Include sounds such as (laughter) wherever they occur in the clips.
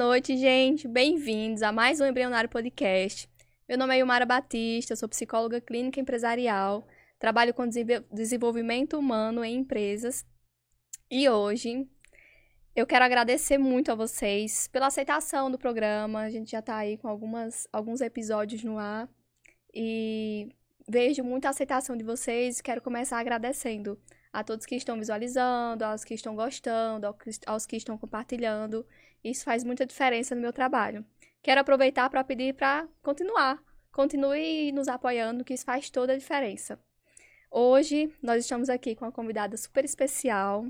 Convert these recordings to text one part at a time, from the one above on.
noite, gente. Bem-vindos a mais um Embrionário Podcast. Meu nome é Yumara Batista, sou psicóloga clínica empresarial, trabalho com desenvolvimento humano em empresas. E hoje eu quero agradecer muito a vocês pela aceitação do programa. A gente já está aí com algumas, alguns episódios no ar e vejo muita aceitação de vocês quero começar agradecendo a todos que estão visualizando, aos que estão gostando, aos que estão compartilhando. Isso faz muita diferença no meu trabalho. Quero aproveitar para pedir para continuar. Continue nos apoiando, que isso faz toda a diferença. Hoje nós estamos aqui com uma convidada super especial,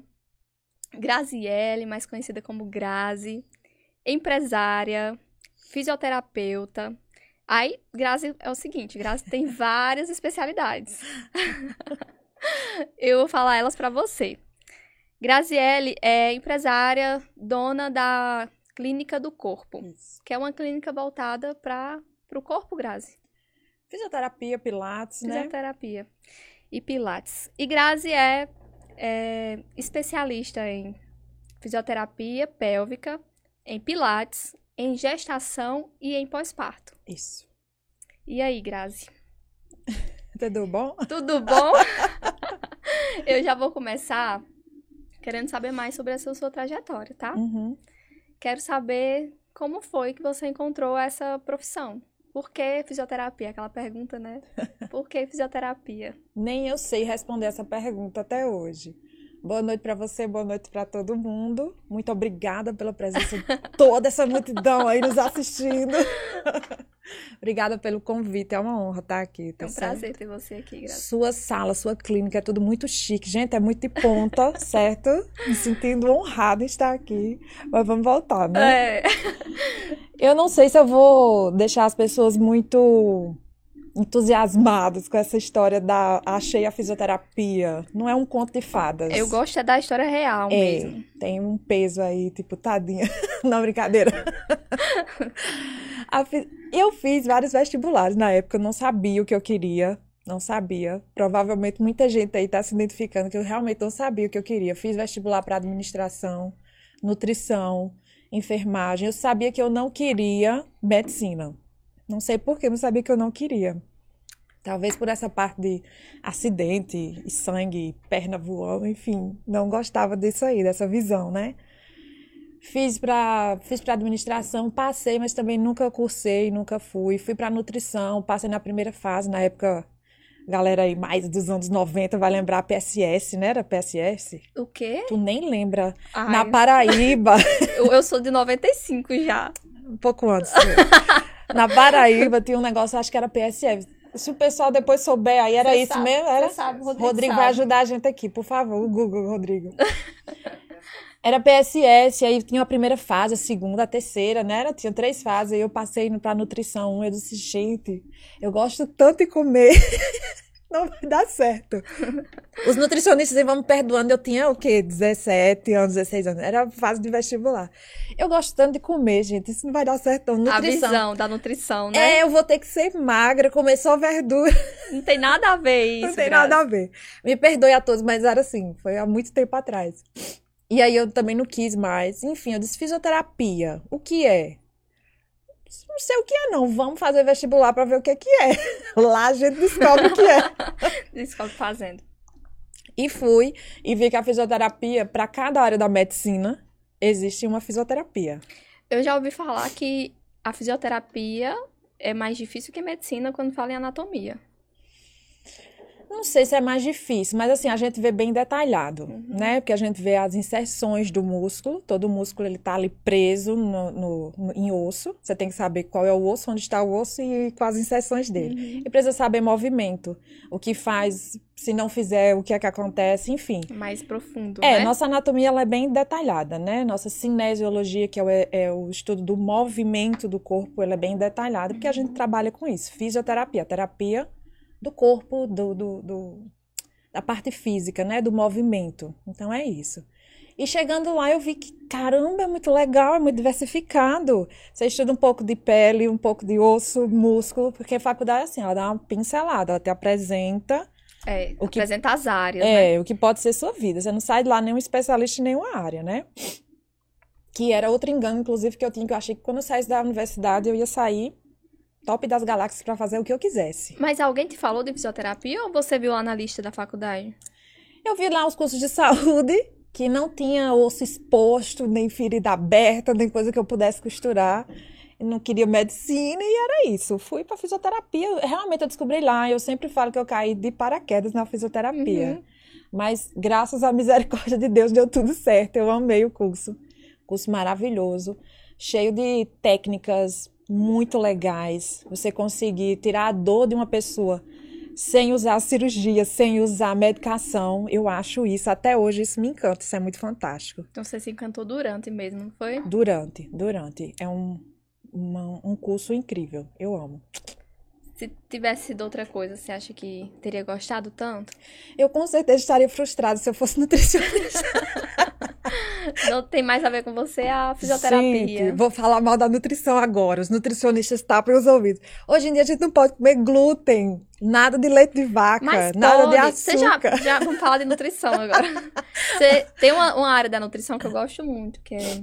Graziele, mais conhecida como Grazi, empresária, fisioterapeuta. Aí, Grazi é o seguinte, Grazi tem várias especialidades. (laughs) Eu vou falar elas para você. Graziele é empresária, dona da Clínica do Corpo, Isso. que é uma clínica voltada para o corpo, Grazi. Fisioterapia, pilates, né? Fisioterapia e pilates. E Grazi é, é especialista em fisioterapia pélvica, em pilates, em gestação e em pós-parto. Isso. E aí, Grazi? (laughs) Tudo bom? Tudo bom? (laughs) Eu já vou começar querendo saber mais sobre essa sua trajetória, tá? Uhum. Quero saber como foi que você encontrou essa profissão. Por que fisioterapia? Aquela pergunta, né? (laughs) Por que fisioterapia? Nem eu sei responder essa pergunta até hoje. Boa noite para você, boa noite para todo mundo. Muito obrigada pela presença de toda essa multidão aí nos assistindo. (laughs) obrigada pelo convite, é uma honra estar aqui. Tá é um certo? prazer ter você aqui, graças. Sua sala, sua clínica, é tudo muito chique. Gente, é muito de ponta, (laughs) certo? Me sentindo honrada em estar aqui. Mas vamos voltar, né? É. Eu não sei se eu vou deixar as pessoas muito entusiasmados com essa história da achei a fisioterapia. Não é um conto de fadas. Eu gosto é da história real é, mesmo. Tem um peso aí, tipo, tadinha. (laughs) Não, brincadeira. eu fiz vários vestibulares na época, eu não sabia o que eu queria. Não sabia. Provavelmente muita gente aí está se identificando que eu realmente não sabia o que eu queria. Fiz vestibular para administração, nutrição, enfermagem. Eu sabia que eu não queria medicina. Não sei porquê, mas sabia que eu não queria. Talvez por essa parte de acidente, e sangue, perna voando, enfim, não gostava disso aí, dessa visão, né? Fiz para fiz para administração, passei, mas também nunca cursei, nunca fui. Fui para nutrição, passei na primeira fase, na época galera aí mais dos anos 90 vai lembrar PSS, né? Era PSS? O quê? Tu nem lembra. Ai. Na Paraíba. (laughs) eu, eu sou de 95 já. Um pouco antes. Na Paraíba tinha um negócio, acho que era PSF. Se o pessoal depois souber, aí era isso sabe, mesmo? Era? Sabe, Rodrigo, Rodrigo vai ajudar a gente aqui, por favor. O Google, Rodrigo. (laughs) Era PSS, aí tinha a primeira fase, a segunda, a terceira, né? Era, tinha três fases, aí eu passei para nutrição 1, eu disse, gente, eu gosto tanto de comer. (laughs) (laughs) não vai dar certo. Os nutricionistas vão me perdoando. Eu tinha o quê? 17 anos, 16 anos. Era fase de vestibular. Eu gosto tanto de comer, gente. Isso não vai dar certo. Nutrição. A visão da nutrição, né? É, eu vou ter que ser magra, comer só verdura. Não tem nada a ver (laughs) isso. Não tem Graça. nada a ver. Me perdoe a todos, mas era assim. Foi há muito tempo atrás. E aí eu também não quis mais. Enfim, eu disse fisioterapia. O que é? Não sei o que é, não. Vamos fazer vestibular para ver o que é que é. (laughs) Lá a gente descobre o que é. (laughs) descobre fazendo. E fui e vi que a fisioterapia, para cada área da medicina, existe uma fisioterapia. Eu já ouvi falar que a fisioterapia é mais difícil que a medicina quando fala em anatomia. Não sei se é mais difícil, mas assim, a gente vê bem detalhado, uhum. né? Porque a gente vê as inserções do músculo, todo músculo ele tá ali preso no, no, no, em osso. Você tem que saber qual é o osso, onde está o osso e quais as inserções dele. Uhum. E precisa saber movimento, o que faz, se não fizer, o que é que acontece, enfim. Mais profundo, É, né? nossa anatomia ela é bem detalhada, né? Nossa cinesiologia, que é o, é o estudo do movimento do corpo, ela é bem detalhada, porque a gente trabalha com isso. Fisioterapia, terapia do corpo, do, do, do, da parte física, né? Do movimento. Então é isso. E chegando lá, eu vi que, caramba, é muito legal, é muito diversificado. Você estuda um pouco de pele, um pouco de osso, músculo, porque a faculdade, assim, ela dá uma pincelada, ela te apresenta. É, o que, apresenta as áreas. É, né? o que pode ser sua vida. Você não sai de lá nenhum especialista em nenhuma área, né? que era outro engano, inclusive, que eu tinha, que eu achei que quando eu saísse da universidade eu ia sair top das galáxias para fazer o que eu quisesse. Mas alguém te falou de fisioterapia ou você viu lá na lista da faculdade? Eu vi lá os cursos de saúde que não tinha osso exposto, nem ferida aberta, nem coisa que eu pudesse costurar. Eu não queria medicina e era isso. Fui para fisioterapia. Realmente eu descobri lá. Eu sempre falo que eu caí de paraquedas na fisioterapia. Uhum. Mas graças à misericórdia de Deus deu tudo certo. Eu amei o curso. Curso maravilhoso, cheio de técnicas muito legais. Você conseguir tirar a dor de uma pessoa sem usar cirurgia, sem usar medicação. Eu acho isso, até hoje, isso me encanta. Isso é muito fantástico. Então você se encantou durante mesmo, não foi? Durante, durante. É um, uma- um curso incrível. Eu amo. Se tivesse sido outra coisa, você acha que teria gostado tanto? Eu com certeza estaria frustrada se eu fosse nutricionista. (laughs) Não tem mais a ver com você a fisioterapia. Gente, vou falar mal da nutrição agora. Os nutricionistas tapem os ouvidos. Hoje em dia a gente não pode comer glúten, nada de leite de vaca, Mas nada de pode. Você já, açúcar. já vamos falar de nutrição agora. (laughs) Você tem uma, uma área da nutrição que eu gosto muito, que é.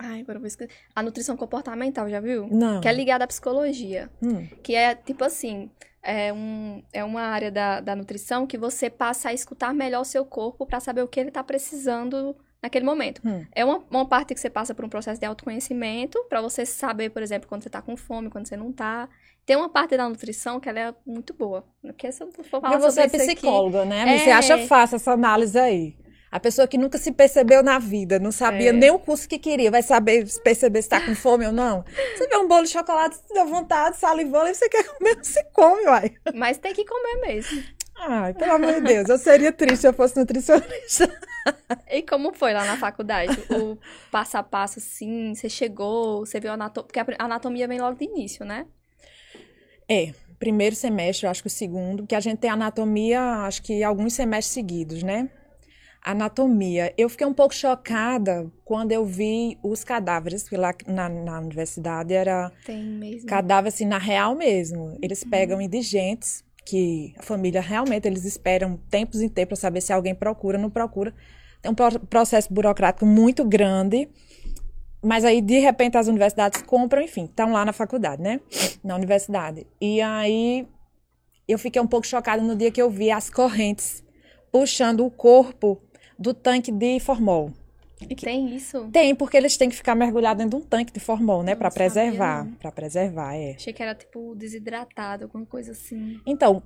Ai, agora eu vou esquecer. A nutrição comportamental, já viu? Não. Que é ligada à psicologia. Hum, Que é tipo assim. É, um, é uma área da, da nutrição que você passa a escutar melhor o seu corpo pra saber o que ele tá precisando naquele momento. hum. É uma, uma parte que você passa por um processo de autoconhecimento pra você saber, por exemplo, quando você tá com fome, quando você não tá. Tem uma parte da nutrição que ela é muito boa. Porque se eu for falar você é isso aqui- psicóloga, né? Você É. acha fácil essa análise aí. A pessoa que nunca se percebeu na vida, não sabia É. nem o curso que queria, vai saber perceber se tá com fome ou não. Você vê um bolo de chocolate, você dá vontade, salivando, e você quer comer, você come, uai. Mas tem que comer mesmo. Ai, pelo amor de Deus, eu seria triste se eu fosse nutricionista. (laughs) E como foi lá na faculdade? O passo a passo, assim, você chegou, você viu a anatomia. Porque a anatomia vem logo de início, né? É, primeiro semestre, eu acho que o segundo, que a gente tem anatomia, acho que alguns semestres seguidos, né? Anatomia. Eu fiquei um pouco chocada quando eu vi os cadáveres, porque lá na, na universidade era Tem mesmo. cadáver assim, na real mesmo. Eles pegam indigentes, que a família realmente eles esperam tempos em tempos para saber se alguém procura, não procura. Tem um pro- processo burocrático muito grande. Mas aí, de repente, as universidades compram, enfim, estão lá na faculdade, né? Na universidade. E aí, eu fiquei um pouco chocada no dia que eu vi as correntes puxando o corpo do tanque de formol. E tem isso? Tem, porque eles têm que ficar mergulhados dentro de um tanque de formol, né? Para preservar. Para preservar, é. Achei que era, tipo, desidratado, alguma coisa assim. Então,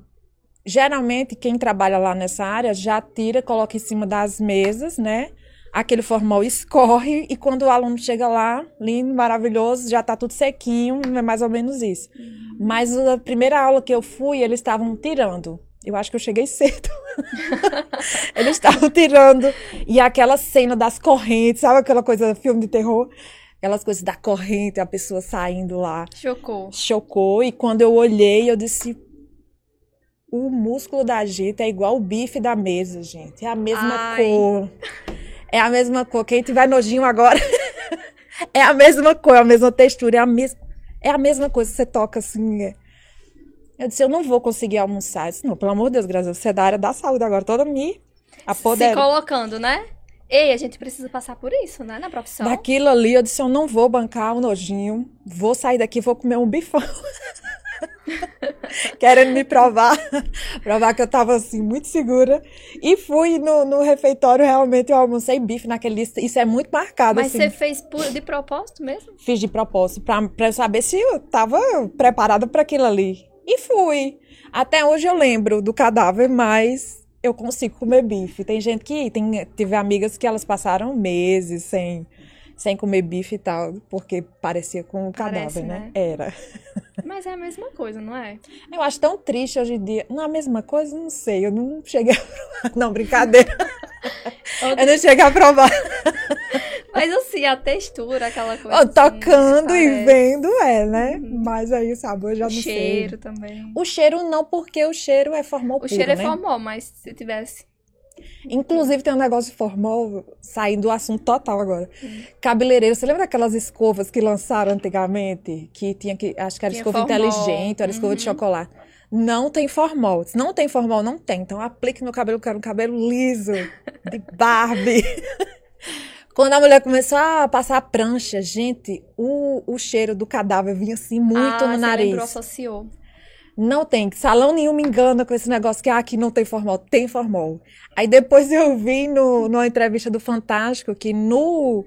geralmente quem trabalha lá nessa área já tira, coloca em cima das mesas, né? Aquele formol escorre e quando o aluno chega lá, lindo, maravilhoso, já tá tudo sequinho, é mais ou menos isso. Mas a primeira aula que eu fui, eles estavam tirando. Eu acho que eu cheguei cedo. (laughs) eles estavam tirando. E aquela cena das correntes, sabe aquela coisa, filme de terror? Aquelas coisas da corrente, a pessoa saindo lá Chocou. chocou e quando eu olhei, eu disse: o músculo da gente é igual o bife da mesa, gente. É a mesma Ai. cor. É a mesma cor. Quem tiver nojinho agora, (laughs) é a mesma cor, é a mesma textura, é a mesma, é a mesma coisa. Você toca assim. é. Eu disse: eu não vou conseguir almoçar. Eu disse, não, pelo amor de Deus, Graça, você é da área da saúde agora, toda me Se apodera. colocando, né? Ei, a gente precisa passar por isso, né? Na profissão. Daquilo ali, eu disse: eu não vou bancar o nojinho, vou sair daqui, vou comer um bifão. (laughs) Querendo me provar, (laughs) provar que eu tava assim, muito segura. E fui no, no refeitório, realmente eu almocei bife naquele lista. Isso é muito marcado, Mas assim. você fez de propósito mesmo? Fiz de propósito, pra, pra eu saber se eu tava preparada para aquilo ali. E fui. Até hoje eu lembro do cadáver, mas eu consigo comer bife. Tem gente que. Tem, tive amigas que elas passaram meses sem, sem comer bife e tal, porque parecia com o cadáver, Parece, né? né? Era. (laughs) Mas é a mesma coisa, não é? Eu acho tão triste hoje em dia. Não é a mesma coisa? Não sei. Eu não cheguei a (laughs) provar. Não, brincadeira. (laughs) Eu não cheguei a provar. Mas assim, a textura, aquela coisa. Assim, Tocando e parece. vendo, é, né? Uhum. Mas aí o sabor já O não sei. cheiro também. O cheiro não, porque o cheiro é formol O puro, cheiro é né? formol, mas se tivesse. Inclusive tem um negócio de formol, saindo do assunto total agora. Hum. Cabeleireiro, você lembra daquelas escovas que lançaram antigamente? Que tinha que, acho que era Tinha escova formol. inteligente, era escova de Uhum. chocolate. Não tem formol. Se não tem formol, não tem. Então aplique no cabelo, eu quero um cabelo liso, de Barbie. (laughs) Quando a mulher começou a passar a prancha, gente, o, o cheiro do cadáver vinha assim muito ah, no nariz. lembrou, associou. Não tem, salão nenhum me engana com esse negócio que ah, aqui não tem formol. Tem formol. Aí depois eu vi no, numa entrevista do Fantástico que no,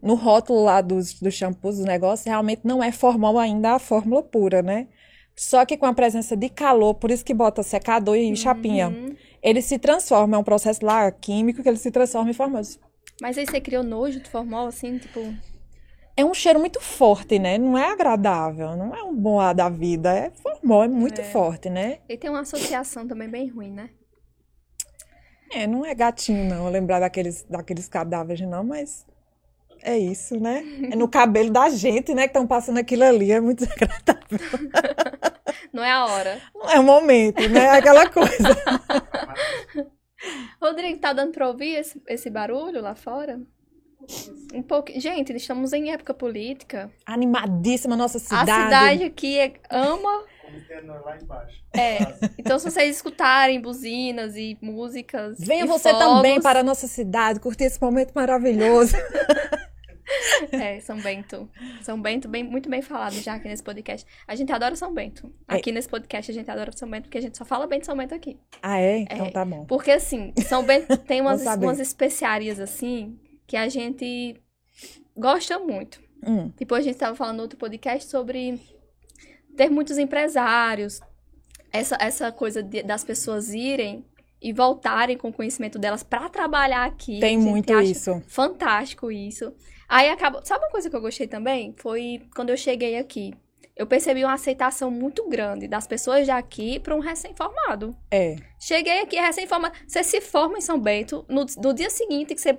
no rótulo lá dos, dos shampoos, dos negócios, realmente não é formol ainda a fórmula pura, né? Só que com a presença de calor, por isso que bota secador e chapinha, Uhum. ele se transforma, é um processo lá químico que ele se transforma em formoso. Mas aí você criou nojo do formol, assim, tipo... É um cheiro muito forte, né? Não é agradável, não é um bom ar da vida, é formol, é muito É. forte, né? Ele tem uma associação também bem ruim, né? É, não é gatinho, não, lembrar daqueles, daqueles cadáveres, não, mas é isso, né? É no cabelo da gente, né, que estão passando aquilo ali, é muito (laughs) desagradável. Não é a hora. Não é o momento, né? É aquela coisa. (laughs) (laughs) Rodrigo, tá dando pra ouvir esse, esse barulho lá fora? Um pouco. Gente, estamos em época política. Animadíssima a nossa cidade. A cidade aqui é- ama. Comitê lá embaixo. É. Então, se vocês escutarem buzinas e músicas. Venha e você fogos, também para a nossa cidade, curtir esse momento maravilhoso. (laughs) É, São Bento. São Bento, bem, muito bem falado já aqui nesse podcast. A gente adora São Bento. Aqui nesse podcast a gente adora São Bento, porque a gente só fala bem de São Bento aqui. Ah, é? Então É. tá bom. Porque assim, São Bento (laughs) tem umas, umas especiarias assim que a gente gosta muito. Hum, Tipo, a gente estava falando no outro podcast sobre ter muitos empresários, essa, essa coisa de- das pessoas irem e voltarem com o conhecimento delas para trabalhar aqui. tem muito isso. Fantástico isso. Aí acabou. Sabe uma coisa que eu gostei também? Foi quando eu cheguei aqui. Eu percebi uma aceitação muito grande das pessoas daqui para um recém-formado. É. Cheguei aqui recém-formado. Você se forma em São Bento, no, no dia seguinte que você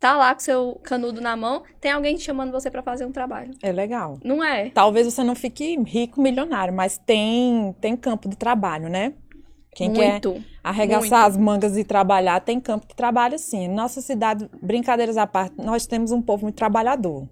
tá lá com seu canudo na mão, tem alguém chamando você para fazer um trabalho. É legal. Não é? Talvez você não fique rico, milionário, mas tem, tem campo de trabalho, né? Quem quer muito. arregaçar muito. as mangas e trabalhar, tem campo de trabalho sim. Nossa cidade, brincadeiras à parte, nós temos um povo muito trabalhador.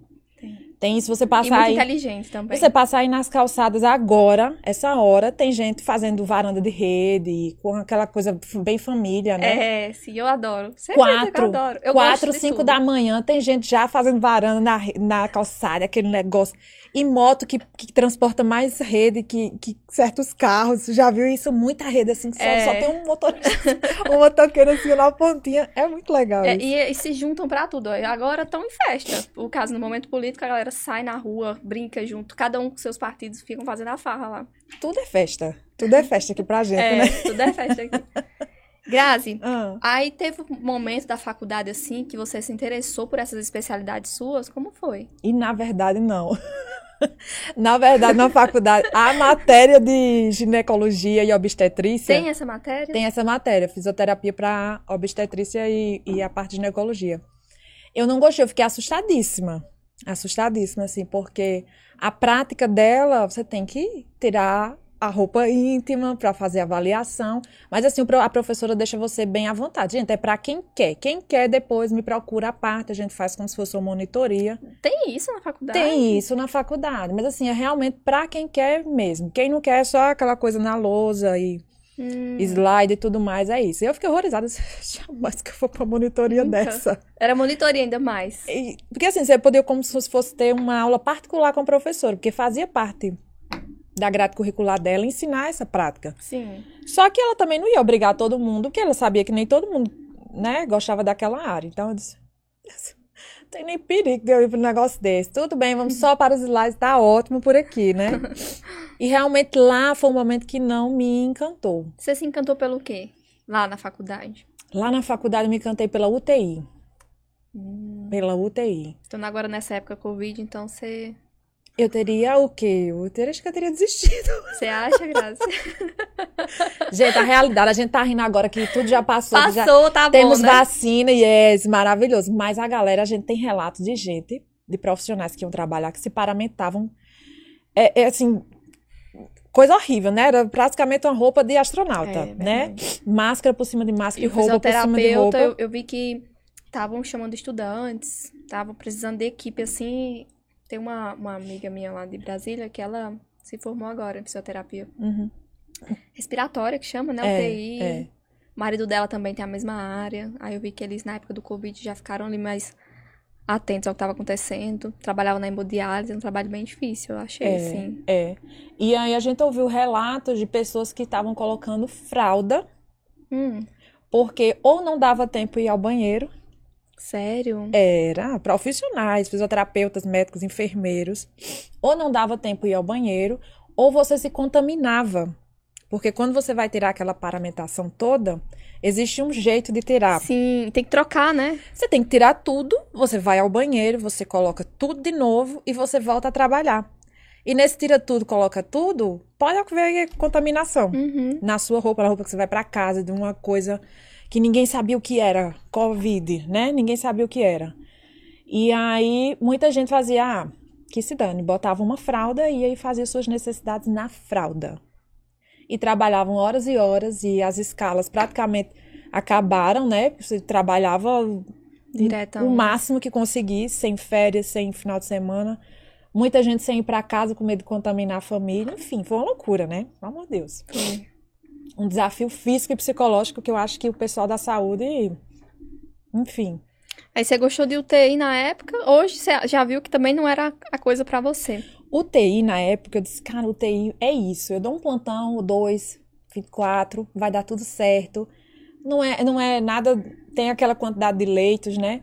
Tem. Isso, você E passar muito aí, inteligente também. você passar aí nas calçadas agora, essa hora, tem gente fazendo varanda de rede, com aquela coisa bem família, né? É, sim, eu adoro. Quatro, eu adoro. Eu quatro, cinco tudo. da manhã, tem gente já fazendo varanda na, na calçada, aquele negócio. E moto que, que transporta mais rede que, que certos carros. Já viu isso? Muita rede, assim, só, É. só tem um motorista, (laughs) um motoqueiro assim na pontinha. É muito legal É, e, e se juntam pra tudo. Agora estão em festa. O caso, no momento político, a galera sai na rua, brinca junto. Cada um com seus partidos ficam fazendo a farra lá. Tudo é festa. Tudo é festa aqui pra gente, É, né? tudo é festa aqui. (laughs) Grazi, Ah, aí teve um momento da faculdade, assim, que você se interessou por essas especialidades suas? Como foi? e na verdade, não. (laughs) Na verdade, na faculdade, a matéria de ginecologia e obstetrícia. Tem essa matéria? Tem essa matéria, fisioterapia para obstetrícia e, e a parte de ginecologia. Eu não gostei, eu fiquei assustadíssima. Assustadíssima, assim, porque a prática dela, você tem que tirar a roupa íntima para fazer avaliação. Mas, assim, a professora deixa você bem à vontade. Gente, é para quem quer. Quem quer, depois me procura a parte, a gente faz como se fosse uma monitoria. Tem isso na faculdade? Tem isso na faculdade, mas, assim, é realmente para quem quer mesmo. Quem não quer é só aquela coisa na lousa e Hum, slide e tudo mais, é isso. E eu fiquei horrorizada, (laughs) jamais que eu vou pra monitoria Nunca. dessa. era monitoria ainda mais. E- porque assim, você poderia como se fosse ter uma aula particular com a professora, porque fazia parte da grade curricular dela ensinar essa prática. Sim. Só que ela também não ia obrigar todo mundo, porque ela sabia que nem todo mundo, né, gostava daquela área. Então eu disse, tem nem perigo de eu ir para um negócio desse. Tudo bem, vamos só para os slides, tá ótimo por aqui, né? (laughs) E realmente lá foi um momento que não me encantou. Você se encantou pelo quê? Lá na faculdade? Lá na faculdade eu me encantei pela UTI. Hum. Pela UTI. Então agora nessa época Covid, então você. Eu teria o quê? Eu teria, acho que eu teria desistido. Você acha, Grazi? (laughs) Gente, a realidade, a gente tá rindo agora que tudo já passou. que já Passou, tá bom. temos né? vacina e é maravilhoso. Mas a galera, a gente tem relatos de gente, de profissionais que iam trabalhar, que se paramentavam. É, é, assim, coisa horrível, né? Era praticamente uma roupa de astronauta, É, né? Máscara por cima de máscara E roupa por cima de roupa. eu, eu vi que estavam chamando estudantes, estavam precisando de equipe assim. Tem uma, uma amiga minha lá de Brasília que ela se formou agora em fisioterapia Uhum. respiratória, que chama, né? É, UTI. é. O marido dela também tem a mesma área. Aí eu vi que eles, na época do Covid, já ficaram ali mais atentos ao que estava acontecendo. Trabalhava na hemodiálise, um trabalho bem difícil, eu achei, É, assim. é. E aí a gente ouviu relatos de pessoas que estavam colocando fralda, Hum, porque ou não dava tempo ir ao banheiro, sério? era profissionais, fisioterapeutas, médicos, enfermeiros, ou não dava tempo ir ao banheiro, ou você se contaminava. Porque quando você vai tirar aquela paramentação toda, existe um jeito de tirar. Sim, tem que trocar, né? Você tem que tirar tudo, você vai ao banheiro, você coloca tudo de novo e você volta a trabalhar. E nesse tira tudo, coloca tudo, pode haver contaminação Uhum. na sua roupa, na roupa que você vai para casa, de uma coisa que ninguém sabia o que era, Covid, né? Ninguém sabia o que era. E aí muita gente fazia, ah, que se dane, botava uma fralda e aí fazia suas necessidades na fralda. E trabalhavam horas e horas e as escalas praticamente acabaram, né? Você trabalhava Diretão. o máximo que conseguisse, sem férias, sem final de semana. Muita gente sem ir para casa com medo de contaminar a família. Enfim, foi uma loucura, né? Pelo amor de Deus. Foi. Um desafio físico e psicológico que eu acho que o pessoal da saúde, enfim, Aí você gostou de UTI na época, hoje você já viu que também não era a coisa pra você. UTI na época, eu disse, cara, UTI é isso. Eu dou um plantão, dois, 24, vai dar tudo certo. Não é, não é nada, tem aquela quantidade de leitos, né?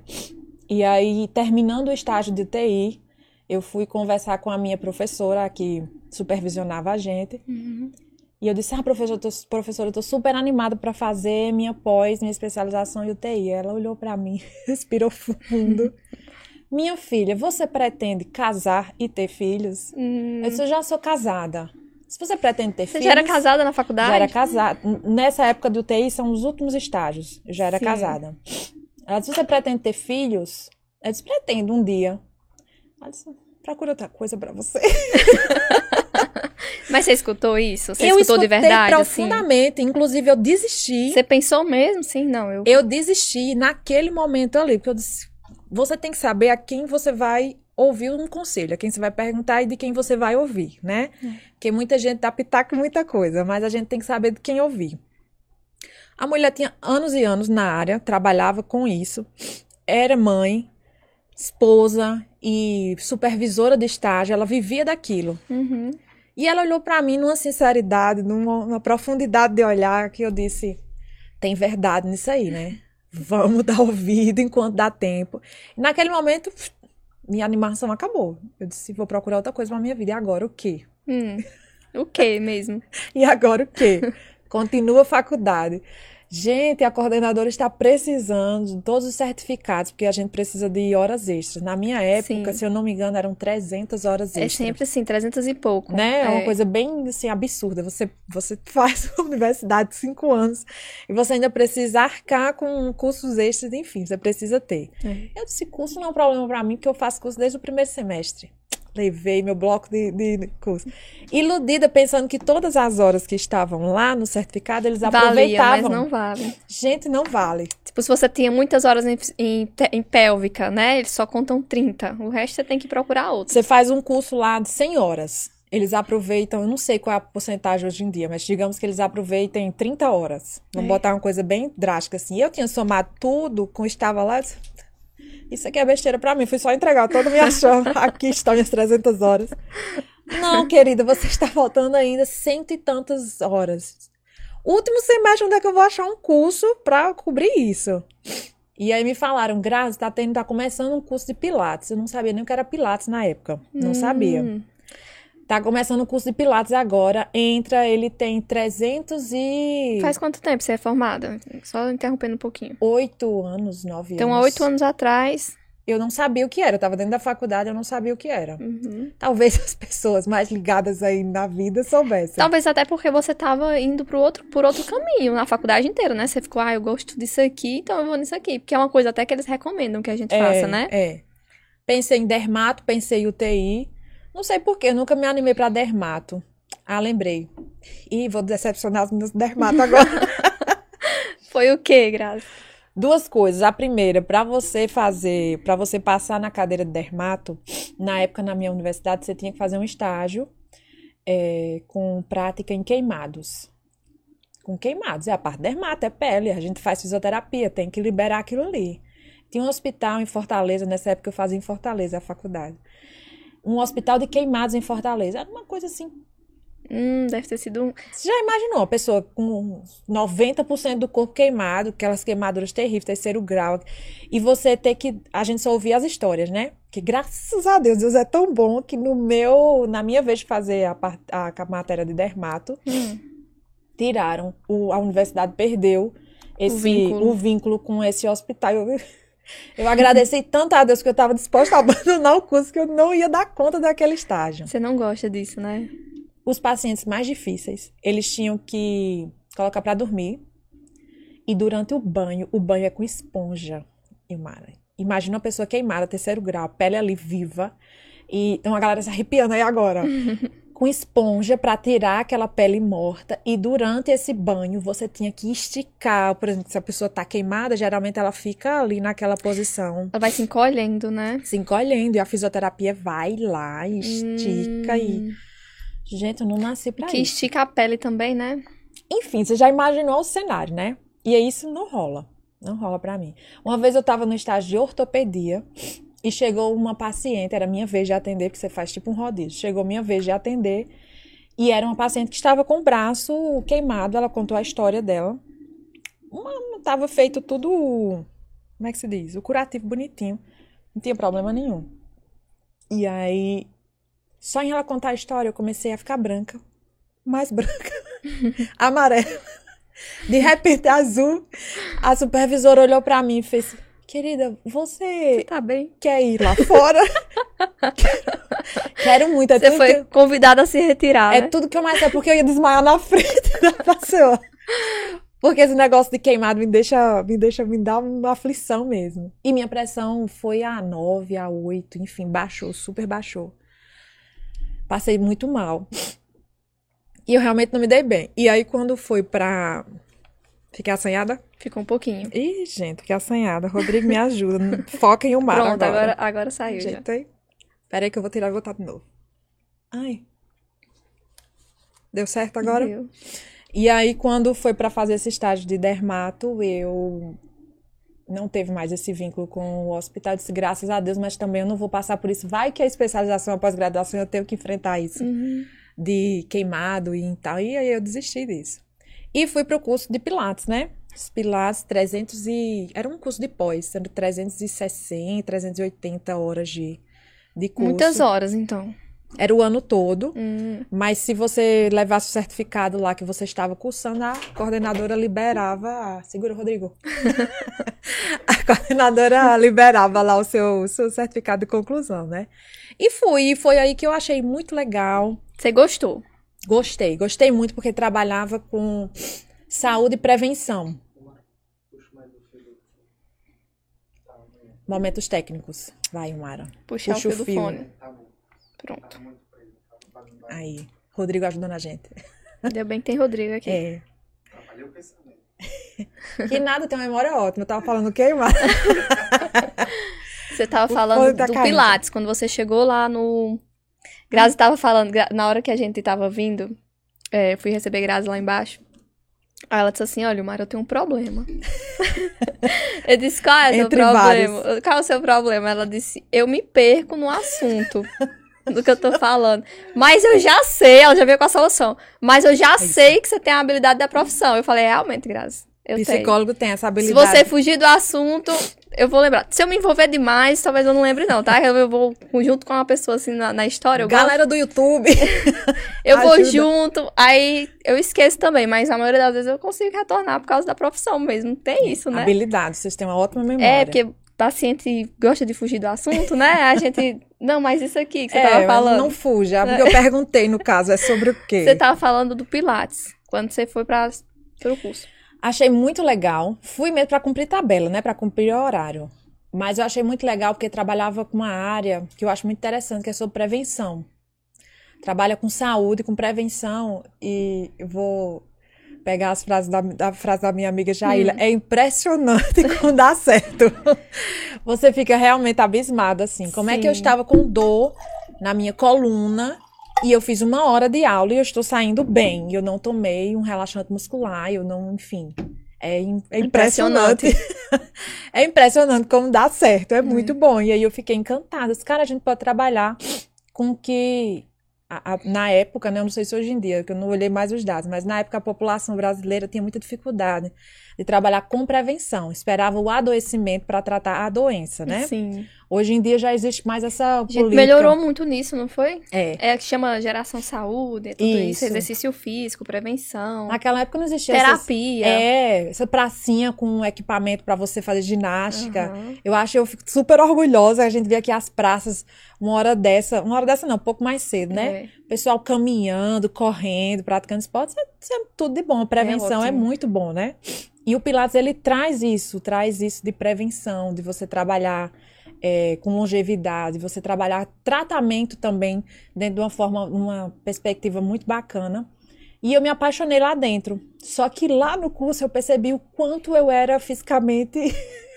E aí, terminando o estágio de UTI, eu fui conversar com a minha professora que supervisionava a gente. E eu disse, ah, professora, eu tô, professora, eu tô super animada para fazer minha pós, minha especialização em UTI. Ela olhou para mim, (laughs) respirou fundo. (laughs) Minha filha, você pretende casar e ter filhos? Hum, Eu disse, eu já sou casada. Se você pretende ter você filhos... já era casada na faculdade? Já era casada. Nessa época do UTI são os últimos estágios. Eu já era Sim. casada. Ela disse, você pretende ter filhos? Eu disse, pretendo um dia. Ela disse, procura outra coisa pra você. (laughs) (laughs) Mas você escutou isso? Você eu escutou de verdade, assim? profundamente. Inclusive, eu desisti. Você pensou mesmo? Sim, não. Eu... Eu desisti naquele momento ali, porque eu disse, você tem que saber a quem você vai ouvir um conselho, a quem você vai perguntar e de quem você vai ouvir, né? Porque muita gente dá pitaco em muita coisa, mas a gente tem que saber de quem ouvir. A mulher tinha anos e anos na área, trabalhava com isso, era mãe, esposa e supervisora de estágio, ela vivia daquilo. Uhum. E ela olhou pra mim numa sinceridade, numa, numa profundidade de olhar que eu disse: tem verdade nisso aí, né? Vamos (laughs) dar ouvido enquanto dá tempo. E naquele momento, minha animação acabou. Eu disse: vou procurar outra coisa pra minha vida. E agora o quê? Hum. O que mesmo? (laughs) E agora o quê? (laughs) Continua a faculdade. Gente, a coordenadora está precisando de todos os certificados, porque a gente precisa de horas extras. Na minha época, Sim. se eu não me engano, eram 300 horas É extras. sempre assim, 300 e pouco. né? É uma É. coisa bem assim, absurda. Você, você (laughs) faz universidade de cinco anos e você ainda precisa arcar com cursos extras, enfim, você precisa ter. É. Eu disse, curso não é um problema para mim, porque eu faço curso desde o primeiro semestre. Levei meu bloco de, de curso. Iludida, pensando que todas as horas que estavam lá no certificado, eles Valia, aproveitavam. mas não vale. Gente, não vale. Tipo, se você tinha muitas horas em, em, em pélvica, né? Eles só contam 30. O resto você tem que procurar outro. Você faz um curso lá de 100 horas. Eles aproveitam, eu não sei qual é a porcentagem hoje em dia, mas digamos que eles aproveitem 30 horas. Vamos É. botar uma coisa bem drástica assim. Eu tinha somado tudo com estava lá. Isso aqui é besteira pra mim. Fui só entregar toda a minha (laughs) chave. Aqui estão minhas 300 horas. Não, querida, você está faltando ainda cento e tantas horas. Último semestre, onde é que eu vou achar um curso pra cobrir isso? E aí me falaram, Grazi, tá tendo, tá começando um curso de Pilates. Eu não sabia nem o que era Pilates na época. Não sabia. Tá começando o curso de Pilates agora. Entra, ele tem 308 Faz quanto tempo você é formada? Só interrompendo um pouquinho. anos, 9 Então, há anos. oito anos atrás. Eu não sabia o que era. Eu tava dentro da faculdade, eu não sabia o que era. Uhum. Talvez (laughs) as pessoas mais ligadas aí na vida soubessem. Talvez até porque você tava indo pro outro, por outro caminho na faculdade inteira, né? Você ficou, ah, eu gosto disso aqui, então eu vou nisso aqui. Porque é uma coisa até que eles recomendam que a gente é, faça, né? É. Pensei em dermato, pensei em UTI. Não sei por quê, eu nunca me animei pra dermato. Ah, lembrei. Ih, vou decepcionar os meus dermato agora. (laughs) Foi o quê, Grazi? Duas coisas. A primeira, para você fazer, para você passar na cadeira de dermato, na época na minha universidade você tinha que fazer um estágio é, com prática em queimados. Com queimados, é a parte dermato, é pele. A gente faz fisioterapia, tem que liberar aquilo ali. Tinha um hospital em Fortaleza, nessa época eu fazia em Fortaleza a faculdade. Um hospital de queimados em Fortaleza. Era uma coisa assim. Hum, deve ter sido um. Você já imaginou uma pessoa com 90% do corpo queimado, aquelas queimaduras terríveis, terceiro grau, e você ter que. A gente só ouvia as histórias, né? Que graças a Deus, Deus é tão bom que no meu. Na minha vez de fazer a, a, a matéria de dermato, Hum. tiraram. O, a universidade perdeu esse, o, vínculo. vínculo. com esse hospital. Eu, eu agradeci tanto a Deus que eu estava disposta a abandonar o curso que eu não ia dar conta daquele estágio. Você não gosta disso, né? Os pacientes mais difíceis, eles tinham que colocar para dormir. E durante o banho, o banho é com esponja. Imagina uma pessoa queimada, terceiro grau, a pele ali viva. E tem uma galera se arrepiando aí agora. (laughs) com esponja para tirar aquela pele morta. E durante esse banho, você tinha que esticar. Por exemplo, se a pessoa tá queimada, geralmente ela fica ali naquela posição, Ela vai se encolhendo, né? se encolhendo. E a fisioterapia vai lá e estica. E. Hum. Gente, eu não nasci pra Que isso. estica a pele também, né? Enfim, você já imaginou o cenário, né? E aí isso não rola. Não rola pra mim. Uma vez eu tava no estágio de ortopedia e chegou uma paciente, era minha vez de atender, porque você faz tipo um rodízio. Chegou minha vez de atender e era uma paciente que estava com o braço queimado. Ela contou a história dela. Uma, tava feito tudo, como é que se diz? O curativo bonitinho. Não tinha problema nenhum. E aí, só em ela contar a história, eu comecei a ficar branca. Mais branca. (laughs) Amarela. De repente, azul. A supervisora olhou pra mim e fez: Querida, você Tá bem. quer ir lá fora? quero, (laughs) quero muito. É Você foi convidada a se retirar, é né? tudo que eu mais quero, porque eu ia desmaiar na frente da pessoa. Porque esse negócio de queimado me deixa, me deixa, me dá uma aflição mesmo. E minha pressão foi a 9, a 8, enfim, baixou, super baixou. Passei muito mal. E eu realmente não me dei bem. E aí, quando foi pra ficar assanhada? Ficou um pouquinho. Ih, gente, fiquei assanhada. Rodrigo, me ajuda. (laughs) Foca em um mar Pronto, agora. agora, agora saiu já. Pera aí que eu vou tirar e botar de novo. Ai. Deu certo agora? Deu. E aí, quando foi pra fazer esse estágio de dermato, eu não teve mais esse vínculo com o hospital. Eu disse, graças a Deus, mas também eu não vou passar por isso. Vai que a especialização, a pós-graduação, eu tenho que enfrentar isso Uhum. de queimado e tal. E aí eu desisti disso. E fui pro curso de Pilates, né? Os Pilates 300 e... Era um curso de pós, era 360, 380 horas de, de curso. Muitas horas, então. Era o ano todo. Hum. Mas se você levasse o certificado lá que você estava cursando, a coordenadora liberava. a- Segura, Rodrigo. (laughs) a coordenadora liberava lá o seu, seu certificado de conclusão, né? E fui. E foi aí que eu achei muito legal. Você gostou? Gostei, gostei muito porque trabalhava com saúde e prevenção. Momentos técnicos. Vai, Mara. Puxar Puxa o o fio fio. fone. Pronto. Aí. Rodrigo ajudando a gente. Ainda bem que tem Rodrigo aqui. É. Que nada, tem uma memória ótima. Eu tava falando o quê, Mara? (laughs) Você tava O falando tá do caindo. Pilates, quando você chegou lá no. Grazi tava falando, na hora que a gente tava vindo, é, fui receber Grazi lá embaixo. Aí ela disse assim: Olha, Mara, eu tenho um problema. (laughs) eu disse: Qual é o seu Entre problema? Qual é o seu problema? Ela disse: Eu me perco no assunto do que eu tô falando. Mas eu já sei, ela já veio com a solução. Mas eu já isso. sei que você tem a habilidade da profissão. Eu falei: Realmente, Grazi. Eu tenho. Psicólogo tem essa Se habilidade. você fugir do assunto, eu vou lembrar. Se eu me envolver demais, talvez eu não lembre, não, tá? Eu vou junto com uma pessoa assim na, na história. Eu, gosto- Galera do YouTube. (laughs) eu vou ajuda. junto, aí eu esqueço também, mas a maioria das vezes eu consigo retornar por causa da profissão mesmo. Tem isso, né? Habilidade, vocês têm uma ótima memória. É, porque paciente gosta de fugir do assunto, né? A gente. (laughs) Não, mas isso aqui que você É, tava falando. não fuja. (laughs) Porque eu perguntei, no caso, é sobre o quê? Você tava falando do Pilates, quando você foi para o curso. Achei muito legal. Fui mesmo para cumprir tabela, né? Para cumprir horário. Mas eu achei muito legal porque trabalhava com uma área que eu acho muito interessante, que é sobre prevenção. Trabalha com saúde, com prevenção. E eu vou pegar as frases da, da frase da minha amiga Jaila. É impressionante (laughs) quando dá certo. Você fica realmente abismado, assim. Como é que eu Sim. estava com dor na minha coluna e eu fiz uma hora de aula e eu estou saindo bem. Eu não tomei um relaxante muscular, eu não, enfim. É, é impressionante. (laughs) é impressionante como dá certo. É muito bom. E aí eu fiquei encantada. Disse, Cara, a gente pode trabalhar com que. a- a- na época, né? Eu não sei se hoje em dia, que eu não olhei mais os dados, mas na época a população brasileira tinha muita dificuldade de trabalhar com prevenção. Esperava o adoecimento para tratar a doença, né? Sim. Hoje em dia já existe mais essa política. melhorou muito nisso, não foi? É. É que chama geração saúde, é tudo isso. Isso. exercício físico, prevenção, Naquela época não existia essas- terapia. É, essa pracinha com equipamento para você fazer ginástica. Aham. Eu acho, eu fico super orgulhosa. A gente vê aqui as praças, uma hora dessa, uma hora dessa não, um pouco mais cedo, né? É. Pessoal caminhando, correndo, praticando esporte, isso é, isso é tudo de bom. A prevenção é, ótimo. muito bom, né? E o Pilates, ele traz isso, traz isso de prevenção, de você trabalhar é, com longevidade, você trabalhar tratamento também dentro de uma forma, uma perspectiva muito bacana. E eu me apaixonei lá dentro. Só que lá no curso eu percebi o quanto eu era fisicamente.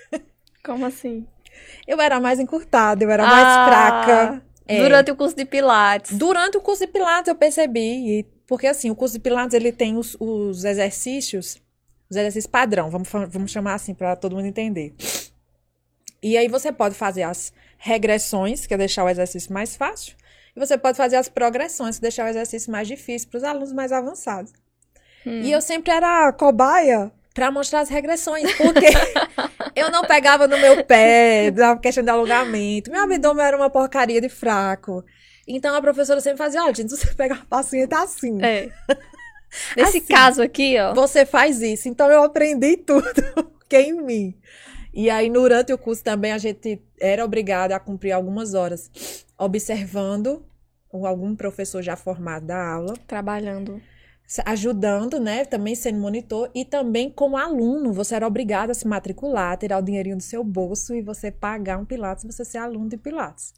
(laughs) Como assim? Eu era mais encurtada, eu era mais Ah, fraca. É. Durante o curso de Pilates. Durante o curso de Pilates eu percebi, porque assim, o curso de Pilates ele tem os, os exercícios, os exercícios padrão, vamos, vamos chamar assim para todo mundo entender. E aí você pode fazer as regressões, que é deixar o exercício mais fácil, e você pode fazer as progressões, que é deixar o exercício mais difícil para os alunos mais avançados. Hum. E eu sempre era cobaia para mostrar as regressões, porque (laughs) eu não pegava no meu pé, da questão de alongamento. Meu abdômen era uma porcaria de fraco. Então a professora sempre fazia, olha, gente, se você pegar a passinha, tá assim. É. (laughs) Nesse Assim. caso aqui, ó. Você faz isso. Então eu aprendi (laughs) tudo que é em mim. E aí, durante o curso também, a gente era obrigada a cumprir algumas horas observando ou algum professor já formado da aula, Trabalhando. ajudando, né? Também sendo monitor e também como aluno, você era obrigado a se matricular, tirar o dinheirinho do seu bolso e você pagar um Pilates, você ser aluno de Pilates.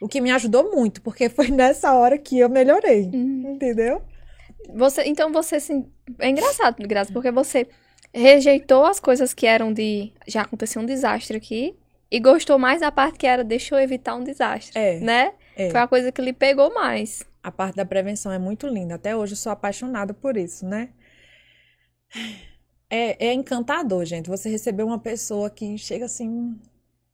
O que me ajudou muito, porque foi (laughs) nessa hora que eu melhorei, Hum. entendeu? Você, então você assim, é engraçado, Graça, porque você rejeitou as coisas que eram de já aconteceu um desastre aqui e gostou mais da parte que era deixa eu evitar um desastre, É, né? é. Foi a coisa que lhe pegou mais. A parte da prevenção é muito linda. Até hoje eu sou apaixonada por isso, né? É, é encantador, gente. Você receber uma pessoa que chega assim.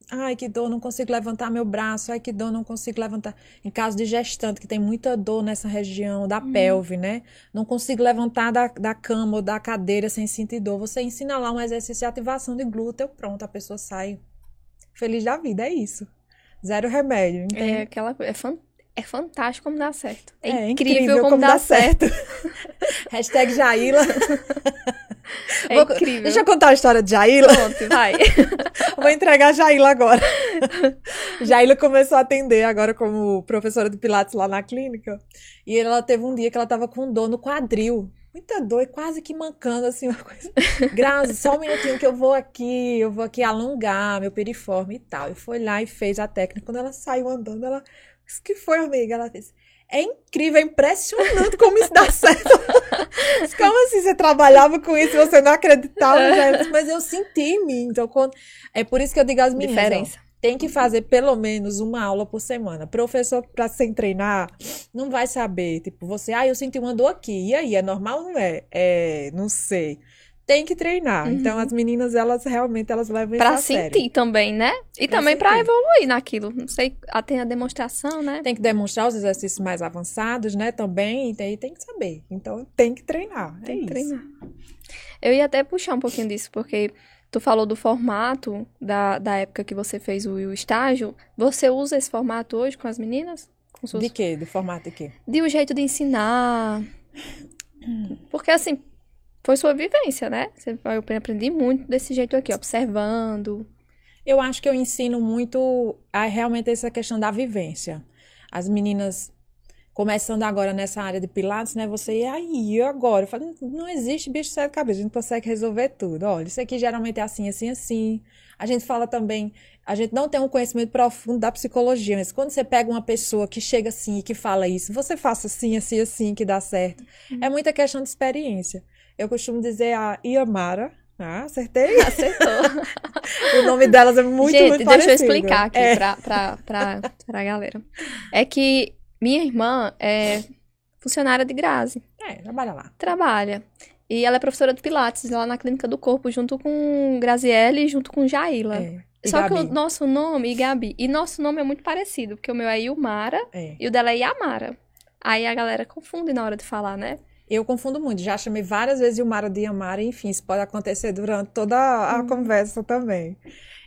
Ai, que dor, não consigo levantar meu braço. Ai, que dor, não consigo levantar. Em caso de gestante, que tem muita dor nessa região da pelve, né? Não consigo levantar da, da cama ou da cadeira sem sentir dor. Você ensina lá um exercício de ativação de glúteo, pronto, a pessoa sai feliz da vida. É isso. Zero remédio, entende? É aquela é, fan- é fantástico como dá certo. É, É incrível, como, dá, certo. (laughs) Hashtag Jaila. É Vou- incrível. Deixa eu contar a história de Jaila. Pronto, vai. (laughs) Vou entregar a Jaila agora. Jaila começou a atender agora como professora de Pilates lá na clínica. E ela teve um dia que ela tava com dor no quadril. Muita dor e quase que mancando, assim, uma coisa. Grazi, só um minutinho que eu vou aqui, eu vou aqui alongar meu periforme e tal. E foi lá e fez a técnica. Quando ela saiu andando, ela. Isso que foi, amiga? Ela fez. É incrível, é impressionante como isso dá (laughs) certo. Disse, Como assim você trabalhava com isso e você não acreditava? Disse, Mas eu senti em mim. Então, quando... é por isso que eu digo às meninas, ó, Diferença. tem que fazer pelo menos uma aula por semana. Professor, para sem treinar, não vai saber. Tipo, você, ah, eu senti uma dor aqui. E aí, é normal ou não é? É, não sei. Tem que treinar. Uhum. Então, as meninas, elas realmente, elas levam isso Pra a sério. sentir também, né? E Pra também pra sentir. evoluir naquilo. Não sei, tem a demonstração, né? Tem que demonstrar os exercícios mais avançados, né? Também, e aí tem que saber. Então, tem que treinar. Tem é que isso. treinar. Eu ia até puxar um pouquinho disso, porque tu falou do formato da, da época que você fez o, o estágio. Você usa esse formato hoje com as meninas? Com suas... De quê? Do formato de quê? De um jeito de ensinar. Porque assim, foi sua vivência, né? Eu aprendi muito desse jeito aqui, observando. Eu acho que eu ensino muito a realmente essa questão da vivência. As meninas começando agora nessa área de pilates, né? Você, e aí, agora? Eu falo, não existe bicho de sete cabeças, a gente consegue resolver tudo. Olha, isso aqui geralmente é assim, assim, assim. A gente fala também, a gente não tem um conhecimento profundo da psicologia, mas quando você pega uma pessoa que chega assim e que fala isso, você faça assim, assim, assim, que dá certo. É muita questão de experiência. Eu costumo dizer a Iamara, ah, acertei? (laughs) Acertou. O nome delas é muito, Gente, muito deixa eu parecido. explicar aqui É. pra, pra, pra, pra galera. É que minha irmã é funcionária de Grazi. É, trabalha lá. trabalha. E ela é professora de Pilates lá na Clínica do Corpo, junto com Graziele e junto com Jaila. É. Só que Gabi? o nosso nome, e Gabi, e nosso nome é muito parecido, porque o meu é Ilmara É. e o dela é Yamara. Aí a galera confunde na hora de falar, né? Eu confundo muito, já chamei várias vezes Ilmara de Yamara, enfim, isso pode acontecer durante toda a Uhum. conversa também.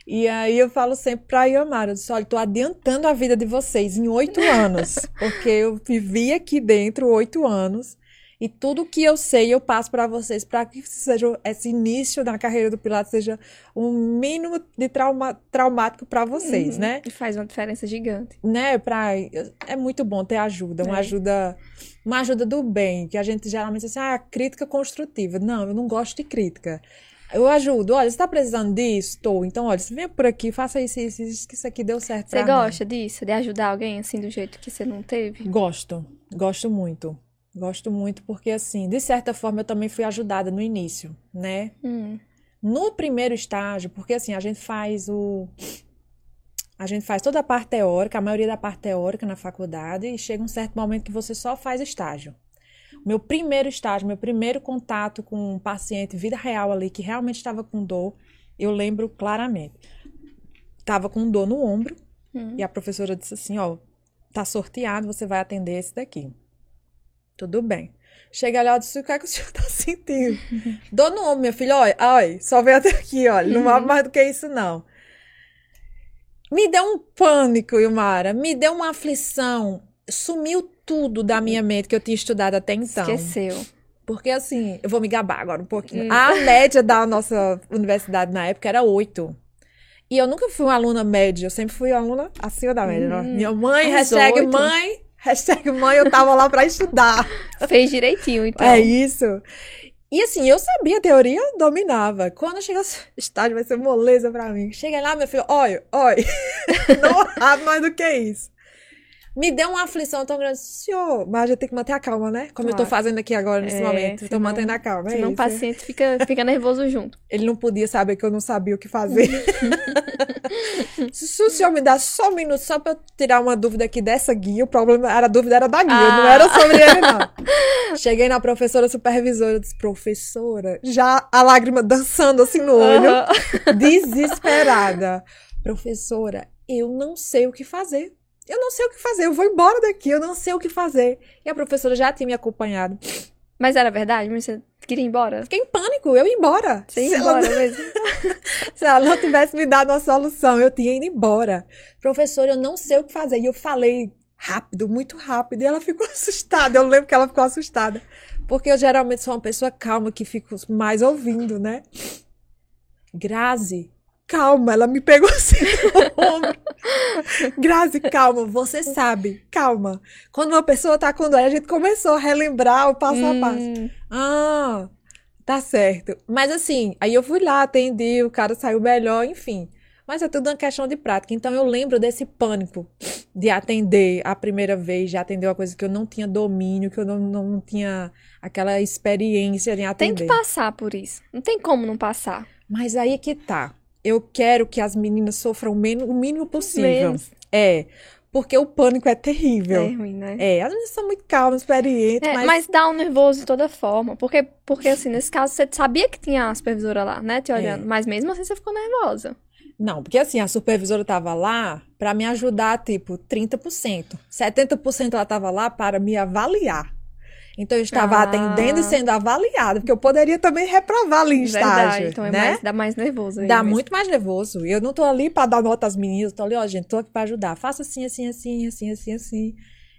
E aí eu falo sempre pra Yamara, eu disse, olha, tô adiantando a vida de vocês em oito (laughs) anos, porque eu vivi aqui dentro oito anos, e tudo que eu sei eu passo pra vocês, para que seja esse início da carreira do Pilates seja um mínimo de trauma, traumático pra vocês, Uhum. né? E faz uma diferença gigante. né, pra, é muito bom ter ajuda, uma É. ajuda, uma ajuda do bem, que a gente geralmente diz assim, ah, crítica construtiva. Não, eu não gosto de crítica. Eu ajudo, olha, você tá precisando disso? Estou. Então, olha, você vem por aqui, faça isso, isso, isso, que isso aqui deu certo Você pra mim. gosta disso? De ajudar alguém assim do jeito que você não teve? Gosto, gosto muito. Gosto muito porque, assim, de certa forma eu também fui ajudada no início, né? Hum. No primeiro estágio, porque assim, a gente faz o. A gente faz toda a parte teórica, a maioria da parte teórica na faculdade, e chega um certo momento que você só faz estágio. Meu primeiro estágio, meu primeiro contato com um paciente, vida real ali, que realmente estava com dor, eu lembro claramente. Estava com dor no ombro, Hum. e a professora disse assim: Ó, tá sorteado, você vai atender esse daqui. Tudo bem. Chega lá e disse: O que é que o senhor tá (laughs) sentindo? Dor no ombro, minha filha, olha, olha, só vem até aqui, olha, não há Uhum. mais do que isso, não. Me deu um pânico, Ilmara, me deu uma aflição. Sumiu tudo da minha mente que eu tinha estudado até então. Esqueceu. Porque assim, eu vou me gabar agora um pouquinho. Hum. A média da nossa universidade na época era oito. E eu nunca fui uma aluna média, eu sempre fui aluna acima da média. né? Hum, Minha mãe, as hashtag mãe, (laughs) hashtag mãe, eu tava lá pra estudar. (laughs) Fez direitinho, então. É isso. E assim, eu sabia a teoria, dominava. Quando chega (laughs) estágio, vai ser moleza pra mim. Chega lá, meu filho, olha, olha. Não há mais do que isso. Me deu uma aflição tão grande. Senhor, mas a gente tem que manter a calma, né? Como eu tô Claro. fazendo aqui agora, nesse É, momento. Tô senão- mantendo a calma. É Senão o isso. paciente fica, fica nervoso junto. (laughs) Ele não podia saber que eu não sabia o que fazer. (laughs) Se o senhor me dá só um minuto, só pra eu tirar uma dúvida aqui dessa guia, o problema era a dúvida era da guia, não Ah. era sobre ele, não. (laughs) Cheguei na professora supervisora, disse, professora, já a lágrima dançando assim no olho, desesperada. Professora, eu não sei o que fazer. Eu não sei o que fazer, eu vou embora daqui, eu não sei o que fazer. E a professora já tinha me acompanhado. Mas era verdade? Mas Você queria ir embora? Fiquei em pânico, eu ia embora. Você ia Se ela embora mesmo? (laughs) Se ela não tivesse me dado uma solução, eu tinha ido embora. Professor, eu não sei o que fazer. E eu falei rápido, muito rápido. E ela ficou (laughs) assustada. Eu lembro que ela ficou assustada. Porque eu geralmente sou uma pessoa calma que fico mais ouvindo, né? Grazi, calma. Ela me pegou (laughs) assim no ombro. (laughs) Grazi, calma. Você sabe, calma. Quando uma pessoa tá com dor, a gente começou a relembrar o passo a passo. Hum, Ah, tá certo. Mas assim, aí eu fui lá, atendi, o cara saiu melhor, enfim. Mas é tudo uma questão de prática. Então eu lembro desse pânico de atender a primeira vez, de atender uma coisa que eu não tinha domínio, que eu não, não tinha aquela experiência em tem atender. que passar por isso. Não tem como não passar. Mas aí é que tá. Eu quero que as meninas sofram o mínimo, o mínimo possível. Menos. É, porque o pânico é É terrível. ruim, né? É, as meninas são muito calmas, experientes, É, mas... mas... dá um nervoso de toda forma. Porque, porque, assim, (laughs) nesse caso, você sabia que tinha a supervisora lá, né? Te olhando. É. Mas mesmo assim, você ficou nervosa. Não, porque assim, a supervisora estava lá para me ajudar, tipo, 30%. 70% ela estava lá para me avaliar. Então eu estava Ah. atendendo e sendo avaliada, porque eu poderia também reprovar ali em Verdade. estágio, Então é né? mais, dá mais nervoso aí Dá mesmo. muito mais nervoso. Eu não tô ali para dar nota às meninas, tô ali, ó, gente, tô aqui para ajudar. Faça assim, assim, assim, assim, assim, assim.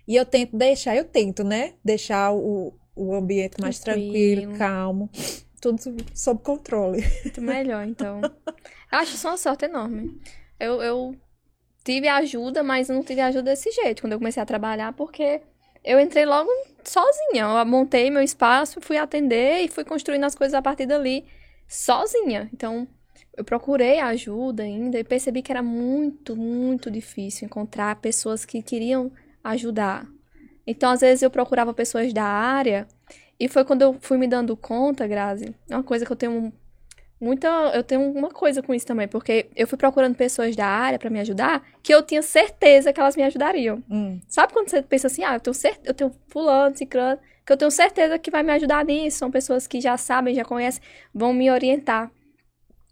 E eu tento deixar, eu tento, né? Deixar o, o ambiente mais tranquilo, Tranquilo. calmo, tudo sob- controle. Muito melhor, então. Eu acho isso uma sorte enorme. Eu, eu tive ajuda, mas não tive ajuda desse jeito quando eu comecei a trabalhar, porque eu entrei logo sozinha. Eu montei meu espaço, fui atender e fui construindo as coisas a partir dali sozinha. Então, eu procurei ajuda ainda e percebi que era muito, muito difícil encontrar pessoas que queriam ajudar. Então, às vezes, eu procurava pessoas da área e foi quando eu fui me dando conta, Grazi, uma coisa que eu tenho muita. Eu tenho uma coisa com isso também, porque eu fui procurando pessoas da área pra me ajudar que eu tinha certeza que elas me ajudariam. Hum. Sabe quando você pensa assim, ah, eu tenho, cer eu tenho fulano, ciclano, que eu tenho certeza que vai me ajudar nisso. São pessoas que já sabem, já conhecem, vão me orientar.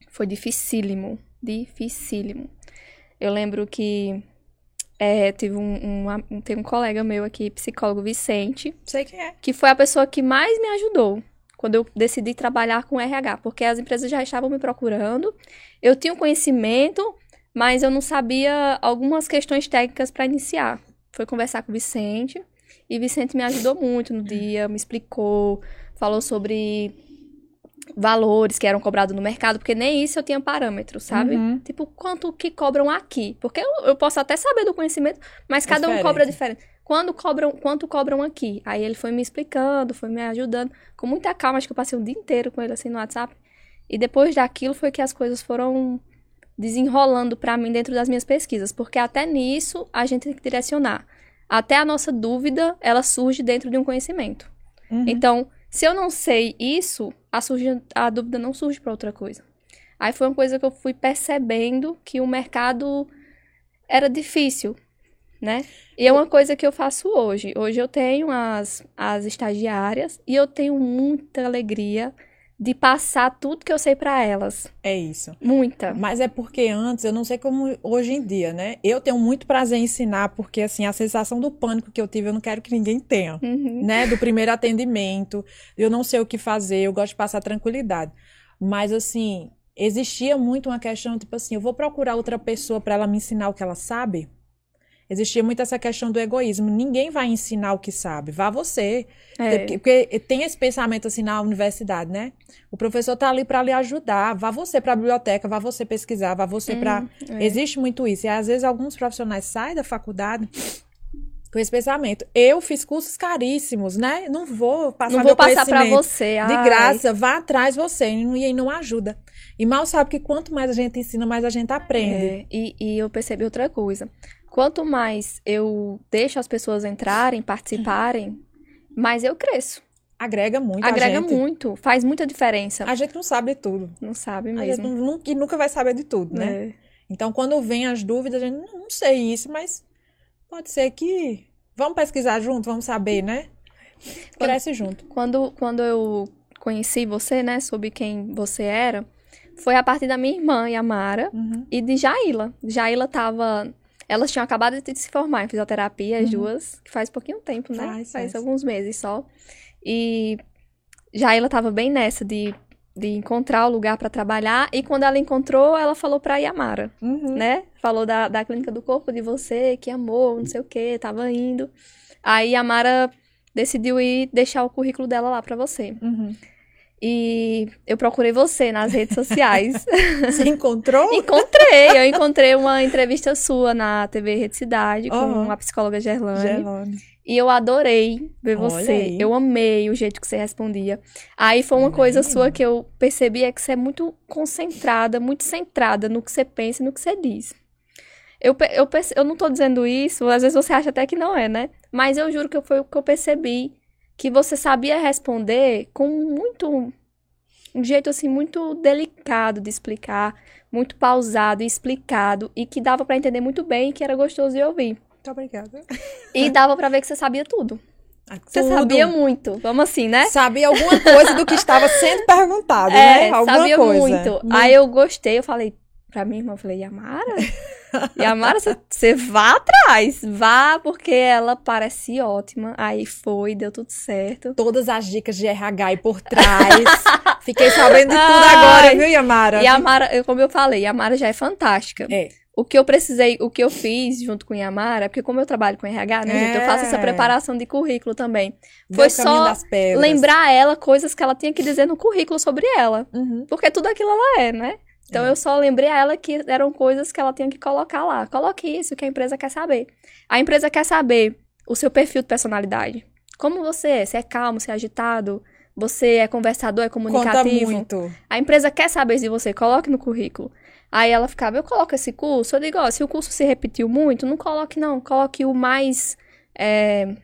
Foi dificílimo, dificílimo. Eu lembro que é, tive um, um, um- tem um colega meu aqui, psicólogo Vicente, Sei quem é. que foi a pessoa que mais me ajudou quando eu decidi trabalhar com RH, porque as empresas já estavam me procurando. Eu tinha um conhecimento, mas eu não sabia algumas questões técnicas para iniciar. Foi conversar com o Vicente, e Vicente me ajudou muito no dia, me explicou, falou sobre valores que eram cobrados no mercado, porque nem isso eu tinha parâmetro, sabe? Uhum. Tipo, quanto que cobram aqui? Porque eu, eu posso até saber do conhecimento, mas cada um Diferente. cobra diferente. Quando cobram, quanto cobram aqui? Aí ele foi me explicando, foi me ajudando, com muita calma, acho que eu passei o dia inteiro com ele assim no WhatsApp. E depois daquilo foi que as coisas foram desenrolando pra mim dentro das minhas pesquisas, porque até nisso a gente tem que direcionar. Até a nossa dúvida, ela surge dentro de um conhecimento. Uhum. Então, se eu não sei isso, a, surge- a dúvida não surge para outra coisa. Aí foi uma coisa que eu fui percebendo que o mercado era difícil, né? E é uma coisa que eu faço hoje. Hoje eu tenho as, as estagiárias e eu tenho muita alegria de passar tudo que eu sei para elas. É isso. Muita. Mas é porque antes, eu não sei como hoje em dia, né? Eu tenho muito prazer em ensinar, porque assim, a sensação do pânico que eu tive, eu não quero que ninguém tenha. Uhum. né, do primeiro atendimento, eu não sei o que fazer, eu gosto de passar tranquilidade. Mas assim, existia muito uma questão, tipo assim, eu vou procurar outra pessoa para ela me ensinar o que ela sabe? Existia muito essa questão do egoísmo. Ninguém vai ensinar o que sabe, vá você. É. Porque, tem esse pensamento assim na universidade, né? O professor tá ali para lhe ajudar, vá você para a biblioteca, vá você pesquisar, vá você para é. Existe muito isso. E às vezes alguns profissionais saem da faculdade com esse pensamento. Eu fiz cursos caríssimos, né? Não vou passar Não vou passar para você. de ai. graça. Vá atrás você e aí não ajuda. E mal sabe que quanto mais a gente ensina, mais a gente aprende. É, e, e eu percebi outra coisa. Quanto mais eu deixo as pessoas entrarem, participarem, mais eu cresço. Agrega muito Agrega muito, faz muita diferença. A gente não sabe de tudo. Não sabe A gente mesmo. não- nunca, e nunca vai saber de tudo, né? É. Então, quando vem as dúvidas, a gente não, sei isso, mas pode ser que. Vamos pesquisar junto, vamos saber, né? Cresce junto. Quando, quando eu conheci você, né, soube quem você era, foi a partir da minha irmã, Yamara, Uhum. e de Jaila. Jaila tava. Elas tinham acabado de se formar em fisioterapia, as Uhum. duas, que faz pouquinho tempo, né? Faz, faz faz. alguns meses só. E Jaila tava bem nessa de, de encontrar o lugar pra trabalhar, e quando ela encontrou, ela falou pra Yamara, Uhum. né? Falou da, da clínica do corpo de você, que amou, não sei o que, tava indo. Aí Yamara decidiu ir deixar o currículo dela lá pra você. Uhum. E eu procurei você nas redes sociais. (laughs) Você encontrou? encontrei, eu encontrei uma entrevista sua na TV Rede Cidade com Aham. a psicóloga Gerlane. Gelone. E eu adorei ver Olha você. aí. Eu amei o jeito que você respondia. Aí foi uma coisa sua que eu percebi é que você é muito concentrada, muito centrada no que você pensa e no que você diz. Eu, eu, eu não tô dizendo isso, às vezes você acha até que não é, né? Mas eu juro que foi o que eu percebi. Que você sabia responder com muito. Um jeito assim, muito delicado de explicar, muito pausado e explicado, e que dava pra entender muito bem e que era gostoso de ouvir. Muito obrigada. E dava pra ver que você sabia tudo. Você Tudo. sabia muito. Vamos assim, né? Sabia alguma coisa do que estava sendo perguntado, É, né? Alguma sabia coisa. muito. Aí eu gostei, eu falei pra minha irmã, eu falei, Yamara? Yamara, você- você vá atrás, vá, porque ela parece ótima. Aí foi, deu tudo certo. Todas as dicas de RH aí por trás. (laughs) Fiquei sabendo tudo agora, viu, Yamara? E a Yamara, eu- como eu falei, Yamara já é fantástica. É. O que eu precisei, o que eu fiz junto com Yamara, porque como eu trabalho com RH, né, gente, eu faço essa É. preparação de currículo também. Foi só. Lembrar ela coisas que ela tinha que dizer no currículo sobre ela. Uhum. Porque tudo aquilo ela é, né? Então É. eu só lembrei a ela que eram coisas que ela tinha que colocar lá. Coloque isso que a empresa quer saber. A empresa quer saber o seu perfil de personalidade. Como você é? Você é calmo, você é agitado? Você é conversador, é Conta comunicativo? muito. A empresa quer saber de você, coloque no currículo. Aí ela ficava, eu coloco esse curso? Eu digo, ó, se o curso se repetiu muito, não coloque não, coloque o mais, é,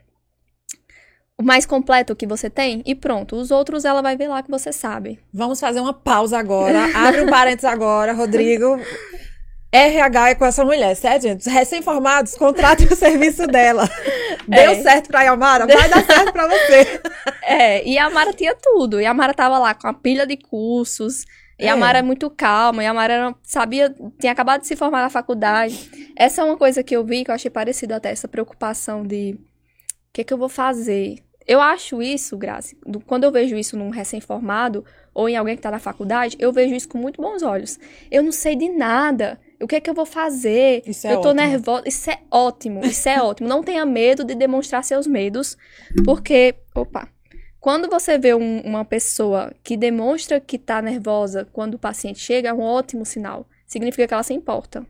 o mais completo que você tem e pronto. Os outros ela vai ver lá que você sabe. Vamos fazer uma pausa agora. Abre um parênteses agora, Rodrigo. (laughs) RH é com essa mulher, certo, gente? Recém-formados, contratem o serviço dela. (laughs) Deu É. certo pra Yamara? Vai dar certo pra você. (laughs) É, e a Mara tinha tudo. E a Mara tava lá com a pilha de cursos. E É. a Mara é muito calma. E a Mara sabia, tinha acabado de se formar na faculdade. Essa é uma coisa que eu vi que eu achei parecido até, essa preocupação de o que, que eu vou fazer. Eu acho isso, Grazi, do- quando eu vejo isso num recém-formado ou em alguém que tá na faculdade, eu vejo isso com muito bons olhos. Eu não sei de nada. O que é que eu vou fazer? Isso é eu tô nervosa. Isso é ótimo. Isso é ótimo. Não tenha medo de demonstrar seus medos, porque, opa, quando você vê um- uma pessoa que demonstra que tá nervosa quando o paciente chega, é um ótimo sinal. Significa que ela se importa.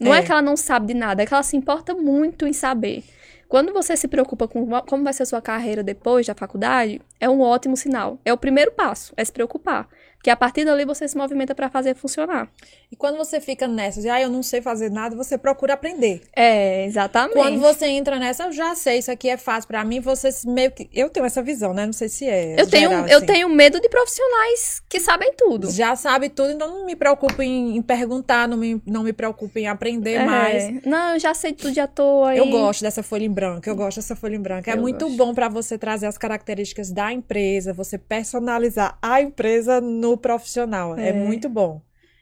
Não é, É. que ela não sabe de nada, é que ela se importa muito em saber. Quando você se preocupa com como vai ser a sua carreira depois da faculdade, é um ótimo sinal. É o primeiro passo, é se preocupar. Porque a partir dali você se movimenta pra fazer funcionar. E quando você fica nessa, de, ah, eu não sei fazer nada, você procura aprender. É, exatamente. Quando você entra nessa, eu já sei, isso aqui é fácil pra mim, você meio que. Eu tenho essa visão, né? Não sei se é. eu tenho, geral, eu assim. tenho medo de profissionais que sabem tudo. Já sabe tudo, então não me preocupo em, em perguntar, não me, não me preocupo em aprender É. mais. Não, eu já sei tudo de à toa. Eu gosto dessa folha em branco, eu gosto dessa folha em branco. É Eu muito gosto. bom pra você trazer as características da empresa, você personalizar a empresa no profissional. É, É. muito bom.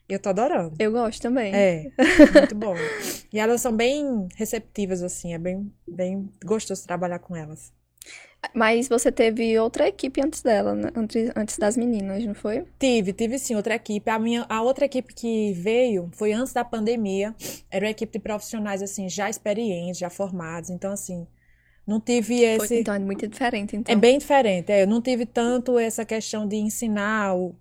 Eu tô adorando. Eu gosto também. É, muito bom. (laughs) E elas são bem receptivas, assim, é bem, bem gostoso trabalhar com elas. Mas você teve outra equipe antes dela, né? antes, antes das meninas, não foi? Tive, tive sim outra equipe. A minha, a outra equipe que veio foi antes da pandemia. Era uma equipe de profissionais assim já experientes, já formados. Então assim, não tive Foi- esse. Então é muito diferente. Então. É bem diferente. É, eu não tive tanto essa questão de ensinar o,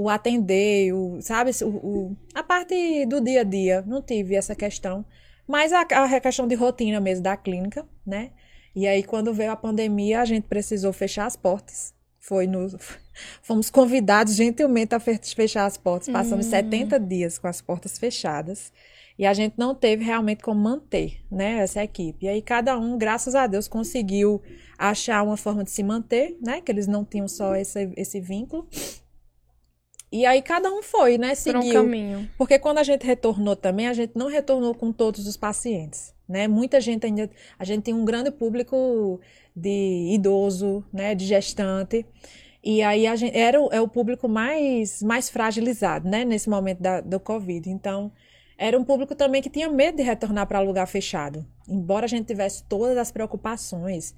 o atender, o, sabe, o, o- a parte do dia a dia. Não tive essa questão. Mas a, a questão de rotina mesmo da clínica, né? E aí, quando veio a pandemia, a gente precisou fechar as portas. Foi no, (laughs) fomos convidados gentilmente a fe- fechar as portas. Passamos Hum. 70 dias com as portas fechadas. E a gente não teve realmente como manter, né, essa equipe. E aí cada um, graças a Deus, conseguiu achar uma forma de se manter, né, que eles não tinham só esse, esse vínculo. E aí cada um foi, né, Por um seguiu. caminho. Porque quando a gente retornou também, a gente não retornou com todos os pacientes, né? Muita gente ainda, a gente tem um grande público de idoso, né, de gestante. E aí a gente era o, é o público mais mais fragilizado, né, nesse momento da, do Covid. Então, era um público também que tinha medo de retornar para lugar fechado. Embora a gente tivesse todas as preocupações,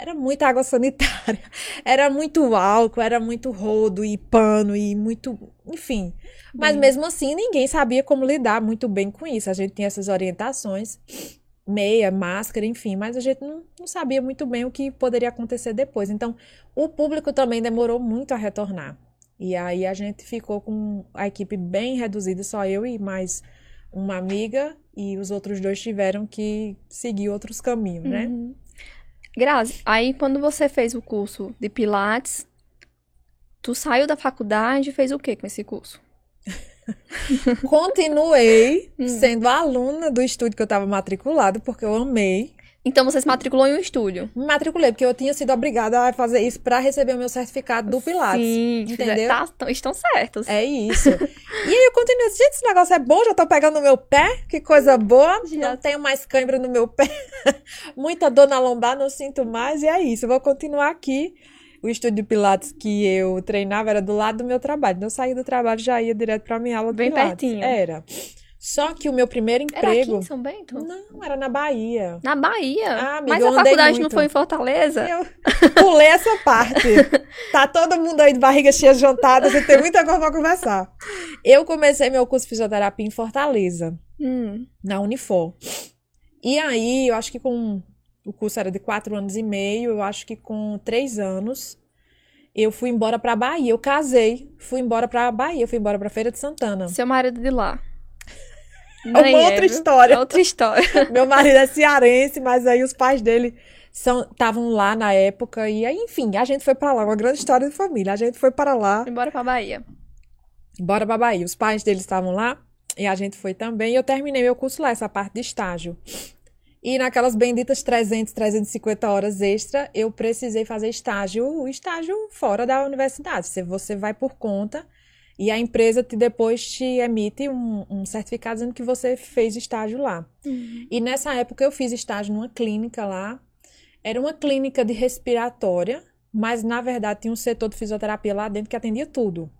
era muita água sanitária, (laughs) era muito álcool, era muito rodo e pano e muito, enfim. Mas Bem. mesmo assim, ninguém sabia como lidar muito bem com isso. A gente tinha essas orientações, meia, máscara, enfim, mas a gente não, não sabia muito bem o que poderia acontecer depois. Então, o público também demorou muito a retornar. E aí a gente ficou com a equipe bem reduzida, só eu e mais uma amiga, e os outros dois tiveram que seguir outros caminhos, né? Uhum. Grazi, aí quando você fez o curso de Pilates, tu saiu da faculdade e fez o que com esse curso? (laughs) Continuei Hum. sendo aluna do estúdio que eu estava matriculada, porque eu amei. Então você se matriculou em um estúdio. Me matriculei, porque eu tinha sido obrigada a fazer isso para receber o meu certificado do Pilates. Sim, entendeu? Tá, tão- estão certos. É isso. e aí eu continuei assim, gente, esse negócio é bom, já tô pegando no meu pé, que coisa boa. Já. Não tenho mais cãibra no meu pé. (laughs) Muita dor na lombar, não sinto mais. E é isso, eu vou continuar aqui. O estúdio de Pilates que eu treinava era do lado do meu trabalho. Eu saía do trabalho e já ia direto pra minha aula de Bem Pilates. pertinho. Era. Só que o meu primeiro Era aqui emprego. em São Bento? Não, era na Bahia. Na Bahia? Ah, amiga, Mas a faculdade não muito. foi em Fortaleza? Eu pulei essa parte. (laughs) Tá todo mundo aí de barriga cheia jantada, você tem muita coisa pra conversar. Eu comecei meu curso de fisioterapia em Fortaleza, Hum. na Unifor. E aí, eu acho que com. O curso era de quatro anos e meio, eu acho que com três anos, eu fui embora pra Bahia. Eu casei, fui embora pra Bahia, fui embora pra Feira de Santana. Seu marido de lá. Uma Nem outra história. É outra história. (laughs) Meu marido é cearense, mas aí os pais dele são estavam lá na época e aí, enfim, a gente foi pra lá, uma grande história de família. A gente foi para lá, Embora pra Bahia. bora pra Bahia. Os pais deles estavam lá e a gente foi também. E eu terminei meu curso lá, essa parte de estágio. E naquelas benditas 300, 350 horas extra, eu precisei fazer estágio, estágio fora da universidade. Se você vai por conta e a empresa te, depois te emite um, um certificado dizendo que você fez estágio lá. Uhum. E nessa época eu fiz estágio numa clínica lá. Era uma clínica de respiratória, mas na verdade tinha um setor de fisioterapia lá dentro que atendia tudo.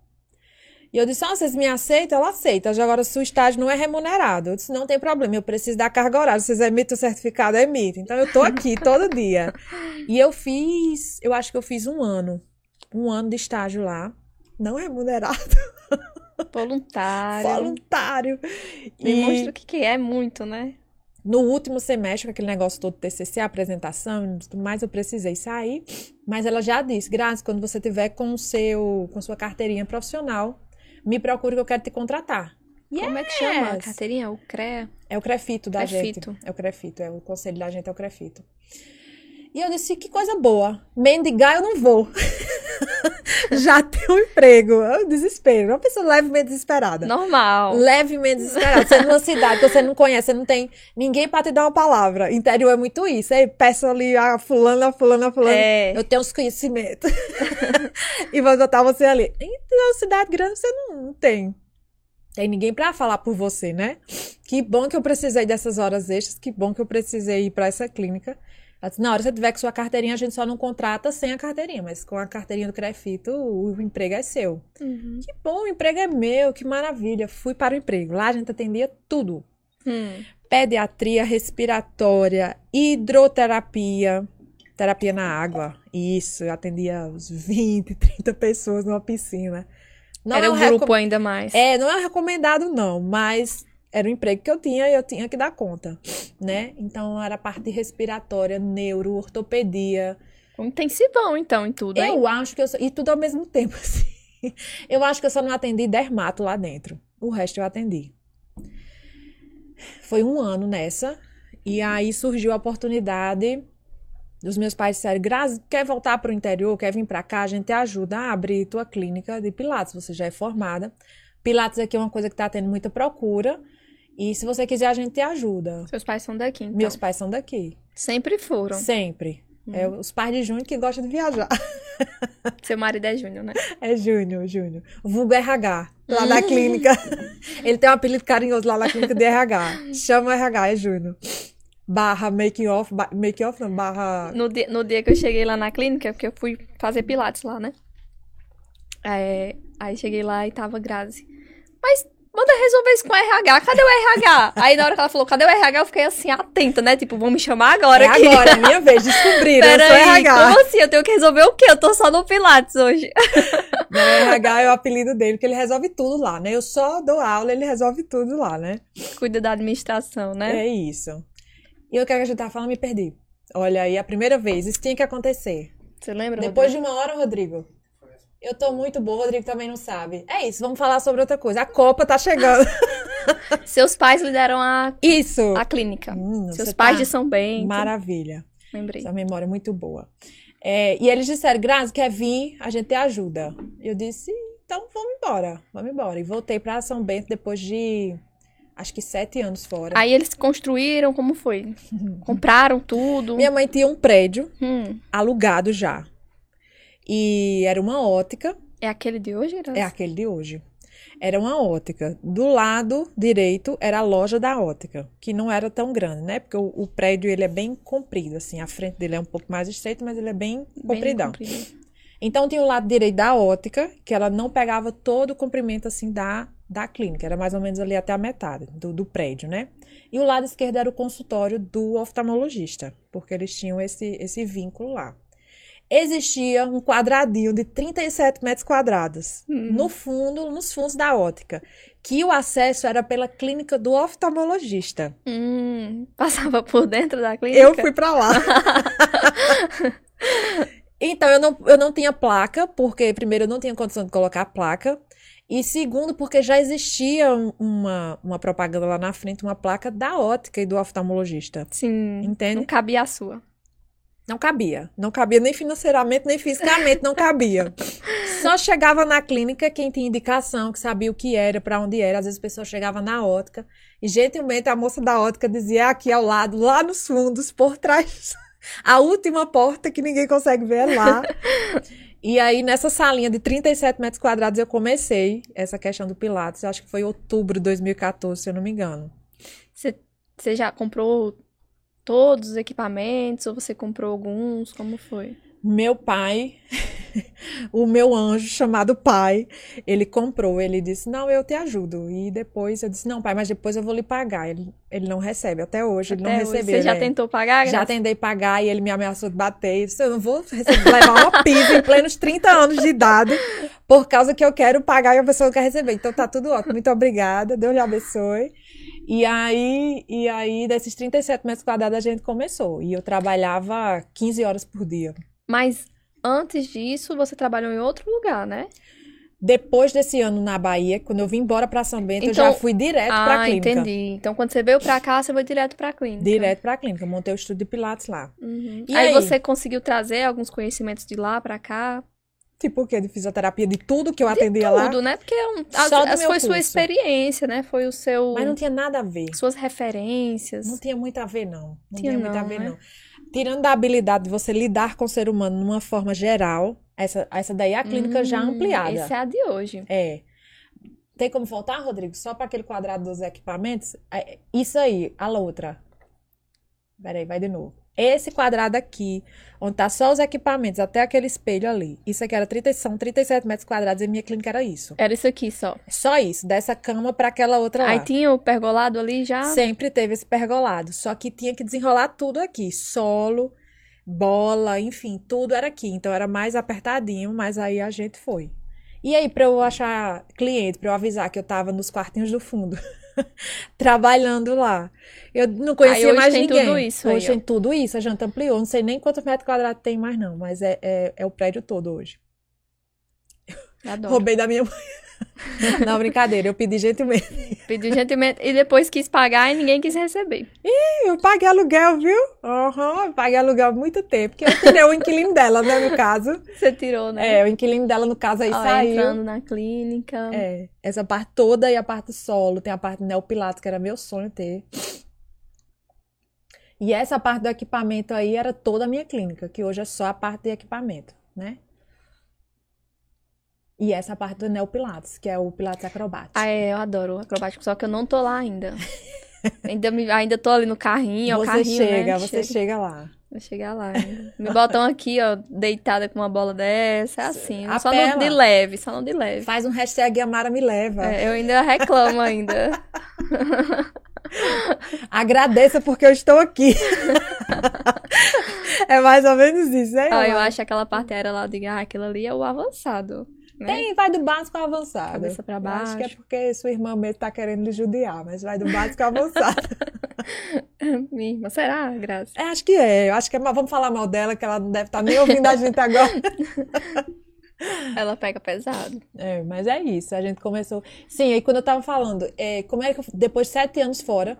E eu disse, ah, vocês me aceitam? Ela aceita. Agora, se o estágio não é remunerado. Eu disse, não tem problema, eu preciso da carga horária. Vocês emitem o certificado? Emitem. Então, eu tô aqui (laughs) todo dia. E eu fiz, eu acho que eu fiz um ano. Um ano de estágio lá. Não remunerado. (laughs) Voluntário. Voluntário. Demonstra o que, que é muito, né? No último semestre, com aquele negócio todo TCC, apresentação e tudo mais, eu precisei sair. Mas ela já disse, Grazi, quando você tiver com o seu, com sua carteirinha profissional, me procure que eu quero te contratar. Como é que chama? Yes! Carteirinha? O CREA? É o Crefito da Crefito. gente. É o Crefito, é o conselho da gente, é o Crefito. E eu disse, que coisa boa. Mendigar eu não vou. (laughs) Já tenho um emprego. É um desespero. Uma pessoa levemente desesperada. Normal. Levemente desesperada. Você numa cidade que você não conhece, você não tem ninguém pra te dar uma palavra. Interior é muito isso. Aí peço ali a fulana, a fulana, a fulana. É. Eu tenho os conhecimentos. (laughs) e vou botar você ali. Em uma cidade grande você não, não tem. Tem ninguém pra falar por você, né? Que bom que eu precisei dessas horas extras, que bom que eu precisei ir pra essa clínica. Ela disse, na hora que você tiver com sua carteirinha, a gente só não contrata sem a carteirinha, mas com a carteirinha do Crefito, o emprego é seu. Uhum. Que bom, o emprego é meu, que maravilha. Fui para o emprego. Lá a gente atendia tudo. Hum. Pediatria respiratória, hidroterapia, terapia na água. Isso, eu atendia uns 20, 30 pessoas numa piscina. Não Era é um grupo recom- ainda mais. É, não é recomendado não, mas era o emprego que eu tinha e eu tinha que dar conta, né? Então era parte respiratória, neuro, ortopedia. Intensivão, então, em tudo, hein? Eu acho que eu só... E tudo ao mesmo tempo, (laughs) assim. Eu acho que eu só não atendi dermato lá dentro. O resto eu atendi. Foi um ano nessa. E aí surgiu a oportunidade dos meus pais disseram, Grazi, quer voltar para o interior, quer vir para cá, a gente te ajuda a abrir tua clínica de Pilates, você já é formada. Pilates aqui é uma coisa que está tendo muita procura. E se você quiser, a gente te ajuda. Seus pais são daqui, então. Meus pais são daqui. Sempre foram. Sempre. É os pais de Júnior que gostam de viajar. (laughs) Seu marido é Júnior, né? É Júnior, Júnior. Vulgo RH, lá da clínica. (laughs) Ele tem um apelido carinhoso lá na clínica de RH. Chama RH, é Júnior. Barra making off, ba make off não, barra... No dia, no dia que eu cheguei lá na clínica, porque eu fui fazer pilates lá, né? É, aí cheguei lá e tava Grazi. Mas manda resolver isso com o RH. Cadê o RH? Aí na hora que ela falou, cadê o RH? Eu fiquei assim, atenta, né? Tipo, vão me chamar agora é aqui. agora, é minha vez, (laughs) descobriram, eu sou Peraí, RH. como assim? Eu tenho que resolver o quê? Eu tô só no pilates hoje. Não, RH é o apelido dele, porque ele resolve tudo lá, né? Eu só dou aula, ele resolve tudo lá, né? Cuida da administração, né? É isso. E o que a gente tava falando, me perdi. Olha aí, a primeira vez, isso tinha que acontecer. Você lembra? Depois de uma hora, Rodrigo. Eu tô muito boa, o Rodrigo também não sabe. É isso, vamos falar sobre outra coisa. A Copa tá chegando. (laughs) Seus pais lideram a, Isso! a clínica. Hum, Seus você pais tá de São Bento. Maravilha. Lembrei. Essa memória é muito boa. É, e eles disseram, Grazi, quer vir? A gente te ajuda. Eu disse, então vamos embora, vamos embora. E voltei pra São Bento depois de, acho que sete anos fora. Aí eles construíram, como foi? (laughs) Compraram tudo. Minha mãe tinha um prédio Hum, alugado já. E era uma ótica, é aquele de hoje, Grazi? é aquele de hoje. Era uma ótica. Do lado direito era a loja da ótica, que não era tão grande, né? Porque o, o prédio ele é bem comprido, assim. A frente dele é um pouco mais estreito, mas ele é bem Bem compridão. comprido. Então tinha o lado direito da ótica, que ela não pegava todo o comprimento assim da, da clínica, era mais ou menos ali até a metade do, do prédio, né? E o lado esquerdo era o consultório do oftalmologista, porque eles tinham esse, esse vínculo lá. Existia um quadradinho de 37 metros quadrados Hum. no fundo, nos fundos da ótica, que o acesso era pela clínica do oftalmologista. Hum, passava por dentro da clínica? Eu fui pra lá. (laughs) então, eu não, eu não tinha placa, porque, primeiro, eu não tinha condição de colocar a placa. E segundo, porque já existia um- uma, uma propaganda lá na frente, uma placa da ótica e do oftalmologista. Sim. Entende? Não cabia a sua. Não cabia. Não cabia nem financeiramente, nem fisicamente, não cabia. Só chegava na clínica quem tinha indicação, que sabia o que era, para onde era. Às vezes a pessoa chegava na ótica e gentilmente a moça da ótica dizia aqui ao lado, lá nos fundos, por trás. A última porta que ninguém consegue ver é lá. E aí, nessa salinha de 37 metros quadrados, eu comecei essa questão do Pilates. Eu acho que foi outubro de 2014, se eu não me engano. Você já comprou todos os equipamentos ou você comprou alguns? Como foi? Meu pai, (laughs) o meu anjo chamado pai, ele comprou. Ele disse: Não, eu te ajudo. E depois eu disse: Não, pai, mas depois eu vou lhe pagar. Ele, ele não recebe. Até hoje, ele Até não hoje. recebeu. Você já né? tentou pagar? Já tentei pagar e ele me ameaçou de bater. Eu disse, eu não vou receber- levar uma pizza em plenos 30 anos de idade por causa que eu quero pagar e a pessoa não quer receber. Então tá tudo ótimo. Muito obrigada. Deus lhe abençoe. E aí, e aí, desses 37 metros quadrados, a gente começou. E eu trabalhava 15 horas por dia. Mas antes disso, você trabalhou em outro lugar, né? Depois desse ano na Bahia, quando eu vim embora para São Bento, eu Então- já fui direto para ah, clínica. entendi. Então, quando você veio pra cá, você foi direto pra clínica. Direto para clínica. Eu montei o estúdio de Pilates lá. Uhum. E aí, aí? você conseguiu trazer alguns conhecimentos de lá pra cá? Tipo o quê? De fisioterapia, de tudo que eu atendia lá. Tudo, né? Porque é um, as, Só as- foi sua curso. experiência, né? Foi o seu. Mas não tinha nada a ver. Suas referências. Não tinha muito a ver, não. Não Tinha tinha muito a não, ver, né? não. Tirando da habilidade de você lidar com o ser humano de uma forma geral, essa, essa daí é a clínica já Hum, ampliada. Essa é a de hoje. É. Tem como voltar, Rodrigo? Só para aquele quadrado dos equipamentos? É, Isso aí, a outra. Peraí, vai de novo. Esse quadrado aqui, onde tá só os equipamentos, até aquele espelho ali. Isso aqui era 30, são 37 metros quadrados e minha clínica era isso. Era isso aqui só. Só isso, dessa cama para aquela outra lá. Aí tinha o pergolado ali já. Sempre teve esse pergolado, só que tinha que desenrolar tudo aqui, solo, bola, enfim, tudo era aqui. Então era mais apertadinho, mas aí a gente foi. E aí para eu achar cliente, para eu avisar que eu tava nos quartinhos do fundo, (laughs) (laughs) trabalhando lá. Eu não conhecia Aí hoje mais tem ninguém. tudo isso aí, hoje ó. tem tudo isso, a janta ampliou, não sei nem quantos metros quadrados tem mais não, mas é, é, é o prédio todo hoje. Adoro. Roubei da minha mãe. (laughs) não, brincadeira, eu pedi gentilmente. Pediu gentilmente. E depois quis pagar e ninguém quis receber. Eu paguei aluguel, viu? Aham, eu paguei aluguel há muito tempo. Porque eu tirei o inquilino dela, né, no caso. Você tirou, né? É, o inquilino dela, no caso, aí Ó, saiu. entrando na clínica. É, essa parte toda e a parte solo. Tem a parte neopilates, que era meu sonho ter. E essa parte do equipamento aí era toda a minha clínica, que hoje é só a parte de equipamento, né? E essa parte do neopilates, que é o pilates acrobático. Ah, é, eu adoro o acrobático, só que eu não tô lá ainda. (laughs) ainda, me- ainda tô ali no carrinho, ó, o você carrinho, chega, né? você chega lá. Vou chegar lá. ainda. Me botam aqui, ó, deitada com uma bola dessa, é assim. Só Apela. não de leve, só não de leve. Faz um hashtag Amara me leva. É, eu ainda reclamo ainda. (laughs) Agradeça porque eu estou aqui. (laughs) é mais ou menos isso, né? Ó, eu acho aquela parte aérea lá, eu digo, ah, aquilo ali é o avançado. Né? Tem, vai do básico ao avançado. Cabeça pra Eu Acho que é baixo. porque sua irmã mesmo tá querendo lhe judiar, mas vai do básico ao avançado. (laughs) (laughs) Minha irmã, será, Graça? É, acho que é. Eu acho que é. Vamos falar mal dela, que ela não deve estar nem ouvindo a gente agora. (laughs) Ela pega pesado. É, mas é isso. A gente começou. Sim, aí quando eu tava falando, é, como é que eu, depois de sete anos fora,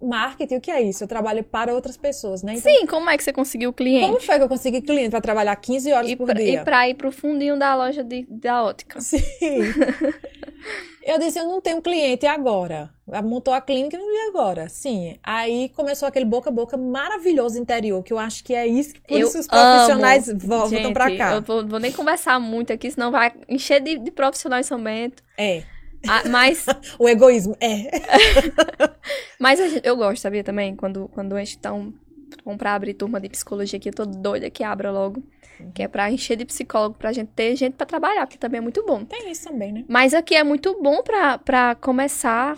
marketing, o que é isso? Eu trabalho para outras pessoas, né? Então, Sim, como é que você conseguiu o cliente? como foi que eu consegui cliente para trabalhar 15 horas E por pra, dia? e pra ir pro fundinho da loja de, da ótica. Sim. (laughs) Eu disse, eu não tenho cliente agora. Montou a clínica e agora? Sim. Aí começou aquele boca a boca maravilhoso interior, que eu acho que é isso que por Eu isso os profissionais amo. voltam pra cá. eu vou, vou nem conversar muito aqui, senão vai encher de, de São Bento. É. Ah, mas (laughs) O egoísmo. É. (laughs) mas gente- eu gosto, sabia, também? Quando, quando a gente tá um, vamos pra abrir turma de psicologia aqui, eu tô doida que abra logo. Que é pra encher de psicólogo, pra gente ter gente pra trabalhar, porque também é muito bom. Tem isso também, né? Mas aqui é muito bom pra, pra começar.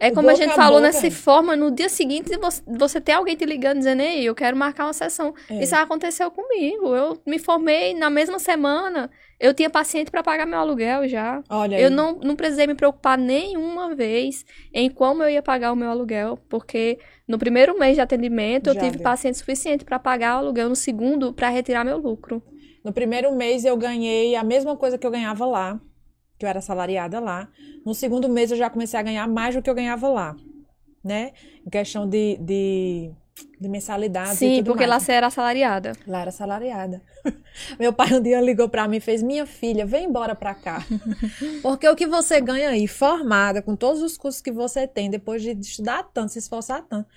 É como a gente a falou boca. nessa forma, no dia seguinte você, você ter alguém te ligando dizendo, ei, eu quero marcar uma sessão. É. Isso aconteceu comigo. Eu me formei na mesma semana. Eu tinha paciente pra pagar meu aluguel já. Olha Eu não, não precisei me preocupar nenhuma vez em como eu ia pagar o meu aluguel, porque no primeiro mês de atendimento eu Já tive deu. paciente suficiente pra pagar o aluguel, no segundo pra retirar meu lucro. No primeiro mês eu ganhei a mesma coisa que eu ganhava lá, que eu era assalariada lá. No segundo mês eu já comecei a ganhar mais do que eu ganhava lá, né? Em questão de, de de mensalidade. Sim, porque mais. lá você era assalariada. Lá era assalariada. (laughs) Meu pai um dia ligou para mim e fez: Minha filha, vem embora para cá. (laughs) porque o que você ganha aí, formada, com todos os cursos que você tem, depois de estudar tanto, se esforçar tanto,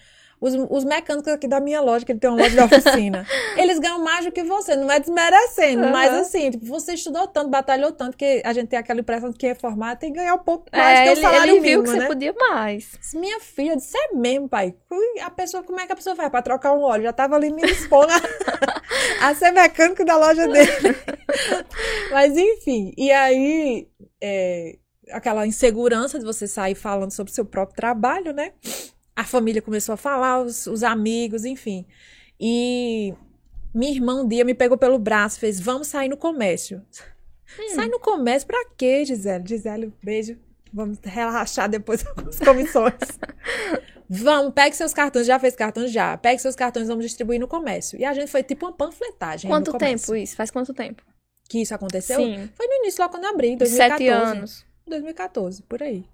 os, os mecânicos aqui da minha loja, que ele tem uma loja de oficina, (laughs) eles ganham mais do que você, não é desmerecendo, uhum. mas assim, tipo, você estudou tanto, batalhou tanto, que a gente tem aquela impressão de que é formado tem que ganhar um pouco mais é, que o salário ele, ele mínimo, viu que né? você podia mais. Minha filha, disse, é mesmo, pai. A pessoa, como é que a pessoa faz para trocar um óleo? Já tava ali me expondo a, (laughs) a ser mecânico da loja dele. (laughs) mas enfim, e aí, é, aquela insegurança de você sair falando sobre o seu próprio trabalho, né? A família começou a falar, os, os amigos, enfim. E minha irmã um dia me pegou pelo braço, fez: Vamos sair no comércio. Hum. Sai no comércio pra quê, Gisele? Gisele, beijo. Vamos relaxar depois (laughs) com as comissões. vamos, pegue seus cartões. Já fez cartões? Já. Pegue seus cartões, vamos distribuir no comércio. E a gente foi tipo uma panfletagem. Quanto tempo isso? Faz quanto tempo? Que isso aconteceu? Sim. Foi no início, lá quando eu abri, em 2014. Sete anos. 2014, por aí.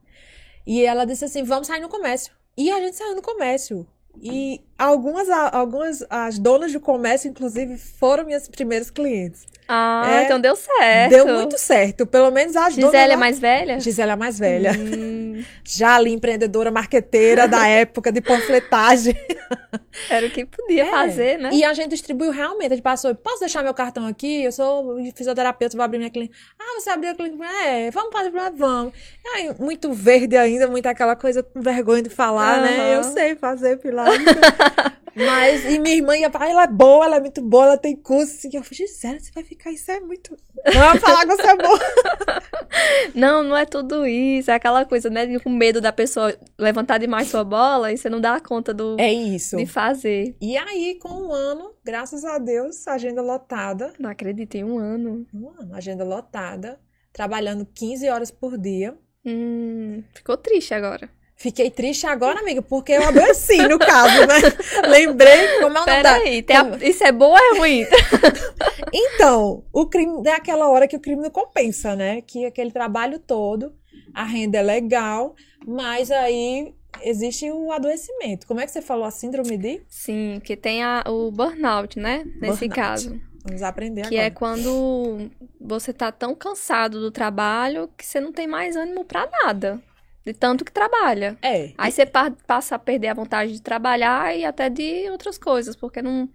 E ela disse assim: vamos sair no comércio. E a gente saiu no comércio. E algumas, algumas as donas do comércio, inclusive, foram minhas primeiras clientes. Ah, é, então deu certo. Deu muito certo. Pelo menos a Gisele dona é mais velha? Gisele é mais velha. Hum. (laughs) Já ali, empreendedora marqueteira da época de panfletagem. (laughs) Era o que podia é. fazer, né? E a gente distribuiu realmente. A gente passou, posso deixar meu cartão aqui? Eu sou fisioterapeuta, vou abrir minha clínica. Ah, você abriu a clínica? É, vamos fazer, vamos. Aí, muito verde ainda, muito aquela coisa com vergonha de falar, uhum. né? Eu sei fazer pilates. (laughs) Mas, e minha irmã ia falar, ela é boa, ela é muito boa, ela tem curso. E eu falei, Gisele, você vai ficar, isso é muito. (laughs) Não vai falar que você é boa. Não, não é tudo isso. É aquela coisa, né? Com medo da pessoa levantar demais sua bola e você não dá conta do. É isso. De fazer. E aí, com um ano, graças a Deus, agenda lotada. Não acredito, em um ano. Um ano, agenda lotada. Trabalhando 15 horas por dia. Hum, ficou triste agora. Fiquei triste agora, amiga, porque eu adoeci no caso, né? (laughs) Lembrei como é o nome da... Peraí, a... isso é bom ou é ruim? (laughs) então, o crime é aquela hora que o crime não compensa, né? Que aquele trabalho todo, a renda é legal, mas aí existe o adoecimento. Como é que você falou a síndrome de? Sim, que tem a, o burnout, né? Nesse burnout. caso. Vamos aprender que é agora. é quando você tá tão cansado do trabalho que você não tem mais ânimo para nada. De tanto que trabalha. É. Aí você pa passa a perder a vontade de trabalhar e até de outras coisas, porque não.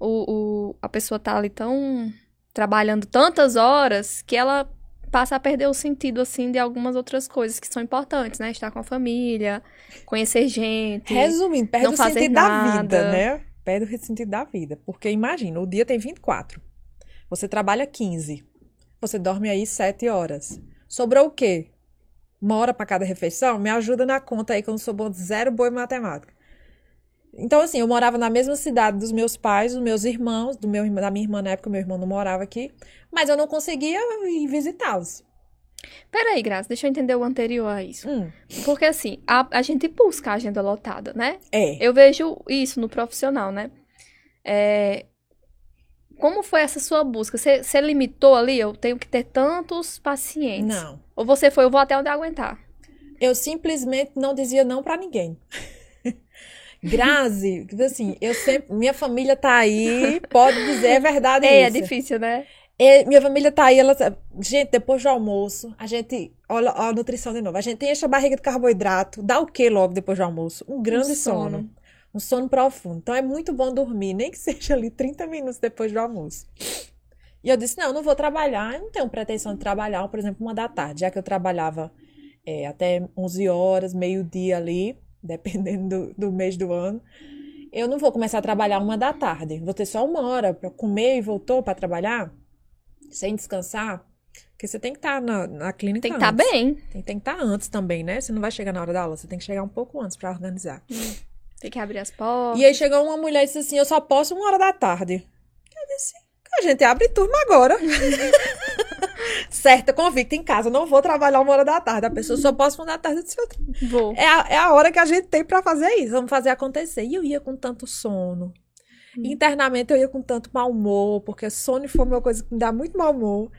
O, o, a pessoa tá ali tão. trabalhando tantas horas que ela passa a perder o sentido, assim, de algumas outras coisas que são importantes, né? Estar com a família, conhecer gente. Resumindo, perde o sentido nada. da vida, né? Perde o sentido da vida. Porque imagina, o dia tem 24. Você trabalha 15. Você dorme aí 7 horas. Sobrou o quê? Uma hora para cada refeição, me ajuda na conta aí que eu não sou bom, zero boa em matemática. Então, assim, eu morava na mesma cidade dos meus pais, dos meus irmãos, do meu, da minha irmã na época, meu irmão não morava aqui, mas eu não conseguia ir visitá-los. Peraí, Graça, deixa eu entender o anterior a isso. Hum. Porque, assim, a, a gente busca a agenda lotada, né? É. Eu vejo isso no profissional, né? É, como foi essa sua busca? Você limitou ali? Eu tenho que ter tantos pacientes? Não. Ou você foi, eu vou até onde aguentar? Eu simplesmente não dizia não para ninguém. (laughs) Grazi, assim, eu sempre. Minha família tá aí, pode dizer, é verdade é, isso. É difícil, né? É, minha família tá aí, ela. Gente, depois do almoço, a gente. Olha a nutrição de novo. A gente enche a barriga de carboidrato. Dá o que logo depois do almoço? Um grande um sono. sono um sono profundo. Então é muito bom dormir, nem que seja ali 30 minutos depois do almoço. E eu disse: não, eu não vou trabalhar, eu não tenho pretensão de trabalhar, por exemplo, uma da tarde, já que eu trabalhava é, até 11 horas, meio-dia ali, (laughs) dependendo do, do mês do ano. Eu não vou começar a trabalhar uma da tarde, vou ter só uma hora para comer e voltou para trabalhar, sem descansar. Porque você tem que estar tá na, na clínica Tem que estar tá bem. Tem, tem que estar tá antes também, né? Você não vai chegar na hora da aula, você tem que chegar um pouco antes para organizar. Hum. Tem que abrir as portas. E aí chegou uma mulher e disse assim: Eu só posso uma hora da tarde. Eu disse: A gente abre turma agora. (laughs) Certa, convicta em casa, não vou trabalhar uma hora da tarde. A pessoa só posso uma da tarde. Eu disse, vou. É a, é a hora que a gente tem para fazer isso. Vamos fazer acontecer. E eu ia com tanto sono. Hum. Internamente eu ia com tanto mau humor, porque sono foi uma coisa que me dá muito mau humor.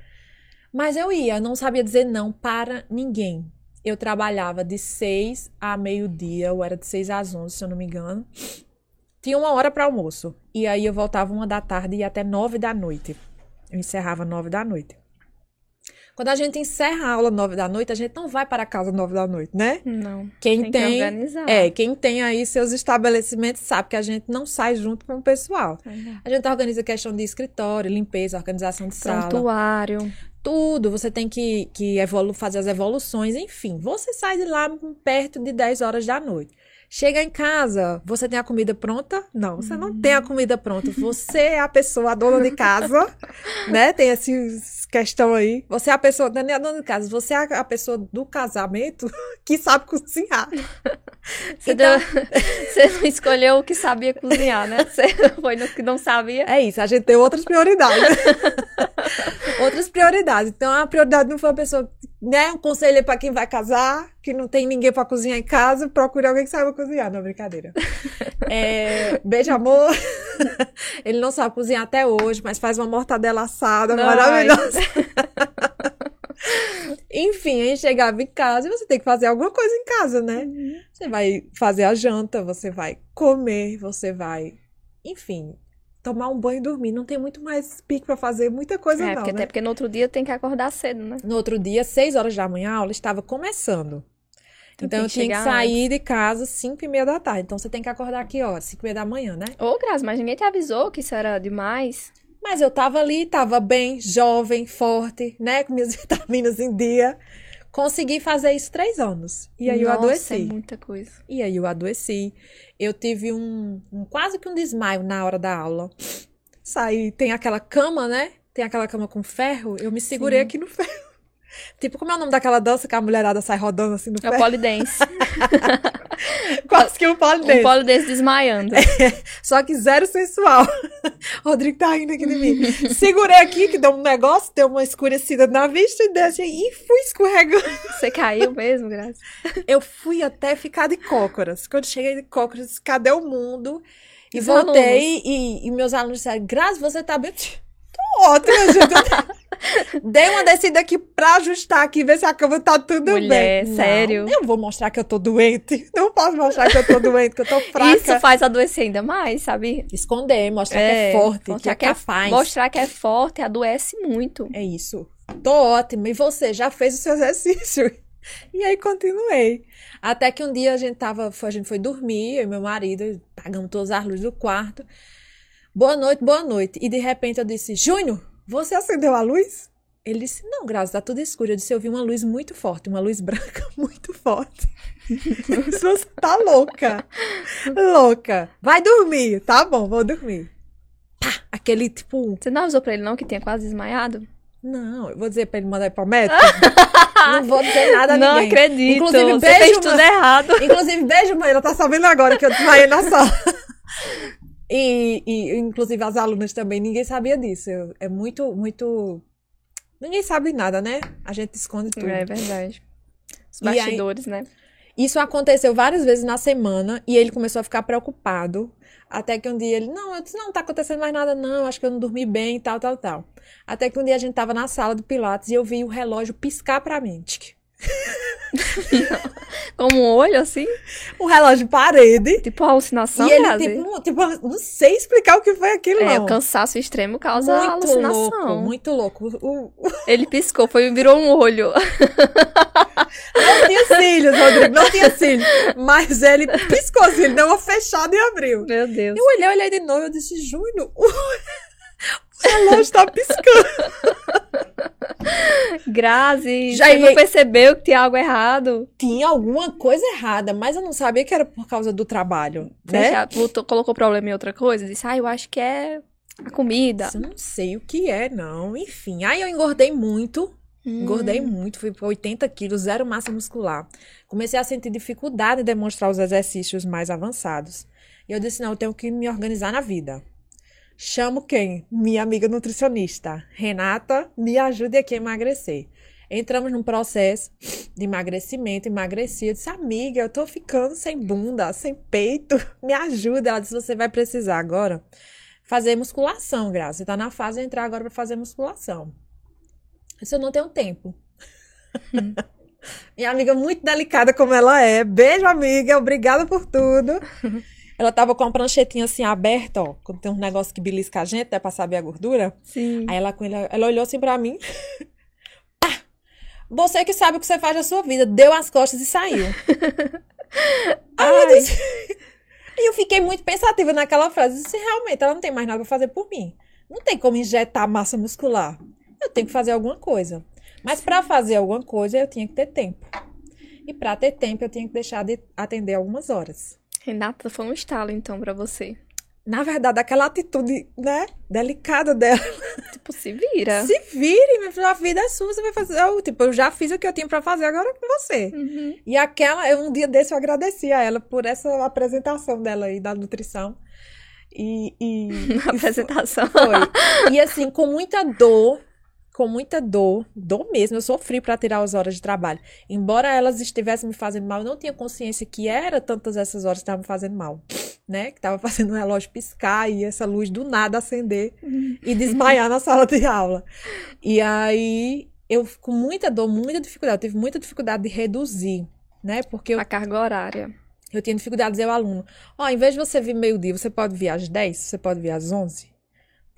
Mas eu ia, não sabia dizer não para ninguém eu trabalhava de 6 a meio-dia, ou era de 6 às 11, se eu não me engano. Tinha uma hora para almoço. E aí eu voltava uma da tarde e ia até nove da noite. Eu encerrava nove da noite. Quando a gente encerra a aula nove da noite, a gente não vai para casa nove da noite, né? Não. Quem tem, tem, que organizar. é, quem tem aí seus estabelecimentos sabe que a gente não sai junto com o pessoal. Uhum. A gente organiza questão de escritório, limpeza, organização de sala, Prontuário. tudo. Você tem que, que evolu fazer as evoluções, enfim. Você sai de lá perto de 10 horas da noite. Chega em casa, você tem a comida pronta? Não, você não tem a comida pronta. Você é a pessoa, a dona de casa, (laughs) né? Tem essa questão aí. Você é a pessoa, não é a dona de casa, você é a pessoa do casamento (laughs) que sabe cozinhar. (laughs) Você, Então- deu- você não escolheu o que sabia cozinhar, né? Você foi no que não sabia. É isso, a gente tem outras prioridades. outras prioridades. Então, a prioridade não foi a pessoa, né? Um conselho para quem vai casar, que não tem ninguém para cozinhar em casa, procure alguém que saiba cozinhar. Não, brincadeira. (laughs) É, beijo, amor. (laughs) Ele não sabe cozinhar até hoje, mas faz uma mortadela assada Ai. maravilhosa. (laughs) Enfim, a gente chegava em casa e você tem que fazer alguma coisa em casa, né? Você vai fazer a janta, você vai comer, você vai, enfim, tomar um banho e dormir. Não tem muito mais pique pra fazer muita coisa, É, não, porque né? até porque no outro dia tem que acordar cedo, né? No outro dia, seis horas da manhã, a aula estava começando. Então Então, eu tinha que sair de casa às cinco e meia da tarde. Então, você tem que acordar aqui, ó, cinco e meia da manhã, né? Ô, Grazi, mas ninguém te avisou que isso era demais. Mas eu tava ali, tava bem, jovem, forte, né? Com minhas (laughs) vitaminas em dia. Consegui fazer isso três anos. E aí eu Nossa, adoeci. é muita coisa. E aí eu adoeci. Eu tive um, um- quase que um desmaio na hora da aula. Saí, tem aquela cama, né? Tem aquela cama com ferro. Eu me segurei Sim. aqui no ferro. Tipo, como é o nome daquela dança que a mulherada sai rodando assim no É o polidense. (laughs) Quase que um pole um polidense desmaiando. Só que zero sensual. (laughs) Rodrigo tá rindo aqui de mim. Segurei aqui, que deu um negócio, deu uma escurecida na vista e desce e fui escorregando. Você caiu mesmo, Grazi? Eu fui até ficar de cócoras. Quando cheguei de cócoras, cadê o mundo? E Os voltei e, e meus alunos disseram, Grazi, você tá bem? Tô ótima, gente. Dei uma descida aqui pra ajustar aqui, ver se a cama tá tudo Mulher, bem. Não, sério? eu vou mostrar que eu tô doente. (laughs) Não posso mostrar que eu tô doente, que eu tô fraca. Isso faz adoecer ainda mais, sabe? Esconder, mostrar que é forte, que mostrar é capaz. mostrar que é forte adoece muito. É isso. Tô ótima. E você já fez o seu exercício? (laughs) E aí continuei. Até que um dia a gente tava, foi- a gente foi dormir, eu e meu marido, pagamos todas as luzes do quarto. Boa noite, boa noite. E de repente eu disse: Júnior, você acendeu a luz? Ele disse: Não, Graça, tá tudo escuro. Eu disse: Eu vi uma luz muito forte, uma luz (laughs) branca muito forte. Eu disse, Você tá louca. Louca. Vai dormir. Tá bom, vou dormir. Pá, aquele tipo. Você não avisou pra ele não que tinha quase desmaiado? Não, eu vou dizer pra ele mandar ir pra médico. (laughs) não vou dizer nada a não ninguém. acredito. Inclusive, Você beijo, fez mãe. tudo errado. Inclusive, beijo, mãe. Ela tá sabendo agora que eu desmaiei na sala. (laughs) E, e, inclusive, as alunas também, ninguém sabia disso. É muito, muito. Ninguém sabe nada, né? A gente esconde tudo. É verdade. Os E aí- bastidores, né? Isso aconteceu várias vezes na semana e ele começou a ficar preocupado. Até que um dia ele, não, eu disse, não, tá acontecendo mais nada, não, acho que eu não dormi bem, tal, tal, tal. Até que um dia a gente tava na sala do Pilates e eu vi o relógio piscar pra mim. Tic. (laughs) Como um olho, assim, Um relógio de parede. tipo alucinação, e ele, tipo, tipo, não sei explicar o que foi aquilo, É, não. o cansaço extremo causa muito alucinação. louco, muito louco. O- (laughs) Ele piscou, foi, virou um olho. não tinha cílios, Rodrigo, não tinha cílios. Mas ele piscou assim, ele deu uma fechada e abriu. Meu Deus. Eu olhei, olhei de novo, eu disse, Júnior, o relógio tá piscando. (laughs) Grazi, Já você ia- não percebeu que tinha algo errado? Tinha alguma coisa errada, mas eu não sabia que era por causa do trabalho, Você né? já colocou problema em outra coisa? Disse, ah, eu acho que é a comida. Isso eu não sei o que é, não. Enfim, aí eu engordei muito, Hum. engordei muito, fui para 80 quilos, zero massa muscular. Comecei a sentir dificuldade em demonstrar os exercícios mais avançados. E eu disse, não, eu tenho que me organizar na vida. Chamo quem? Minha amiga nutricionista. Renata, me ajude aqui a emagrecer. Entramos num processo de emagrecimento, emagreci. Eu disse, amiga, eu tô ficando sem bunda, sem peito. (laughs) Me ajuda. Ela disse, você vai precisar agora fazer musculação, Graça. Você tá na fase de entrar agora para fazer musculação. Eu disse, eu não tenho tempo. (laughs) Minha amiga muito delicada como ela é. Beijo, amiga. Obrigada por tudo. (laughs) Ela tava com a pranchetinha assim aberta, ó. Quando tem um negócio que belisca a gente, né? Pra saber a gordura. Sim. Aí ela, ela olhou assim pra mim. (laughs) Ah, você que sabe o que você faz na sua vida. Deu as costas e saiu. (laughs) Aí eu disse. (laughs) E eu fiquei muito pensativa naquela frase. Disse, realmente, ela não tem mais nada pra fazer por mim. Não tem como injetar massa muscular. Eu tenho que fazer alguma coisa. Mas para fazer alguma coisa, eu tinha que ter tempo. E para ter tempo, eu tinha que deixar de atender algumas horas. Renata, foi um estalo, então, para você. Na verdade, aquela atitude, né, delicada dela. Tipo, se vira. Se vire, minha filha, a vida é sua, você vai fazer. Eu, tipo, eu já fiz o que eu tinha para fazer, agora é com você. Uhum. E aquela, eu, um dia desse eu agradeci a ela por essa apresentação dela aí da nutrição. E. e (laughs) apresentação. Foi. E assim, com muita dor, com muita dor, dor mesmo, eu sofri para tirar as horas de trabalho. Embora elas estivessem me fazendo mal, eu não tinha consciência que era tantas essas horas que estavam me fazendo mal né? Que tava (laughs) fazendo o relógio piscar e essa luz do nada acender e desmaiar na sala de aula. E aí eu com muita dor, muita dificuldade, eu tive muita dificuldade de reduzir, né? Porque eu, a carga horária. Eu tinha dificuldade de dizer ao aluno, ó, oh, em vez de você vir meio-dia, você pode vir às 10, você pode vir às 11?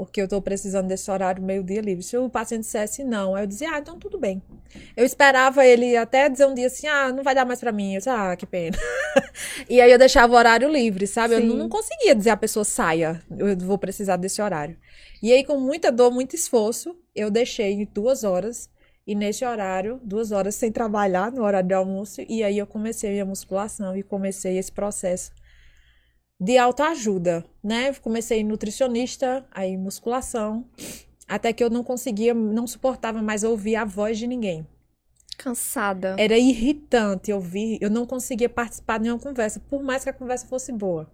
Porque eu estou precisando desse horário meio-dia livre. Se o paciente dissesse não, eu dizia, ah, então tudo bem. Eu esperava ele até dizer um dia assim, ah, não vai dar mais para mim. Eu disse, ah, que pena. (laughs) e aí eu deixava o horário livre, sabe? Sim. Eu não, conseguia dizer a pessoa saia, eu vou precisar desse horário. E aí, com muita dor, muito esforço, eu deixei duas horas. E nesse horário, duas horas sem trabalhar, no horário de almoço, e aí eu comecei a minha musculação e comecei esse processo de autoajuda, né? Comecei nutricionista, aí musculação, até que eu não conseguia, não suportava mais ouvir a voz de ninguém. Cansada. Era irritante ouvir, eu não conseguia participar de nenhuma conversa, por mais que a conversa fosse boa.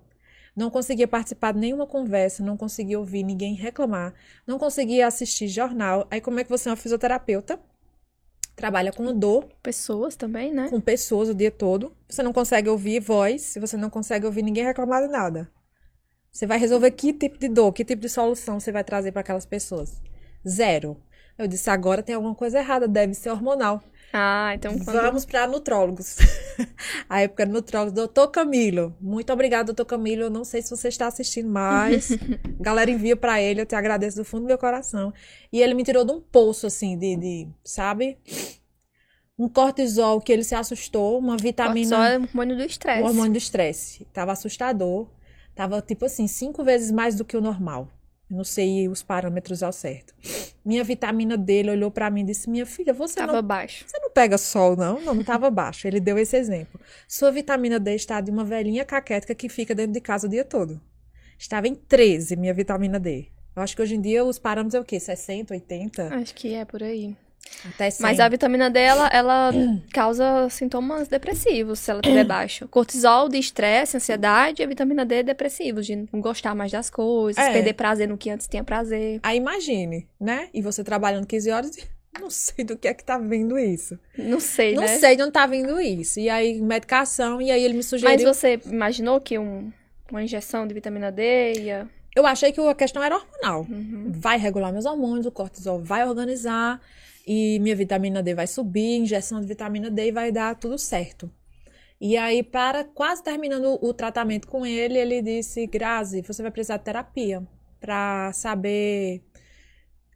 Não conseguia participar de nenhuma conversa, não conseguia ouvir ninguém reclamar, não conseguia assistir jornal. Aí como é que você é uma fisioterapeuta? Trabalha com dor. Pessoas também, né? Com pessoas o dia todo. Você não consegue ouvir voz, você não consegue ouvir ninguém reclamar de nada. Você vai resolver que tipo de dor, que tipo de solução você vai trazer para aquelas pessoas? Zero. Eu disse, agora tem alguma coisa errada, deve ser hormonal. Ah, então quando... Vamos para nutrólogos. (laughs) a época do nutrólogo, doutor Camilo. Muito obrigada, doutor Camilo. Eu não sei se você está assistindo mais. (laughs) Galera, envia para ele, eu te agradeço do fundo do meu coração. E ele me tirou de um poço, assim, de, de sabe? Um cortisol que ele se assustou, uma vitamina. Cortisol é o hormônio do estresse. O hormônio do estresse. Tava assustador. Tava, tipo assim, cinco vezes mais do que o normal. Eu não sei os parâmetros ao certo. Minha vitamina D, ele olhou para mim e disse: Minha filha, você tava não. baixo. Você não pega sol, não? Não, não tava baixo. Ele deu esse exemplo. Sua vitamina D está de uma velhinha caquética que fica dentro de casa o dia todo. Estava em 13, minha vitamina D. Eu acho que hoje em dia os parâmetros é o quê? 60, 80? Acho que é por aí. Até 100. Mas a vitamina D, ela, ela causa sintomas depressivos se ela estiver baixa. Cortisol de estresse, ansiedade, e a vitamina D é depressivo, de não gostar mais das coisas, É. perder prazer no que antes tinha prazer. Aí imagine, né? E você trabalhando 15 horas e (laughs) não sei do que é que tá vendo isso. Não sei, Não né? sei de onde tá vindo isso. E aí, medicação, e aí ele me sugeriu. Mas você imaginou que um, uma injeção de vitamina D ia... Eu achei que a questão era hormonal. Uhum. Vai regular meus hormônios, o cortisol vai organizar e minha vitamina D vai subir, injeção de vitamina D e vai dar tudo certo. E aí, para quase terminando o tratamento com ele, ele disse: Grazi, você vai precisar de terapia para saber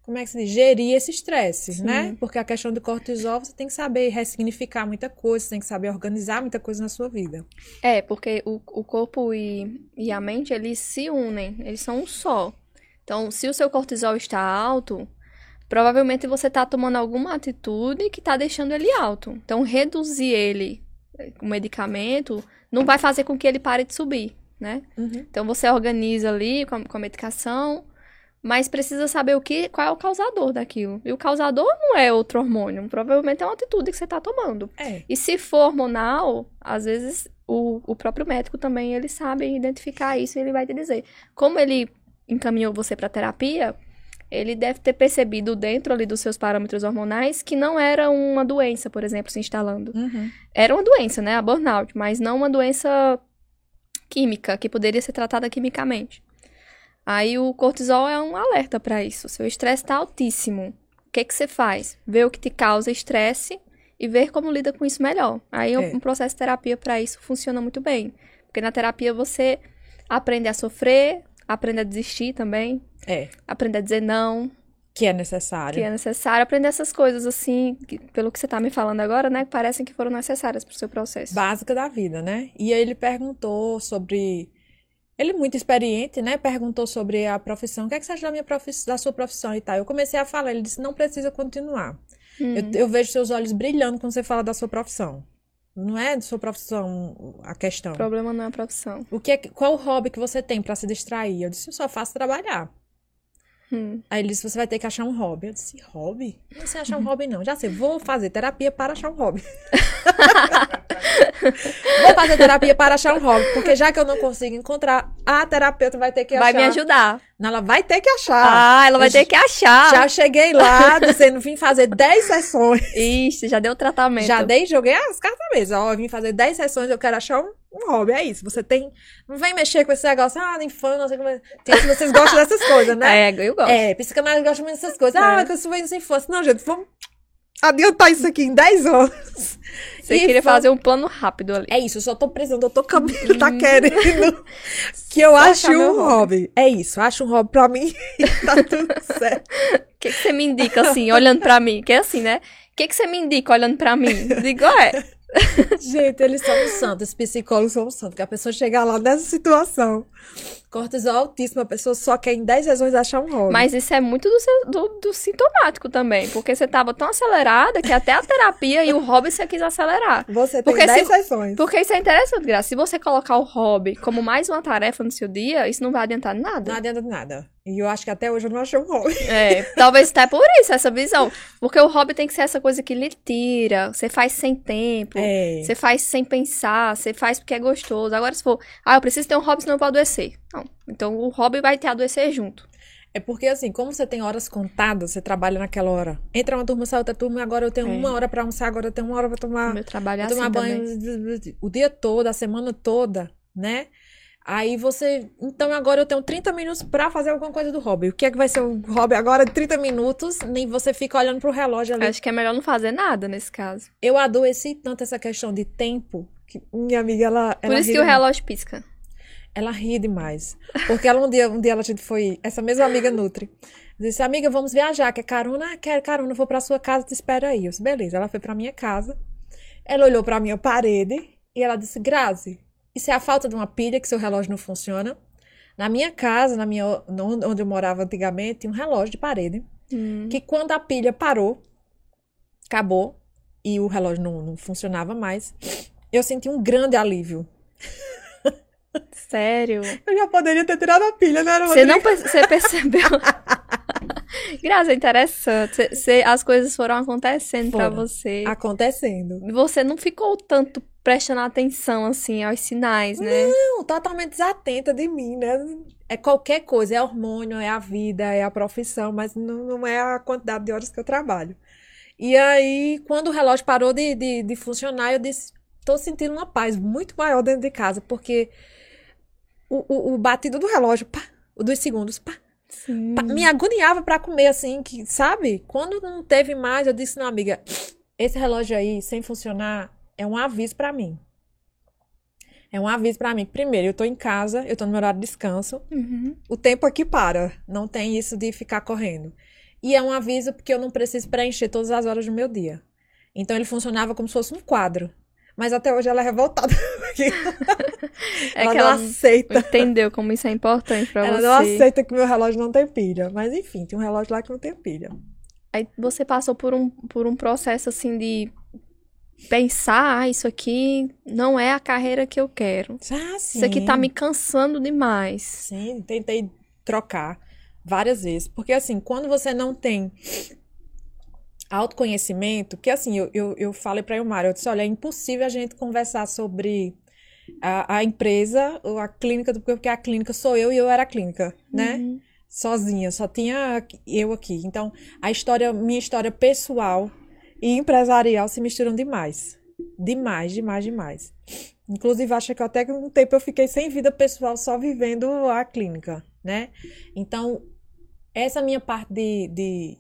como é que se diz? Gerir esse estresse, Sim. né? Porque a questão do cortisol, você tem que saber ressignificar muita coisa, você tem que saber organizar muita coisa na sua vida. É, porque o, o corpo e, e a mente, eles se unem, eles são um só. Então, se o seu cortisol está alto, provavelmente você está tomando alguma atitude que está deixando ele alto. Então, reduzir ele com medicamento não vai fazer com que ele pare de subir, né? Uhum. Então, você organiza ali com a, com a medicação, mas precisa saber o que, qual é o causador daquilo. E o causador não é outro hormônio, provavelmente é uma atitude que você está tomando. É. E se for hormonal, às vezes o, o próprio médico também ele sabe identificar isso e ele vai te dizer. Como ele encaminhou você para terapia, ele deve ter percebido dentro ali dos seus parâmetros hormonais que não era uma doença, por exemplo, se instalando. Uhum. Era uma doença, né, a burnout, mas não uma doença química que poderia ser tratada quimicamente. Aí o cortisol é um alerta para isso. Seu estresse está altíssimo. O que que você faz? Ver o que te causa estresse e ver como lida com isso melhor. Aí É. um processo de terapia para isso funciona muito bem, porque na terapia você aprender a sofrer, aprender a desistir também, É, aprender a dizer não, que é necessário. que é necessário, aprender essas coisas assim, que, pelo que você tá me falando agora, né, que parecem que foram necessárias pro seu processo. básica da vida, né? E aí ele perguntou sobre. Ele, muito experiente, né? Perguntou sobre a profissão. O que é que você acha da, minha profiss... da sua profissão e tal? Eu comecei a falar. Ele disse: não precisa continuar. Hum. Eu, eu vejo seus olhos brilhando quando você fala da sua profissão. Não é da sua profissão a questão. O problema não é a profissão. O que é, qual o hobby que você tem pra se distrair? Eu disse: eu só faço trabalhar. Hum. Aí ele disse: você vai ter que achar um hobby. Eu disse: hobby? Não sei achar um hobby, não. Já sei, vou fazer terapia para achar um hobby. (laughs) vou fazer terapia para achar um hobby. Porque já que eu não consigo encontrar, a terapeuta vai ter que achar. Vai me ajudar. Não, ela vai ter que achar. Ah, ela vai eu ter que achar. Já cheguei lá dizendo: vim fazer 10 sessões. Ixi, já deu tratamento. Já dei, joguei as cartas mesa. Ó, vim fazer 10 sessões, eu quero achar um, um hobby. É isso. Você tem. Não vem mexer com esse negócio. Ah, nem fã, não sei como. é. Tem, se vocês gostam dessas coisas, né? É, eu gosto. É, psicanálise gosta muito dessas coisas. É. Ah, que eu sou infância. Não, gente, vamos adiantar isso aqui em 10 anos. Você E queria fazer um plano rápido ali. É isso, eu só tô precisando, o doutor Camilo tá (laughs) querendo que eu ache um hobby. É isso, acho um hobby pra mim (laughs) e tá tudo certo. O que, que você me indica, assim, olhando pra mim? Que é assim, né? O que, que você me indica olhando pra mim? Digo, é. Gente, eles são um santo, os psicólogos são um santo, que a pessoa chegar lá nessa situação, cortisol altíssimo, a pessoa só quer em 10 sessões achar um hobby. Mas isso é muito do, seu, do, do sintomático também. Porque você tava tão acelerada que até a terapia e o hobby você quis acelerar. Você tem porque 10 se- sessões. Porque isso é interessante, Graça. Se você colocar o hobby como mais uma tarefa no seu dia, isso não vai adiantar nada. Não adianta nada. E eu acho que até hoje eu não achei um hobby. É, talvez até por isso, essa visão. Porque o hobby tem que ser essa coisa que lhe tira. Você faz sem tempo. É. Você faz sem pensar, você faz porque é gostoso. Agora, se for, ah, eu preciso ter um hobby, senão eu vou adoecer. Não. Então, o hobby vai ter adoecer junto. É porque, assim, como você tem horas contadas, você trabalha naquela hora. Entra uma turma, sai outra turma, agora eu tenho É. uma hora pra almoçar, agora eu tenho uma hora pra O tomar, meu trabalho é pra assim tomar também. banho o dia todo, a semana toda, né? Aí você. Então agora eu tenho 30 minutos pra fazer alguma coisa do hobby. O que é que vai ser o hobby agora de 30 minutos? Nem você fica olhando pro relógio ali. Acho que é melhor não fazer nada nesse caso. Eu adoeci tanto essa questão de tempo que minha amiga, ela. Por ela isso que o relógio pisca. Ela ri demais. Porque ela um dia, um dia ela a gente foi, essa mesma amiga Nutri, disse, amiga, vamos viajar, quer carona? Ah, Quero carona, vou pra sua casa, te espero aí. Eu disse, beleza. Ela foi pra minha casa, ela olhou pra minha parede e ela disse, Grazi, isso é a falta de uma pilha que seu relógio não funciona? Na minha casa, na minha, onde eu morava antigamente, tinha um relógio de parede, Hum. que quando a pilha parou, acabou, e o relógio não, não funcionava mais, eu senti um grande alívio. Sério. Eu já poderia ter tirado a pilha, não era Você não você percebeu? (laughs) Graça, é interessante. Você- você- as coisas foram acontecendo pra Foram. você. acontecendo. Você não ficou tanto prestando atenção, assim, aos sinais, né? Não, totalmente desatenta de mim, né? É qualquer coisa, é hormônio, é a vida, é a profissão, mas não, não é a quantidade de horas que eu trabalho. E aí, quando o relógio parou de, de, de funcionar, eu disse, tô sentindo uma paz muito maior dentro de casa, porque o, o, o batido do relógio, pá, o dos segundos, pá, pá, me agoniava pra comer, assim, que, sabe? Quando não teve mais, eu disse, não, amiga, esse relógio aí, sem funcionar, é um aviso pra mim. É um aviso pra mim. Primeiro, eu tô em casa, eu tô no meu horário de descanso, Uhum. o tempo aqui para. Não tem isso de ficar correndo. E é um aviso porque eu não preciso preencher todas as horas do meu dia. Então ele funcionava como se fosse um quadro. Mas até hoje ela é revoltada. (laughs) É ela que não ela aceita. entendeu como isso é importante pra Ela você. não aceita que meu relógio não tem pilha. Mas enfim, tem um relógio lá que não tem pilha. Aí você passou por um, por um processo assim de pensar, ah, isso aqui não é a carreira que eu quero. Ah, sim. Isso aqui tá me cansando demais. Sim, tentei trocar várias vezes. Porque, assim, quando você não tem autoconhecimento, que assim, eu, eu, eu falei pra Ilmar, eu disse, olha, é impossível a gente conversar sobre a, a empresa ou a clínica, porque a clínica sou eu e eu era a clínica, né? Uhum. Sozinha, só tinha eu aqui. Então, a história, minha história pessoal e empresarial se misturam demais. Demais, demais, demais. Inclusive, acho que até que um tempo eu fiquei sem vida pessoal, só vivendo a clínica, né? Então, essa minha parte de, de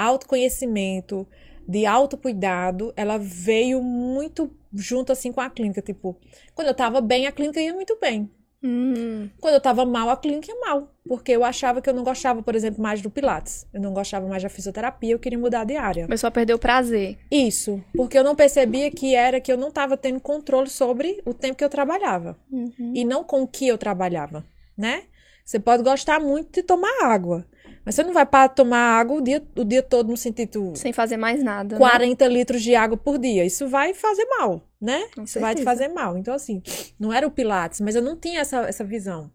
autoconhecimento, de autocuidado, ela veio muito junto assim com a clínica. Tipo, quando eu tava bem, a clínica ia muito bem. Hum, Quando eu tava mal, a clínica ia mal. Porque eu achava que eu não gostava, por exemplo, mais do Pilates. Eu não gostava mais da fisioterapia, eu queria mudar de área. começou a perder o prazer. Isso, porque eu não percebia que era que eu não tava tendo controle sobre o tempo que eu trabalhava. Uhum. E não com o que eu trabalhava, né? Você pode gostar muito de tomar água. Mas você não vai para tomar água o dia, o dia todo no sentido Sem fazer mais nada. né? 40 litros de água por dia. Isso vai fazer mal, né? Com Isso vai te certeza. fazer mal. Então, assim, não era o Pilates, mas eu não tinha essa, essa visão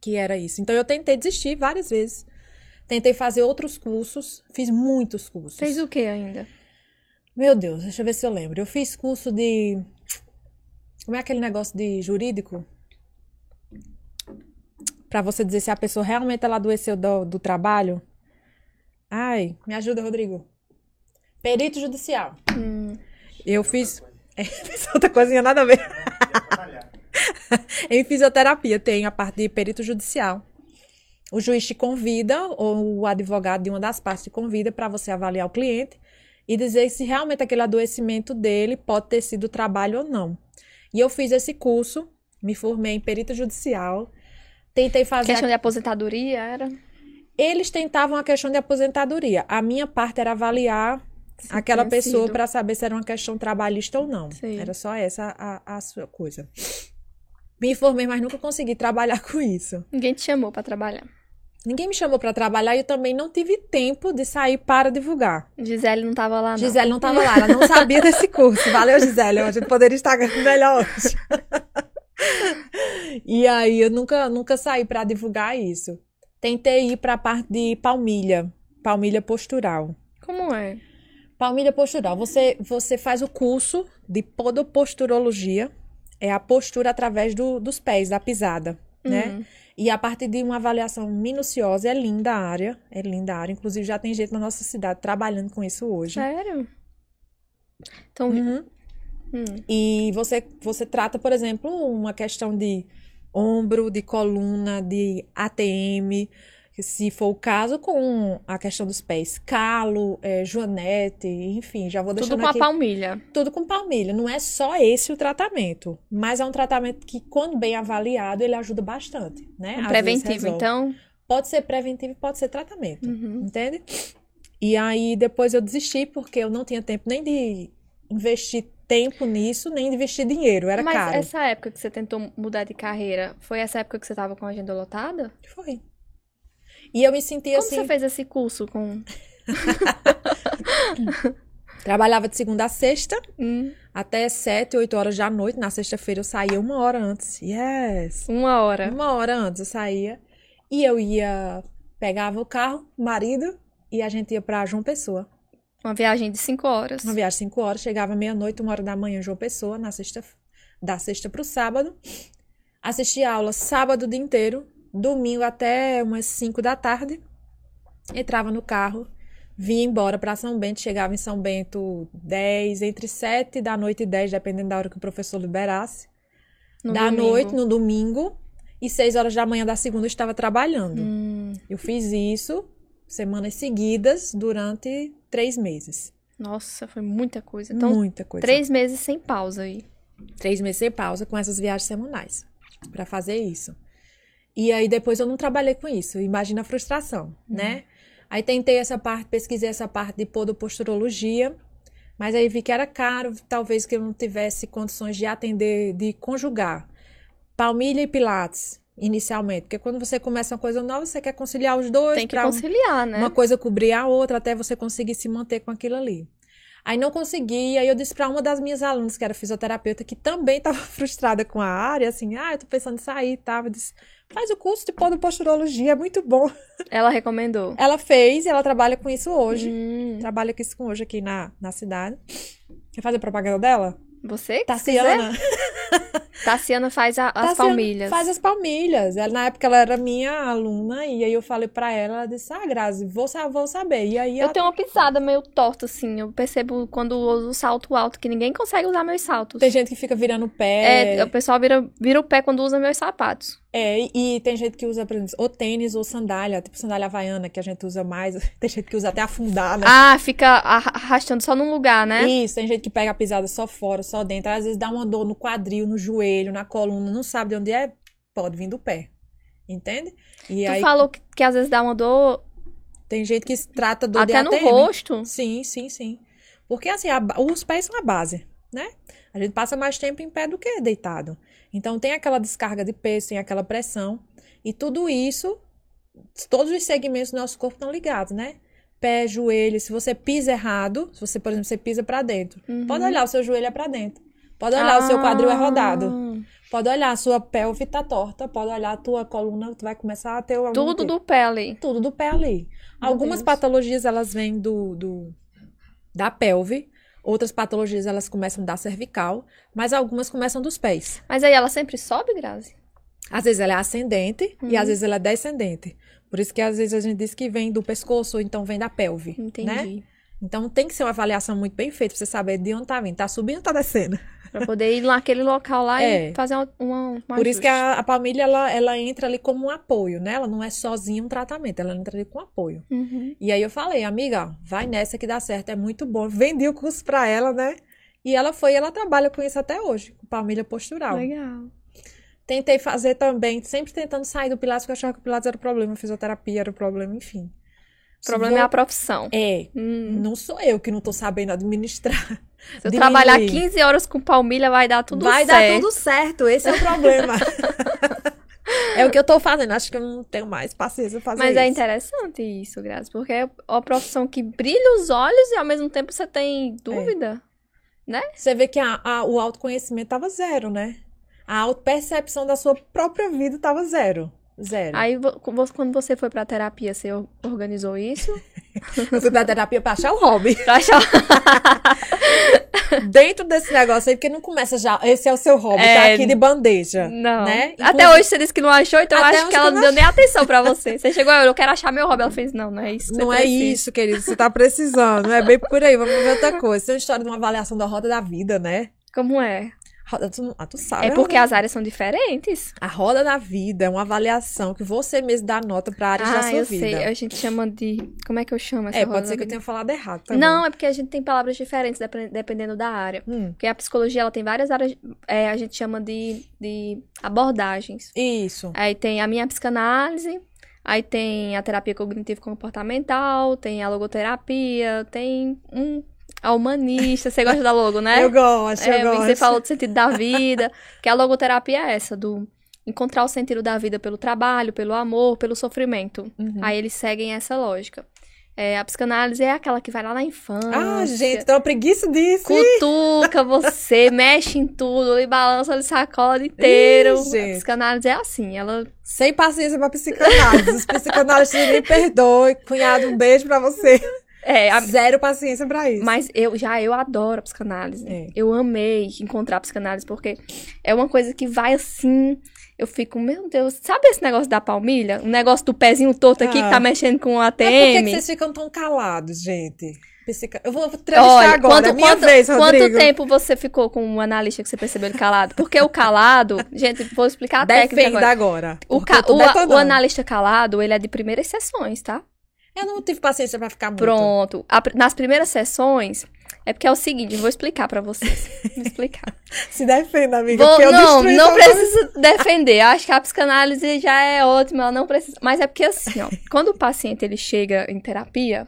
que era isso. Então, eu tentei desistir várias vezes. Tentei fazer outros cursos, fiz muitos cursos. Fez o que ainda? Meu Deus, deixa eu ver se eu lembro. Eu fiz curso de. Como é aquele negócio de jurídico? Pra você dizer se a pessoa realmente ela adoeceu do, do trabalho. Ai, me ajuda, Rodrigo. Perito judicial. Hum, Eu fiz. (laughs) É, fiz outra coisinha nada a ver. (laughs) em fisioterapia tem a parte de perito judicial. O juiz te convida, ou o advogado de uma das partes te convida para você avaliar o cliente e dizer se realmente aquele adoecimento dele pode ter sido trabalho ou não. E eu fiz esse curso, me formei em perito judicial, tentei fazer. questão de aposentadoria era? Eles tentavam a questão de aposentadoria. A minha parte era avaliar Se aquela pessoa para saber se era uma questão trabalhista ou não. Sim. Era só essa a, a sua coisa. Me informei, mas nunca consegui trabalhar (laughs) com isso. Ninguém te chamou pra trabalhar. Ninguém me chamou para trabalhar e eu também não tive tempo de sair para divulgar. Gisele não tava lá, não. Gisele não estava lá, ela não sabia desse curso. Valeu, Gisele. A gente poderia estar (laughs) melhor hoje. (laughs) e aí eu nunca, nunca saí para divulgar isso. Tentei ir para a parte de palmilha, palmilha postural. Como é? Palmilha postural. Você, você faz o curso de podoposturologia, é a postura através do- dos pés, da pisada, né? Hum. E a partir de uma avaliação minuciosa, é linda a área, é linda a área. Inclusive, já tem gente na nossa cidade trabalhando com isso hoje. Sério? Então, Uhum. Hum, E você, você trata, por exemplo, uma questão de ombro, de coluna, de ATM, se for o caso, com a questão dos pés. Calo, eh, joanete, enfim, já vou tudo deixando com a aqui. palmilha. Tudo com palmilha. Não é só esse o tratamento, mas é um tratamento que, quando bem avaliado, ele ajuda bastante, né? Um preventivo, então. Pode ser preventivo e pode ser tratamento, Uhum. entende? E aí depois eu desisti porque eu não tinha tempo nem de investir tempo nisso, nem de investir dinheiro, era Mas caro. essa época que você tentou mudar de carreira, foi essa época que você tava com a agenda lotada? Foi. E eu me senti Como assim, você fez esse curso com. (laughs) trabalhava de segunda a sexta, Hum, até sete, oito horas da noite. Na sexta-feira eu saía uma hora antes. Yes! uma hora. Uma hora antes eu saía e eu ia, pegava o carro, marido, e a gente ia pra João Pessoa. Uma viagem de cinco horas. Uma viagem cinco horas, chegava meia-noite, uma hora da manhã João Pessoa, na sexta, da sexta pro sábado. Assisti aula sábado o dia inteiro, domingo até umas cinco da tarde. Entrava no carro, vinha embora pra São Bento, chegava em São Bento 10, entre 7 da noite e 10, dependendo da hora que o professor liberasse. no da domingo. noite, no domingo, e 6 horas da manhã da segunda eu estava trabalhando. Hum, Eu fiz isso semanas seguidas durante três meses. nossa, foi muita coisa. Então, Muita coisa. três meses sem pausa aí. Três meses sem pausa com essas viagens semanais para fazer isso. E aí depois eu não trabalhei com isso. Imagina a frustração, né? Aí tentei essa parte, pesquisei essa parte de podoposturologia, mas aí vi que era caro, talvez que eu não tivesse condições de atender, de conjugar palmilha e pilates inicialmente, porque quando você começa uma coisa nova, você quer conciliar os dois Tem que conciliar, né? uma coisa cobrir a outra até você conseguir se manter com aquilo ali. Aí não consegui, aí eu disse para uma das minhas alunas, que era fisioterapeuta, que também (laughs) estava frustrada com a área, assim, ah, eu tô pensando em sair e tal. Eu disse, faz o curso de podoposturologia, é muito bom. (laughs) Ela recomendou. Ela fez e ela trabalha com isso hoje. Hum, Trabalha com isso hoje aqui na, na cidade. Quer fazer propaganda dela? você? Tá. Tassiana. (laughs) (laughs) Tassiana faz a- as Tassiana palmilhas. Faz as palmilhas. Ela, na época ela era minha aluna, e aí eu falei pra ela, ela disse, ah, Grazi, vou, vou saber. E aí Eu ela tenho uma pisada meio torta, assim. Eu percebo quando uso salto alto, que ninguém consegue usar meus saltos. Tem gente que fica virando o pé. É, o pessoal vira, vira o pé quando usa meus sapatos. É, e, e tem gente que usa, por exemplo, ou tênis ou sandália, tipo sandália havaiana, que a gente usa mais. (laughs) Tem gente que usa até afundar, né? Ah, fica arra- arrastando só num lugar, né? Isso, tem gente que pega a pisada só fora, só dentro. Às vezes dá uma dor no quadril, no joelho, na coluna, não sabe de onde é. pode vir do pé. Entende? E Tu aí falou que, que às vezes dá uma dor tem gente que trata dor de até no ATM. rosto. Sim, sim, sim. Porque assim, a os pés são a base, né? A gente passa mais tempo em pé do que deitado. Então tem aquela descarga de peso, tem aquela pressão. E tudo isso, todos os segmentos do nosso corpo estão ligados, né? Pé, joelho, se você pisa errado, se você, por exemplo, você pisa pra dentro, Uhum. pode olhar, o seu joelho é pra dentro. Pode olhar, o seu quadril é rodado. Ah, Pode olhar, a sua pelve tá torta. Pode olhar, a tua coluna, tu vai começar a ter algum Tudo tipo- do pé ali. tudo do pé ali. Meu Algumas Deus. patologias elas vêm do, do da pelve, outras patologias elas começam da cervical, mas algumas começam dos pés. Mas aí ela sempre sobe, Grazi? Às vezes ela é ascendente e Uhum. às vezes ela é descendente. Por isso que às vezes a gente diz que vem do pescoço ou então vem da pelve, né? Entendi. Então tem que ser uma avaliação muito bem feita pra você saber de onde tá vindo, tá subindo ou tá descendo. (laughs) Pra poder ir naquele local lá É. e fazer uma, uma, um Por isso que a, a palmilha ela, ela entra ali como um apoio, né? Ela não é sozinha um tratamento, ela entra ali com apoio. Uhum. E aí eu falei, amiga, vai nessa que dá certo, é muito bom. (laughs) Vendi o curso pra ela, né? E ela foi, ela trabalha com isso até hoje, com palmilha postural. Legal. Tentei fazer também, sempre tentando sair do Pilates, porque eu achava que o Pilates era o problema, a fisioterapia era o problema, enfim. O problema é a profissão. É, Hum. não sou eu que não tô sabendo administrar. Se eu diminuir. trabalhar 15 horas com palmilha, vai dar tudo vai certo. dar tudo certo, esse é o problema. (laughs) é o que eu tô fazendo, acho que eu não tenho mais paciência pra fazer Mas é isso. interessante isso, Grazi, porque é uma profissão que brilha os olhos e ao mesmo tempo você tem dúvida. Você vê que a- a- o autoconhecimento tava zero, né? A autopercepção da sua própria vida tava zero. Zero. Aí, quando você foi pra terapia, você or- organizou isso? (laughs) Eu fui pra terapia pra achar o hobby. (laughs) Pra achar... (laughs) Dentro desse negócio aí, porque não começa já. Esse é o seu hobby, É. tá aqui de bandeja. Não. Né? Até Inclusive- hoje você disse que não achou, então eu Até acho hoje que ela não eu deu nem atenção pra você. Você chegou, eu quero achar meu hobby. Ela fez, não, não é isso. você Não é precisa. isso, querido. Você tá precisando. Não é bem por aí. Vamos ver outra coisa. Isso é uma história de uma avaliação da roda da vida, né? Como é? Roda, tu, ah, tu sabe. É a porque roda- as áreas são diferentes. A roda da vida é uma avaliação que você mesmo dá nota pra áreas da Ah, sua eu vida. sei. A gente chama de. Como é que eu chamo essa É, roda pode ser da que eu vida? tenha falado errado também. Não, é porque a gente tem palavras diferentes dependendo da área. Hum, Porque a psicologia ela tem várias áreas, é, a gente chama de, de abordagens. isso. Aí tem a minha psicanálise, aí tem a terapia cognitivo-comportamental, tem a logoterapia, tem um, a humanista. Você gosta da logo, né? Eu gosto, É, eu gosto. você falou do sentido da vida, que a logoterapia é essa, do encontrar o sentido da vida pelo trabalho, pelo amor, pelo sofrimento. Uhum. Aí eles seguem essa lógica. É, a psicanálise é aquela que vai lá na infância. Ah, gente, tô uma preguiça disso. Cutuca você, (laughs) mexe em tudo, e balança, ele sacode inteiro. Ih, a psicanálise é assim, ela. Sem paciência pra psicanálise. Os psicanalistas me perdoem. Cunhado, um beijo pra você. (laughs) É, a- Zero paciência pra isso. mas eu já eu adoro a psicanálise. É. Eu amei encontrar a psicanálise, porque é uma coisa que vai assim. Eu fico, meu Deus, sabe esse negócio da palmilha? Um negócio do pezinho torto aqui Ah. que tá mexendo com o Mas por que, ATM. que vocês ficam tão calados, gente? Eu vou entrevistar Olha, agora. quanto, é minha quanto, vez, Rodrigo. quanto tempo você ficou com um analista que você percebeu ele calado? Porque o calado, (laughs) gente, vou explicar a técnica Defenda agora. agora. O, ca- o, o analista calado, ele é de primeiras sessões, tá? Eu não tive paciência pra ficar muito. Pronto. A nas primeiras sessões, é porque é o seguinte, vou explicar pra vocês. Vou explicar. (laughs) Se defenda, amiga. Vou- não, não precisa defender. Acho que a psicanálise já é ótima, ela não precisa. Mas é porque assim, ó, (laughs) quando o paciente ele chega em terapia,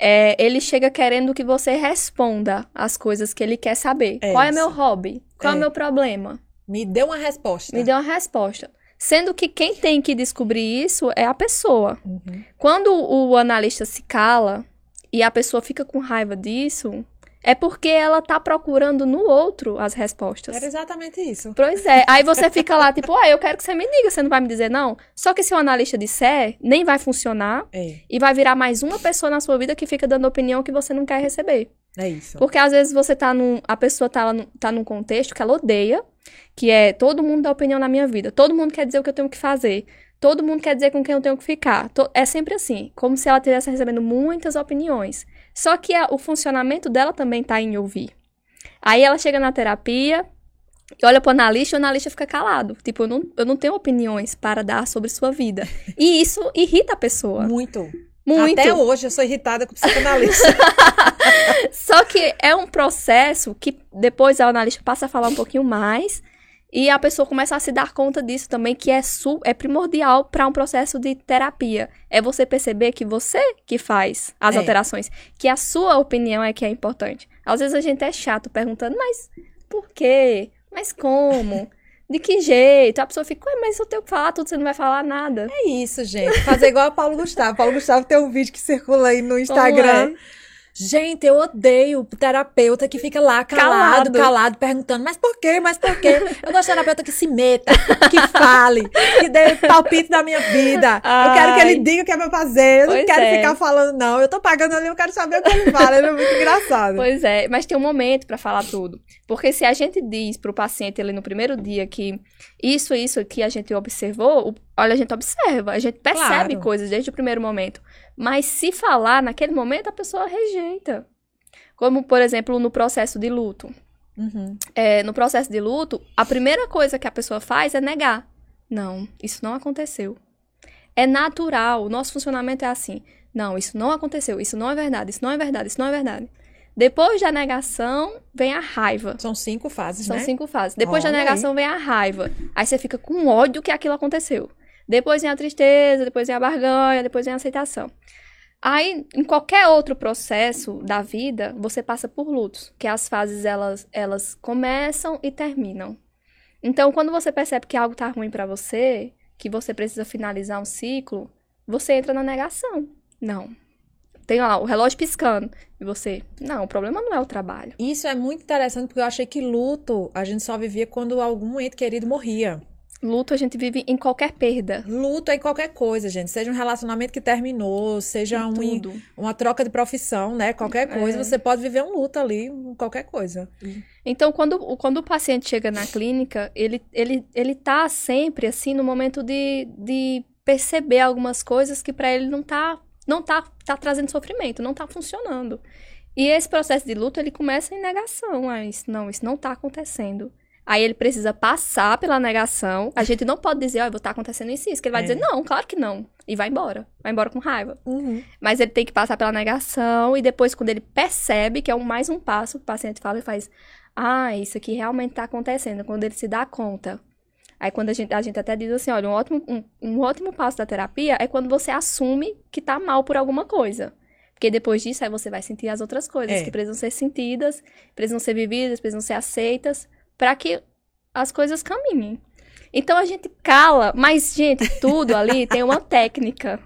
é, ele chega querendo que você responda as coisas que ele quer saber. É Qual é isso. meu hobby? Qual é o É. meu problema? Me dê uma resposta. Me dê uma resposta. Sendo que quem tem que descobrir isso é a pessoa. Uhum. Quando o analista se cala e a pessoa fica com raiva disso, é porque ela tá procurando no outro as respostas. Era exatamente isso. Pois é. Aí você fica lá, tipo, ah, eu quero que você me diga, você não vai me dizer não? Só que se o analista disser, nem vai funcionar É, e vai virar mais uma pessoa na sua vida que fica dando opinião que você não quer receber. é isso. Porque às vezes você tá num. A pessoa tá, tá num contexto que ela odeia, que é todo mundo dá opinião na minha vida. Todo mundo quer dizer o que eu tenho que fazer. Todo mundo quer dizer com quem eu tenho que ficar. É sempre assim, como se ela estivesse recebendo muitas opiniões. Só que a- o funcionamento dela também tá em ouvir. Aí ela chega na terapia e olha pro analista e o analista fica calado. Tipo, eu não, eu não tenho opiniões para dar sobre sua vida. E isso irrita a pessoa. Muito. Muito. Até hoje eu sou irritada com psicanalista. (laughs) Só que é um processo que depois o analista passa a falar um pouquinho mais E a pessoa começa a se dar conta disso também, que é, su é primordial para um processo de terapia. É você perceber que você que faz as É. alterações, que a sua opinião é que é importante. Às vezes a gente é chato perguntando, mas por quê? Mas como? De que jeito? A pessoa fica, ué, mas eu tenho que falar tudo, você não vai falar nada. É isso, gente. Fazer igual a Paulo Gustavo. Paulo Gustavo tem um vídeo que circula aí no Instagram. é? Gente, eu odeio o terapeuta que fica lá calado, Calado. calado, perguntando, mas por quê, mas por quê? Eu gosto de terapeuta que se meta, que fale, que dê palpite da minha vida. Eu quero que Ai. ele diga o que é pra fazer. Eu não Pois quero é. ficar falando, não. Eu tô pagando ali, eu quero saber o que ele fala. Ele é muito engraçado. Pois é, mas tem um momento pra falar tudo. Porque se a gente diz pro paciente ali no primeiro dia que isso, isso que a gente observou, olha, a gente observa, a gente percebe Claro. coisas desde o primeiro momento. Mas se falar naquele momento, a pessoa rejeita. Como, por exemplo, no processo de luto. Uhum. É, no processo de luto, a primeira coisa que a pessoa faz é negar. Não, isso não aconteceu. É natural, o nosso funcionamento é assim. Não, isso não aconteceu, isso não é verdade, isso não é verdade, isso não é verdade. Depois da negação, vem a raiva. São cinco fases, São né? cinco fases. Depois da Olha aí. negação vem a raiva. Aí você fica com ódio que aquilo aconteceu. Depois vem a tristeza, depois vem a barganha, depois vem a aceitação. Aí, em qualquer outro processo da vida, você passa por lutos, que as fases elas, elas começam e terminam. Então, quando você percebe que algo tá ruim pra você, que você precisa finalizar um ciclo, você entra na negação. Não. Tem lá o relógio piscando. E você, não, o problema não é o trabalho. Isso é muito interessante porque eu achei que luto a gente só vivia quando algum ente querido morria. Luto a gente vive em qualquer perda. Luto é em qualquer coisa, gente. Seja um relacionamento que terminou, seja um, uma troca de profissão, né? Qualquer coisa, É. você pode viver um luto ali, qualquer coisa. Então, quando, o- quando o paciente chega na clínica, ele, ele, ele tá sempre, assim, no momento de, de perceber algumas coisas que para ele não tá, não tá, tá trazendo sofrimento, não tá funcionando. E esse processo de luto, ele começa em negação. Ah, isso, não, isso não tá acontecendo. Aí ele precisa passar pela negação. A gente não pode dizer, ó, oh, tá acontecendo isso e isso. Que ele vai É. dizer, não, claro que não. E vai embora. Vai embora com raiva. Mas ele tem que passar pela negação e depois, quando ele percebe que é um, mais um passo, o paciente fala e faz: Ah, isso aqui realmente tá acontecendo. Quando ele se dá conta. Aí quando a gente, a gente até diz assim, olha, um ótimo, um, um ótimo passo da terapia é quando você assume que tá mal por alguma coisa. Porque depois disso, aí você vai sentir as outras coisas É. que precisam ser sentidas, precisam ser vividas, precisam ser aceitas, para que as coisas caminhem. Então a gente cala, mas, gente, tudo ali tem uma técnica.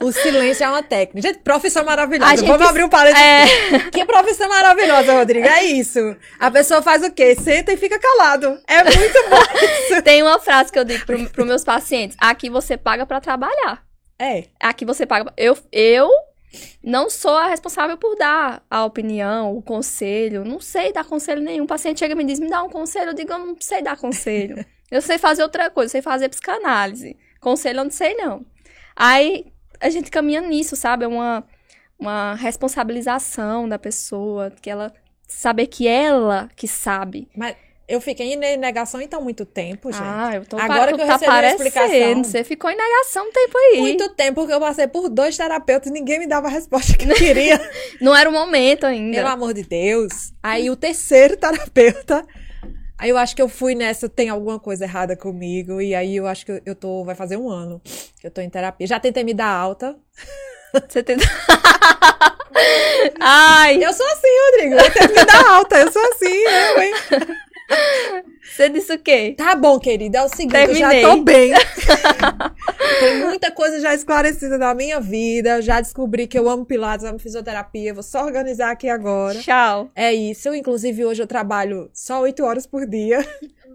O silêncio é uma técnica. Gente, profissão maravilhosa. Gente- Vamos abrir um parênteses. É. Que profissão maravilhosa, Rodrigo. É isso. A pessoa faz o quê? Senta e fica calado. É muito bom. Tem uma frase que eu digo para os meus pacientes: aqui você paga para trabalhar. É. Aqui você paga. Eu, eu não sou a responsável por dar a opinião, o conselho. Não sei dar conselho nenhum. O paciente chega e me diz: me dá um conselho. Eu digo: eu não sei dar conselho. (laughs) Eu sei fazer outra coisa, eu sei fazer psicanálise. Conselho eu não sei, não. Aí a gente caminha nisso, sabe? É uma, uma responsabilização da pessoa, que ela saber que ela que sabe. Mas eu fiquei em negação então muito tempo, gente. Ah, eu tô Agora que eu tá recebi a explicação. Você ficou em negação um tempo aí. Muito tempo porque eu passei por dois terapeutas e ninguém me dava a resposta que eu queria. (laughs) Não era o momento ainda. Pelo amor de Deus. Aí o terceiro terapeuta. Aí eu acho que eu fui nessa, tem alguma coisa errada comigo. E aí eu acho que eu- tô. Vai fazer um ano que eu tô em terapia. Já tentei me dar alta. (laughs) Você tenta... (laughs) Ai, Eu sou assim, Rodrigo. Eu tento me dar alta. Eu sou assim, eu, hein? Você disse o quê? Tá bom, querida. É o seguinte, eu Terminei. já tô bem. (laughs) Tem muita coisa já esclarecida na minha vida. Já descobri que eu amo Pilates, amo fisioterapia. Vou só organizar aqui agora. Tchau. É isso. Inclusive, hoje eu trabalho só oito horas por dia.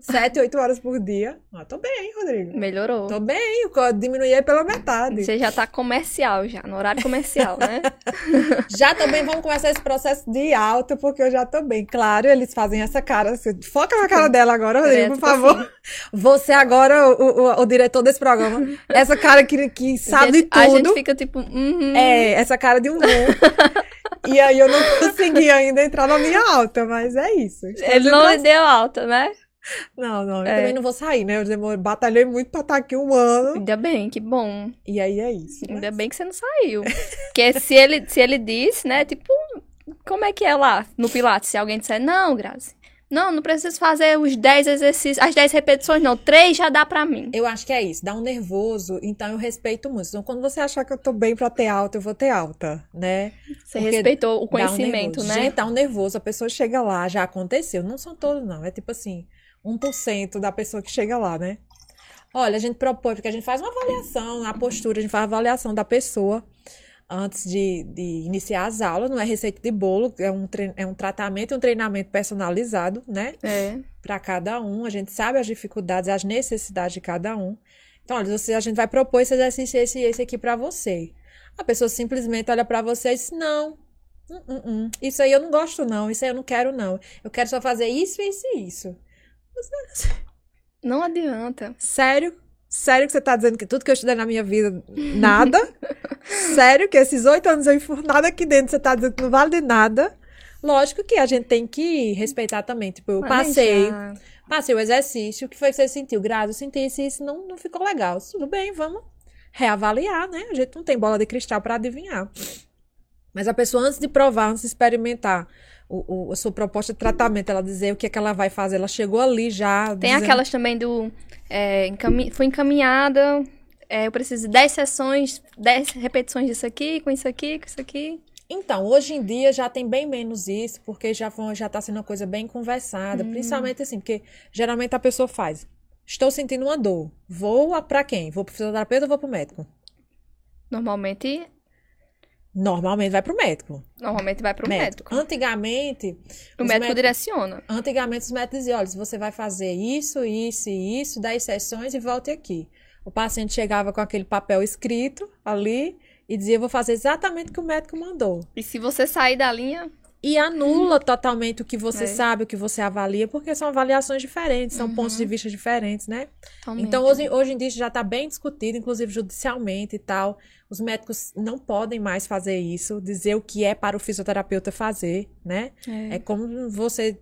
Sete, oito horas por dia. Ah, tô bem, Rodrigo. Melhorou. Tô bem. eu Diminuí aí pela metade. Você já tá comercial já, no horário comercial, né? (laughs) Já tô bem. Vamos começar esse processo de alta, porque eu já tô bem. Claro, eles fazem essa cara. assim, Foca na cara dela agora, Rodrigo, por Direto, favor. assim. Você agora, o, o, o diretor desse programa. (laughs) Essa cara que, que sabe Gente, A gente tudo. fica tipo, uhum. É, essa cara de um. (laughs) E aí eu não consegui ainda entrar na minha alta, mas é isso. Ele não deu alta, né? Não, não, eu É. também não vou sair, né? Eu demorei, batalhei muito pra estar aqui um ano. Ainda bem, que bom. E aí é isso. Ainda bem que você não saiu. Porque se ele, se ele disse, né, tipo, como é que é lá no Pilates? Se alguém disser, não, Grazi, Não, não preciso fazer os 10 exercícios, as 10 repetições, não. Três já dá pra mim. Eu acho que é isso, dá um nervoso, então eu respeito muito. Então, quando você achar que eu tô bem pra ter alta, eu vou ter alta, né? Você Porque respeitou o um conhecimento, nervoso. né? Gente, dá um nervoso, a pessoa chega lá, já aconteceu. Não são todos, não. É tipo assim, 1% da pessoa que chega lá, né? Olha, a gente propõe, porque a gente faz uma avaliação, a postura, a gente faz a avaliação da pessoa antes de, de iniciar as aulas, não é receita de bolo, é um, é um tratamento e um treinamento personalizado, né? É. para cada um, a gente sabe as dificuldades, as necessidades de cada um. Então, olha, você, a gente vai propor esse exercício, esse e esse aqui para você. A pessoa simplesmente olha para você e diz: Não, hum, hum, hum, isso aí eu não gosto, não, isso aí eu não quero, não. Eu quero só fazer isso, isso e isso. Não adianta. Sério? Sério que você tá dizendo que tudo que eu estudei na minha vida, nada? (laughs) Sério que esses oito anos eu enfurnada aqui dentro, você tá dizendo que não vale de nada? Lógico que a gente tem que respeitar também. Tipo, eu passei. Passei o exercício, o que foi que você sentiu? Grazi, eu senti isso e isso não, não ficou legal. Tudo bem, vamos reavaliar, né? A gente não tem bola de cristal para adivinhar. Mas a pessoa, antes de provar, antes de experimentar o, o- a sua proposta de tratamento, ela dizer o que é que ela vai fazer, ela chegou ali já. Tem dizendo- aquelas também do. É. Foi encaminhada. é, eu preciso de 10 sessões, 10 repetições disso aqui, com isso aqui, com isso aqui. Então, hoje em dia já tem bem menos isso, porque já foi, já tá sendo uma coisa bem conversada, Hum. principalmente assim, porque geralmente a pessoa faz. Estou sentindo uma dor. Vou a- pra quem? Vou pro fisioterapeuta ou vou pro médico? Normalmente, Normalmente vai pro médico. normalmente vai pro médico. Antigamente, O médico médicos- direciona. antigamente os médicos diziam, olha, você vai fazer isso, isso e isso, 10 sessões e volte aqui. O paciente chegava com aquele papel escrito ali e dizia, vou fazer exatamente o que o médico mandou. E se você sair da linha, E anula totalmente o que você É. sabe, o que você avalia, porque são avaliações diferentes, são pontos de vista diferentes, né? totalmente. Então, hoje, hoje em dia isso já está bem discutido, inclusive judicialmente e tal. Os médicos não podem mais fazer isso, dizer o que é para o fisioterapeuta fazer, né? É. É como você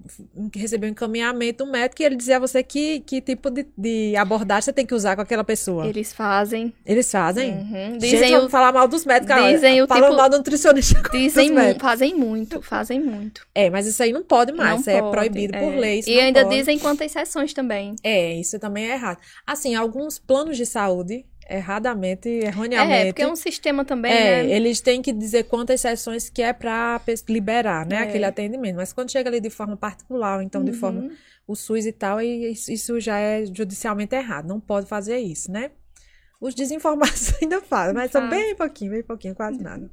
receber um encaminhamento do médico e ele dizer a você que, que tipo de, de abordagem você tem que usar com aquela pessoa. Eles fazem. Eles fazem. Uhum. Gente, Dizem, vamos o, falar mal dos médicos. dizem o falando tipo- mal do nutricionista. dizem mu- fazem muito, fazem muito. É, mas isso aí não pode mais. Não é pode, proibido por é. lei. isso E ainda pode. dizem quantas sessões também. É, isso também é errado. Assim, alguns planos de saúde, erradamente, É, erroneamente. porque é um sistema também, É, né? eles têm que dizer quantas sessões que é para liberar, né, É. aquele atendimento. Mas quando chega ali de forma particular, então de Uhum. forma o SUS e tal, isso, já é judicialmente errado. Não pode fazer isso, né? Os desinformados (laughs) ainda fazem, mas são bem pouquinho, bem pouquinho, quase nada.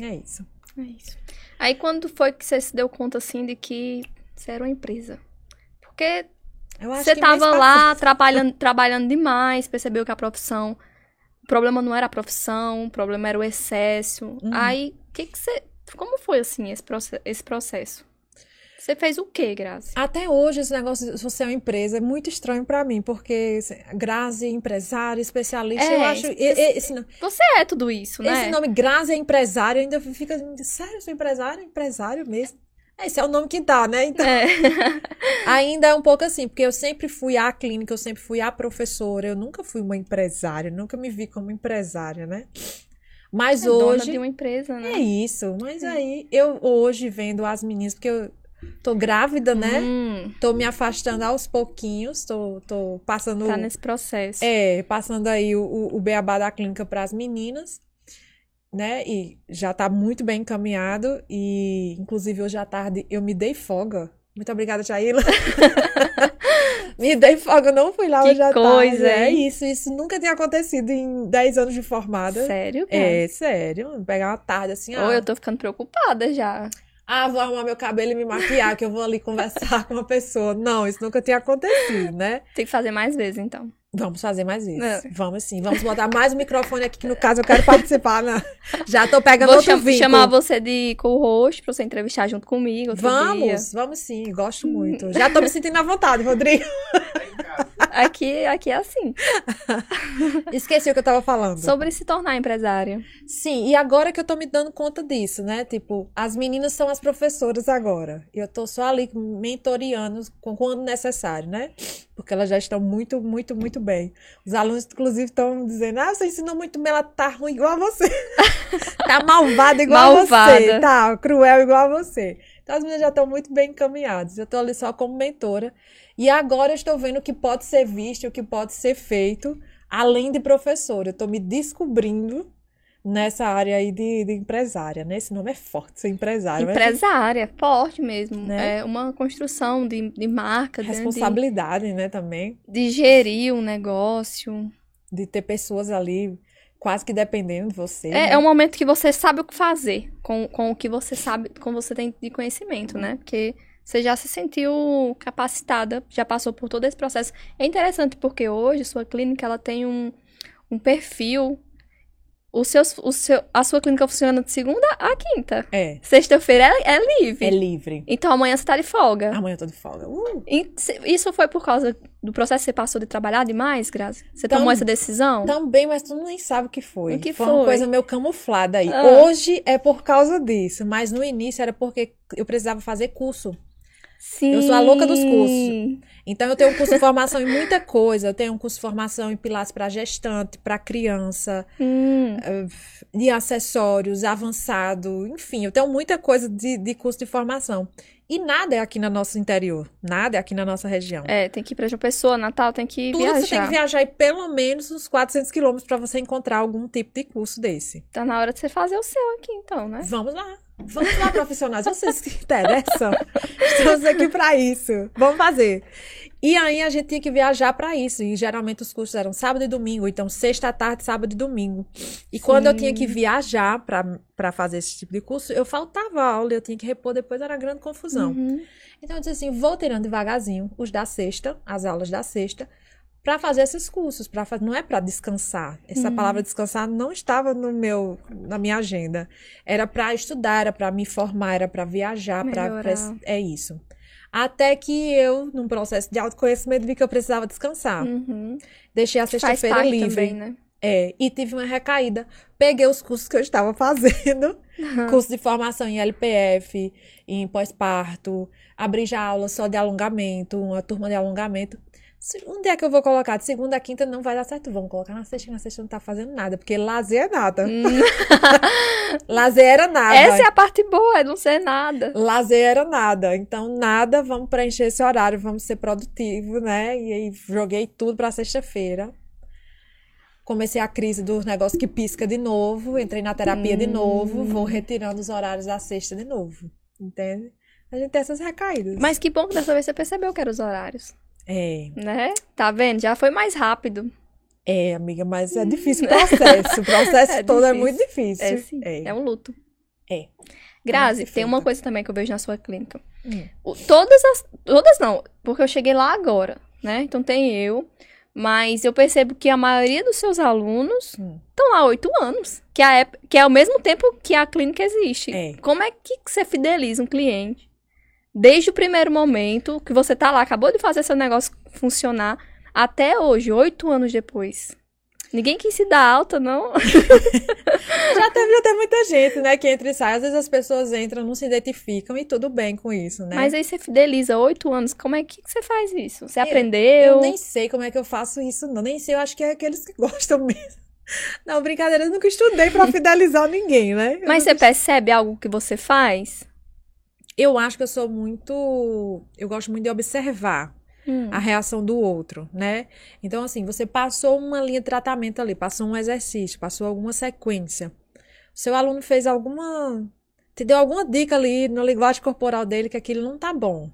É isso. É isso. Aí quando foi que você se deu conta, assim, de que você era uma empresa? Porque você que mês tava passado- lá trabalhando, trabalhando demais, percebeu que a profissão. O problema não era a profissão, o problema era o excesso. Uhum. Aí, o que que você. Como foi, assim, esse, proce- esse processo? Você fez o quê, Grazi? Até hoje, esse negócio de você é uma empresa é muito estranho pra mim, porque assim, Grazi, empresário, especialista, É, eu acho. Esse, no- Você é tudo isso, né? esse nome Grazi é empresário, ainda fica. Sério, sou empresário? Empresário mesmo? Esse é o nome que dá, né? Então, É. (laughs) ainda é um pouco assim, porque eu sempre fui à clínica, eu sempre fui a professora, eu nunca fui uma empresária, nunca me vi como empresária, né? Mas É dona hoje. de uma empresa, né? É isso, mas aí eu hoje vendo as meninas, porque eu tô grávida, né? Hum, Tô me afastando aos pouquinhos, tô, tô passando, tá nesse processo. é, passando aí o, o, o beabá da clínica para as meninas, né? E já tá muito bem encaminhado e inclusive hoje à tarde eu me dei folga. Muito obrigada, Jaila. (laughs) me dei folga, não fui lá Que hoje à coisa, tarde. É isso, isso nunca tinha acontecido em 10 anos de formada. Sério? É, sério. Pegar uma tarde assim, Ou ah, eu tô ficando preocupada já. ah, vou arrumar meu cabelo e me maquiar, que eu vou ali conversar (laughs) com uma pessoa. Não, isso nunca tinha acontecido, né? Tem que fazer mais vezes, então. Vamos fazer mais isso. É. Vamos sim. Vamos botar mais um microfone aqui, que no caso eu quero (laughs) participar. Né? Já tô pegando Vou outro cham- vínculo. chamar você de co-host pra você entrevistar junto comigo outro dia. Vamos, vamos sim. Gosto muito. Já tô me sentindo à vontade, Rodrigo. (laughs) Aqui, aqui é assim. (laughs) Esqueci o que eu tava falando. Sobre se tornar empresária. Sim, e agora que eu tô me dando conta disso, né? Tipo, as meninas são as professoras agora. E eu tô só ali mentoreando com- quando necessário, né? Porque elas já estão muito, muito, muito bem. Os alunos, inclusive, estão dizendo: Ah, você ensinou muito bem, ela tá ruim igual a você. (laughs) tá malvada igual a você. Malvada. Tá cruel igual a você. Então as meninas já estão muito bem encaminhadas. Eu estou ali só como mentora. E agora eu estou vendo o que pode ser visto, o que pode ser feito, além de professora. Eu estou me descobrindo nessa área aí de, de empresária, né? Esse nome é forte, ser empresária. mas Empresária, forte mesmo. Né? É uma construção de, de marca, de- Responsabilidade, né, também. de, de gerir um negócio. De ter pessoas ali quase que dependendo de você. É, né? é um momento que você sabe o que fazer com, com o que você sabe, com você tem de conhecimento, né? Porque você já se sentiu capacitada, já passou por todo esse processo. É interessante porque hoje sua clínica ela tem um, um perfil. O seu, o seu, a sua clínica funciona de segunda a quinta. É, Sexta-feira é, é livre. é livre. Então amanhã você tá de folga. Amanhã eu tô de folga. Uh! E Isso foi por causa do processo que você passou de trabalhar demais, Grazi? Você Tam- tomou essa decisão? Também, mas tu nem sabe o que foi. O que uma foi? coisa meio camuflada aí. Ah. Hoje é por causa disso, mas no início era porque eu precisava fazer curso. Sim. Eu sou a louca dos cursos. Então eu tenho um curso de formação em muita coisa. Eu tenho um curso de formação em pilates para gestante, para criança, Hum. de acessórios, avançado, enfim, eu tenho muita coisa de, de curso de formação. E nada é aqui no nosso interior, nada é aqui na nossa região. É, tem que ir pra João Pessoa, Natal, tem que Tudo viajar. você tem que viajar aí pelo menos uns 400 quilômetros para você encontrar algum tipo de curso desse. Tá na hora de você fazer o seu aqui, então, né? Vamos lá. Vamos lá, profissionais. Vocês se interessam. Estamos aqui para isso. Vamos fazer. E aí a gente tinha que viajar para isso. E geralmente os cursos eram sábado e domingo. Então, sexta tarde, sábado e domingo. E quando eu Sim. tinha que viajar para fazer esse tipo de curso, eu faltava aula. Eu tinha que repor. Depois era grande confusão. Uhum. Então eu disse assim, vou tirando devagarzinho os da sexta, as aulas da sexta, para fazer esses cursos, para não é para descansar. Essa Uhum. palavra descansar não estava no meu na minha agenda. Era para estudar, era para me formar, era para viajar, para é isso. Até que eu, num processo de autoconhecimento, vi que eu precisava descansar. Uhum. Deixei a sexta-feira livre. também, né? É, e tive uma recaída. Peguei os cursos que eu estava (laughs) fazendo, curso de formação em LPF, em pós-parto, abri já aula só de alongamento, uma turma de alongamento. Um dia que eu vou colocar de segunda a quinta não vai dar certo. Vamos colocar na sexta, na sexta não tá fazendo nada, porque lazer é nada. Hum. (laughs) Lazer era nada. Essa é a parte boa, é não ser nada. Lazer era nada. Então, nada, vamos preencher esse horário, vamos ser produtivo, né? E aí, joguei tudo pra sexta-feira. Comecei a crise do negócio que pisca de novo, entrei na terapia de novo, vou retirando os horários da sexta de novo. Entende? A gente tem essas recaídas. Mas que bom que dessa vez você percebeu que eram os horários, É, né? Tá vendo? Já foi mais rápido. é, amiga, mas é difícil o processo. O (laughs) processo É todo é difícil. muito difícil. É sim, É. é um luto. É. Grazi, tem uma coisa também que eu vejo na sua clínica. Hum. O- Todas as. Todas não, porque eu cheguei lá agora, né? Então tem eu. Mas eu percebo que a maioria dos seus alunos Hum. estão lá há oito anos. Que, a ép- que é ao mesmo tempo que a clínica existe. É. Como é que você fideliza um cliente? Desde o primeiro momento que você tá lá, acabou de fazer seu negócio funcionar, até hoje, oito anos depois. Ninguém quis se dar alta, não. (laughs) Já teve, tem muita gente, né, que entra e sai. Às vezes as pessoas entram, não se identificam e tudo bem com isso, né? Mas aí você fideliza oito anos. Como é que você faz isso? Você Eu- aprendeu? Eu nem sei como é que eu faço isso, não. Nem sei, eu acho que é aqueles que (laughs) gostam mesmo. Não, brincadeira, eu nunca estudei pra fidelizar ninguém, né? Eu Mas você percebe algo que você faz? Eu acho que eu sou muito. Eu gosto muito de observar Hum. a reação do outro, né? Então, assim, você passou uma linha de tratamento ali, passou um exercício, passou alguma sequência. O seu aluno fez alguma. Te deu alguma dica ali na linguagem corporal dele que aquilo não tá bom.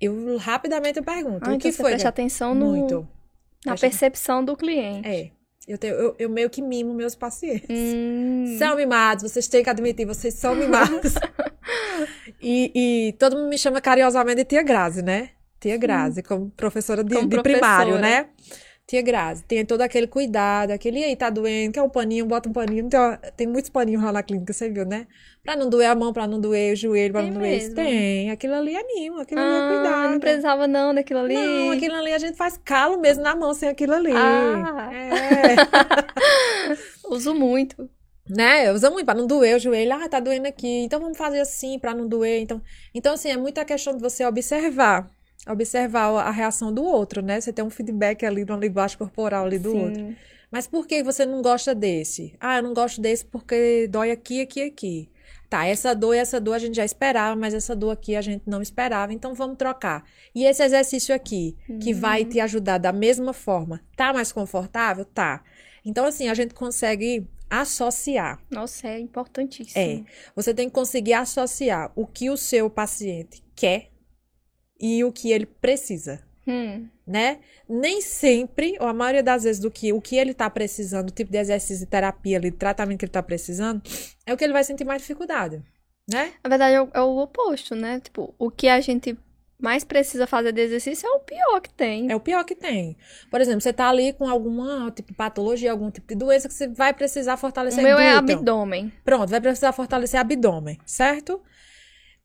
Eu rapidamente eu pergunto: Ah, o então que você foi? presta atenção no, Muito. na Presta- percepção do cliente. É. Eu, tenho, eu, eu meio que mimo meus pacientes. Hum. São mimados, vocês têm que admitir, vocês são mimados. (laughs) e, e todo mundo me chama carinhosamente de Tia Grazi, né? Tia Grazi, como professora de, Como de primário, professora. né? Tia Grazi, tem todo aquele cuidado, aquele, e aí, tá doendo, quer um paninho, bota um paninho. Tem, tem muitos paninhos lá na clínica, você viu, né? Pra não doer a mão, pra não doer o joelho, pra Tem não doer isso. Tem, aquilo ali é mimo, aquilo ali é Ah, cuidado. não precisava não daquilo ali. Não, aquilo ali a gente faz calo mesmo na mão sem aquilo ali. Ah. É. (laughs) (laughs) Uso muito. Né? Usa muito para não doer o joelho. Ah, tá doendo aqui. Então vamos fazer assim para não doer. Então, então assim, é muita questão de você observar, observar a reação do outro, né? Você tem um feedback ali uma linguagem corporal ali do Sim. outro. Mas por que você não gosta desse? Ah, eu não gosto desse porque dói aqui, aqui, aqui. Tá, essa dor e essa dor a gente já esperava, mas essa dor aqui a gente não esperava, então vamos trocar. E esse exercício aqui, que vai te ajudar da mesma forma, tá mais confortável? Tá. Então, assim, a gente consegue associar. Nossa, é importantíssimo. É. Você tem que conseguir associar o que o seu paciente quer e o que ele precisa, Hum, né? Nem sempre, ou a maioria das vezes, do que o que ele tá precisando, o tipo de exercício de terapia ali, de tratamento que ele tá precisando, é o que ele vai sentir mais dificuldade, né? na verdade, é o, é o oposto, né? Tipo, o que a gente mais precisa fazer de exercício é o pior que tem. É o pior que tem. Por exemplo, você tá ali com alguma tipo de patologia, algum tipo de doença que você vai precisar o fortalecer meu é glúteo. abdômen. Pronto, vai precisar fortalecer abdômen, certo?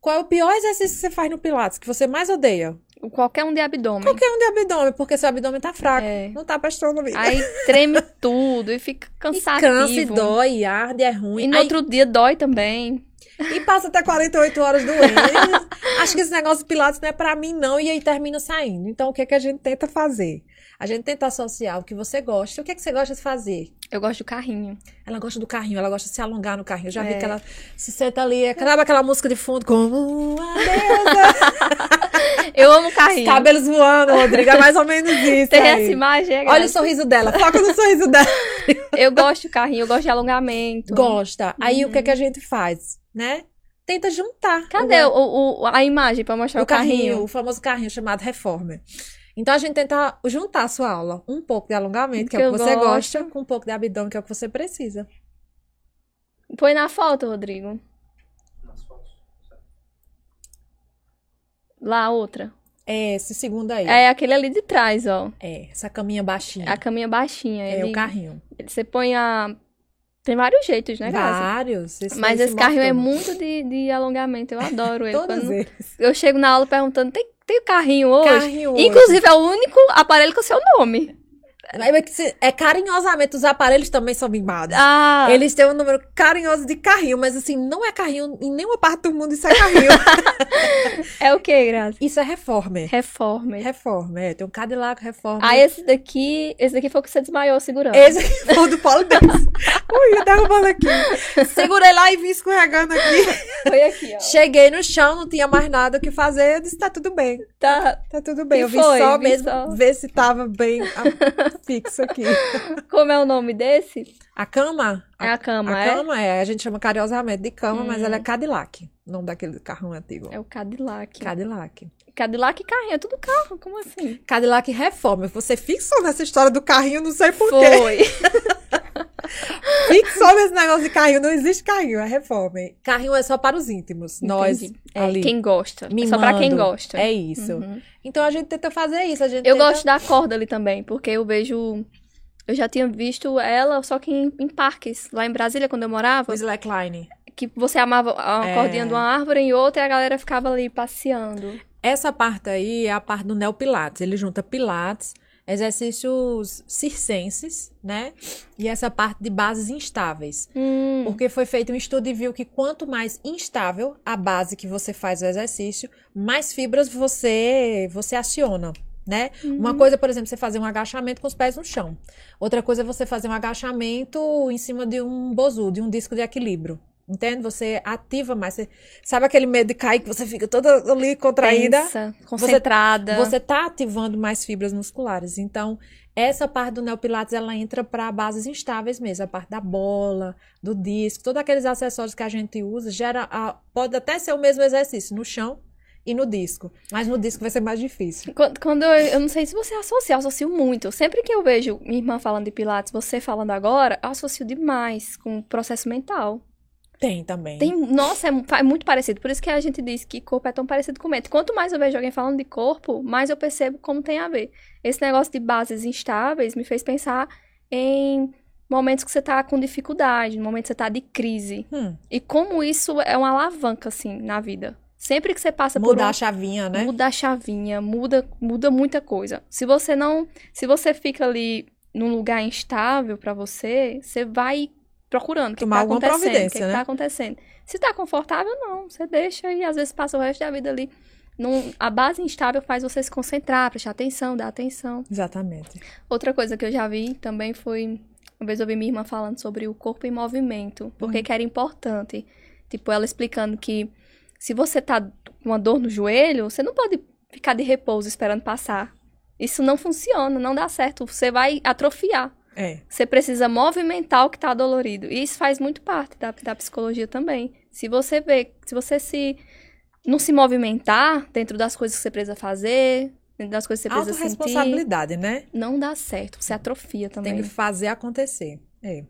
Qual é o pior exercício que você faz no Pilates, que você mais odeia? O- Qualquer um de abdômen. Qualquer um de abdômen, porque seu abdômen tá fraco. É. Não tá prestando vida. Aí treme tudo e fica (laughs) E cansativo. cansa, e dói, arde, é ruim. E no Aí- outro dia dói também. E passa até 48 horas doendo. (laughs) Acho que esse negócio de Pilates não é pra mim, não. E aí termina saindo. Então, o que, é que a gente tenta fazer? A gente tenta associar o que você gosta. O que, é que você gosta de fazer? Eu gosto do carrinho. Ela gosta do carrinho, ela gosta de se alongar no carrinho. Eu já vi É. que ela se senta ali, acaba aquela música de fundo, como deusa. (laughs) Eu amo carrinho. Cabelos voando, Rodrigo. É mais ou menos isso. Tem aí. essa imagem, é Olha o sorriso dela, foca no sorriso dela. (laughs) Eu gosto de carrinho, eu gosto de alongamento. Gosta. Aí o que, é que a gente faz, né? Tenta juntar. Cadê o, o- a imagem pra mostrar o o, carrinho? carrinho, o famoso carrinho chamado Reformer. Então a gente tenta juntar a sua aula, um pouco de alongamento, que, é Que o que você gosto. gosta, com um pouco de abdômen, que é o que você precisa. Põe na foto, Rodrigo. Lá, a outra. É esse segundo aí. É aquele ali de trás, ó. É, essa caminha baixinha. A caminha baixinha. É ele, o carrinho. Você põe a... Tem vários jeitos, né, Graça? Vários. Esse Mas esse se carrinho é muito de, de alongamento. Eu adoro (laughs) ele. Todos Quando eles. eu chego na aula perguntando, tem, tem carrinho hoje? Carrinho hoje. Inclusive, é o único aparelho com o seu nome. É carinhosamente, os aparelhos também são mimados. Ah, Eles têm um número carinhoso de carrinho, mas assim, não é carrinho em nenhuma parte do mundo, isso é carrinho. (laughs) é o que, Graça? isso é reformer. Reformer. Reformer, é. Tem um Cadillac Reformer. Ah, esse daqui, esse daqui foi o que você desmaiou segurando. Esse aqui foi o do Paulo Deus. (laughs) Ui, derrubando aqui. Segurei lá e vim escorregando aqui. Foi aqui, ó. Cheguei no chão, não tinha mais nada o que fazer. Eu disse, tá tudo bem, Tá. tá tudo bem. E eu vim só vim mesmo só. ver se tava bem ah, (laughs) fixo aqui. (laughs) Como é o nome desse? A cama? É a cama, a é? cama é, a gente chama carinhosamente de cama, mas Hum. ela é Cadillac. O nome daquele carrão antigo. É o Cadillac. Cadillac. Cadillac e carrinho, é tudo carro, como assim? Cadillac Reforma. Você fixou nessa história do carrinho, não sei porquê. Foi. (laughs) Fixou nesse negócio de carrinho. Não existe carrinho, é reforma. Carrinho é só para os íntimos. Nós, Entendi. É, ali, quem gosta. É só pra quem mimando. gosta. É isso. Uhum. Então a gente tenta fazer isso. A gente Eu tenta- gosto da corda ali também, porque eu vejo. Eu já tinha visto ela, só que em, em parques, lá em Brasília, quando eu morava, O slackline. que você amava a É. cordinha de uma árvore em outra e a galera ficava ali passeando. Essa parte aí é a parte do neopilates. Ele junta pilates, exercícios circenses, né? E essa parte de bases instáveis. Hum, Porque foi feito um estudo e viu que quanto mais instável a base que você faz o exercício, mais fibras você você aciona, né? Uma coisa, por exemplo, você fazer um agachamento com os pés no chão. Outra coisa é você fazer um agachamento em cima de um bozu, de um disco de equilíbrio. Entende? Você ativa mais. Você- sabe aquele medo de cair que você fica toda ali contraída? tensa, concentrada. Você tá ativando mais fibras musculares. Então, essa parte do neopilates ela entra para bases instáveis mesmo, a parte da bola, do disco, todos aqueles acessórios que a gente usa, gera a- pode até ser o mesmo exercício no chão e no disco, mas no disco vai ser mais difícil. Quando, quando eu, eu não sei se você associa, eu associo muito. Sempre que eu vejo minha irmã falando de Pilates, você falando agora, eu associo demais com o processo mental. Tem também. Tem, nossa, é, é muito parecido. Por isso que a gente diz que corpo é tão parecido com mente. Quanto mais eu vejo alguém falando de corpo, mais eu percebo como tem a ver. Esse negócio de bases instáveis me fez pensar em momentos que você tá com dificuldade, momentos que você tá de crise. Hum, E como isso é uma alavanca, assim, na vida. Sempre que você passa por mudar um a chavinha, né? Muda a chavinha, muda, muda muita coisa. Se você não, se você fica ali num lugar instável pra você, você vai procurando o que tá alguma acontecendo, o que, providência, que né? tá acontecendo. Se tá confortável, não, você deixa e às vezes passa o resto da vida ali. Num, a base instável faz você se concentrar, prestar atenção, dar atenção. Exatamente. Outra coisa que eu já vi também foi. Uma vez eu ouvi minha irmã falando sobre o corpo em movimento, porque Hum. que era importante. Tipo, ela explicando que se você tá com uma dor no joelho, você não pode ficar de repouso esperando passar. Isso não funciona, não dá certo. Você vai atrofiar. É. Você precisa movimentar o que tá dolorido. E isso faz muito parte da, da psicologia também. Se você vê, se você se não se movimentar dentro das coisas que você precisa fazer, dentro das coisas que você precisa sentir, Autoresponsabilidade, né? não dá certo. Você atrofia também. Tem que fazer acontecer. É.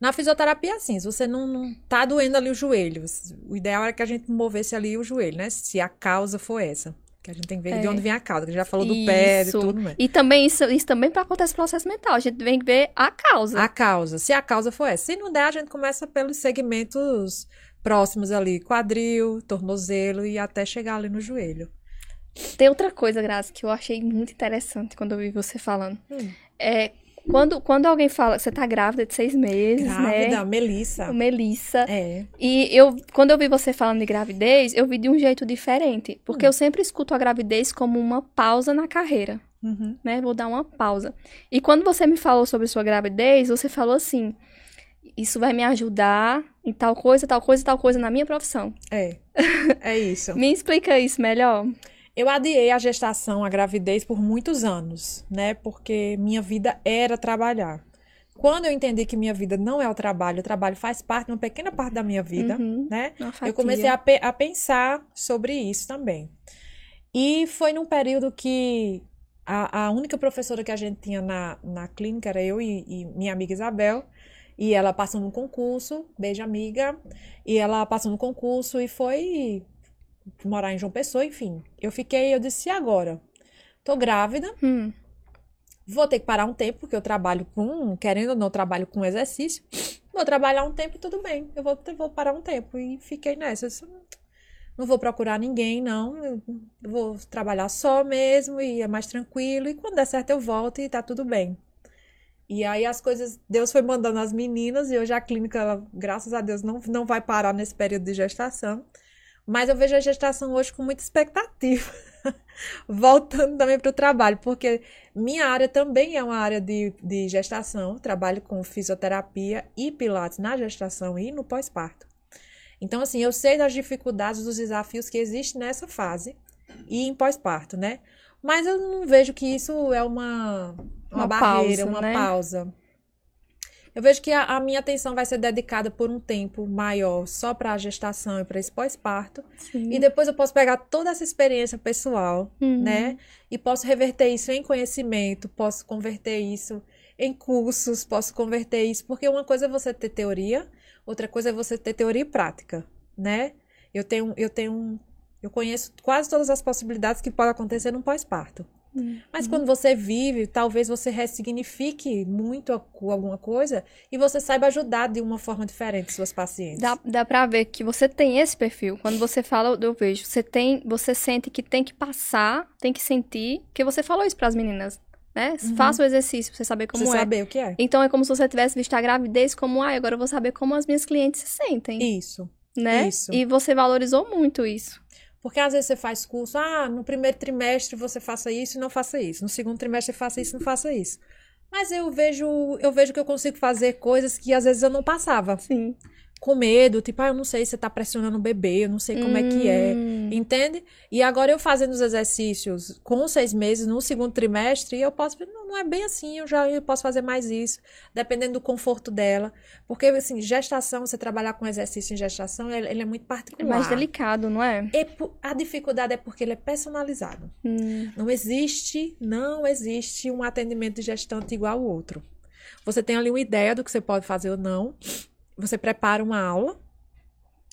Na fisioterapia, assim, se você não, não tá doendo ali o joelho, o ideal era que a gente movesse ali o joelho, né? Se a causa for essa. Que a gente tem que ver É. de onde vem a causa, que a gente já falou do pé e Isso. tudo, né? E também isso, isso também acontece no processo mental. A gente tem que ver a causa. A causa. Se a causa for essa. Se não der, a gente começa pelos segmentos próximos ali, quadril, tornozelo e até chegar ali no joelho. Tem outra coisa, Grazi, que eu achei muito interessante quando eu vi você falando. Hum. É quando, quando alguém fala, você tá grávida de seis meses, Grávida, né? Melissa. Melissa. É. E eu, quando eu vi você falando de gravidez, eu vi de um jeito diferente. Porque Hum. eu sempre escuto a gravidez como uma pausa na carreira, Uhum. né? Vou dar uma pausa. E quando você me falou sobre sua gravidez, você falou assim: Isso vai me ajudar em tal coisa, tal coisa, tal coisa na minha profissão. É. (laughs) É isso. Me explica isso melhor. Eu adiei a gestação, a gravidez por muitos anos, né? Porque minha vida era trabalhar. Quando eu entendi que minha vida não é o trabalho, o trabalho faz parte, uma pequena parte da minha vida, Uhum. né? Eu comecei a, pe- a pensar sobre isso também. E foi num período que a, a única professora que a gente tinha na, na clínica era eu e, e minha amiga Isabel. E ela passou no concurso, beijo amiga. E ela passou no concurso e foi morar em João Pessoa, enfim. Eu fiquei, eu disse, e agora? Tô grávida, Hum, Vou ter que parar um tempo, porque eu trabalho com, querendo ou não, trabalho com exercício. Vou trabalhar um tempo, tudo bem. Eu vou, vou parar um tempo. E fiquei nessa. Disse, não vou procurar ninguém, não. Eu vou trabalhar só mesmo e é mais tranquilo. E quando der certo, eu volto e tá tudo bem. E aí as coisas, Deus foi mandando as meninas, e hoje a clínica, graças a Deus, não, não vai parar nesse período de gestação. Mas eu vejo a gestação hoje com muita expectativa. (laughs) Voltando também para o trabalho, porque minha área também é uma área de, de gestação. Trabalho com fisioterapia e pilates na gestação e no pós-parto. Então, assim, eu sei das dificuldades, dos desafios que existem nessa fase e em pós-parto, né? Mas eu não vejo que isso é uma, uma, Uma barreira, pausa, uma né? pausa. Eu vejo que a, a minha atenção vai ser dedicada por um tempo maior só para a gestação e para esse pós-parto. E depois eu posso pegar toda essa experiência pessoal, Uhum. né? E posso reverter isso em conhecimento, posso converter isso em cursos, posso converter isso, porque uma coisa é você ter teoria, outra coisa é você ter teoria e prática, né? Eu tenho, eu tenho, um- eu conheço quase todas as possibilidades que podem acontecer num pós-parto. Uhum. Mas quando você vive, talvez você ressignifique muito alguma coisa e você saiba ajudar de uma forma diferente suas pacientes. Dá, dá pra ver que você tem esse perfil. Quando você fala, eu vejo. Você tem, você sente que tem que passar, tem que sentir. Porque você falou isso pras meninas, né? Uhum. Faça o exercício pra você saber como você é. saber o que é. Então é como se você tivesse visto a gravidez como, ah, agora eu vou saber como as minhas clientes se sentem, Isso. né? isso. E você valorizou muito isso. Porque às vezes você faz curso, ah, no primeiro trimestre você faça isso e não faça isso. No segundo trimestre faça isso e não faça isso. Mas eu vejo, eu vejo que eu consigo fazer coisas que às vezes eu não passava. Sim. Com medo, tipo, ah, eu não sei se você tá pressionando o bebê, eu não sei como é que é. Hum, Entende? E agora eu fazendo os exercícios com seis meses no segundo trimestre, eu posso, não, não é bem assim, eu já eu posso fazer mais isso, dependendo do conforto dela. Porque, assim, gestação, você trabalhar com exercício em gestação, ele, ele é muito É particular. mais delicado, não é? E a dificuldade é porque ele é personalizado. Hum, Não existe, não existe um atendimento de gestante igual ao outro. Você tem ali uma ideia do que você pode fazer ou não. Você prepara uma aula.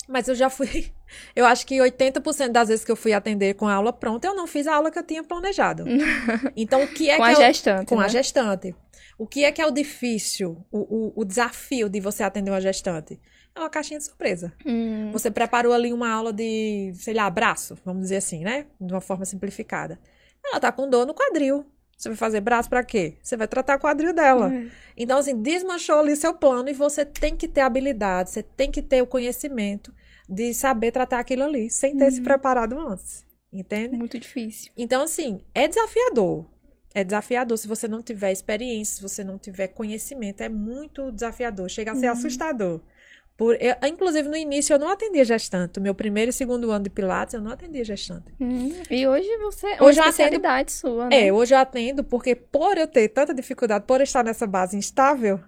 Mas eu já fui. (laughs) Eu acho que 80% das vezes que eu fui atender com a aula pronta, eu não fiz a aula que eu tinha planejado. (laughs) Então, o que é com que a é o- gestante, com né? a gestante. O que é que é o difícil, o, o, o desafio de você atender uma gestante? É uma caixinha de surpresa. Hum, Você preparou ali uma aula de, sei lá, braço, vamos dizer assim, né? De uma forma simplificada. Ela tá com dor no quadril. Você vai fazer braço pra quê? Você vai tratar o quadril dela. é. Então, assim, desmanchou ali seu plano e você tem que ter habilidade, você tem que ter o conhecimento de saber tratar aquilo ali, sem ter se preparado antes. Entende? Muito difícil. Então, assim, é desafiador. É desafiador se você não tiver experiência, se você não tiver conhecimento, é muito desafiador, chega a ser assustador. Por, eu, inclusive, no início eu não atendia gestante. Meu primeiro e segundo ano de Pilates, eu não atendia gestante. Hum, e hoje você é Hoje eu uma atendo- especialidade sua, né? É, hoje eu atendo porque por eu ter tanta dificuldade, por estar nessa base instável,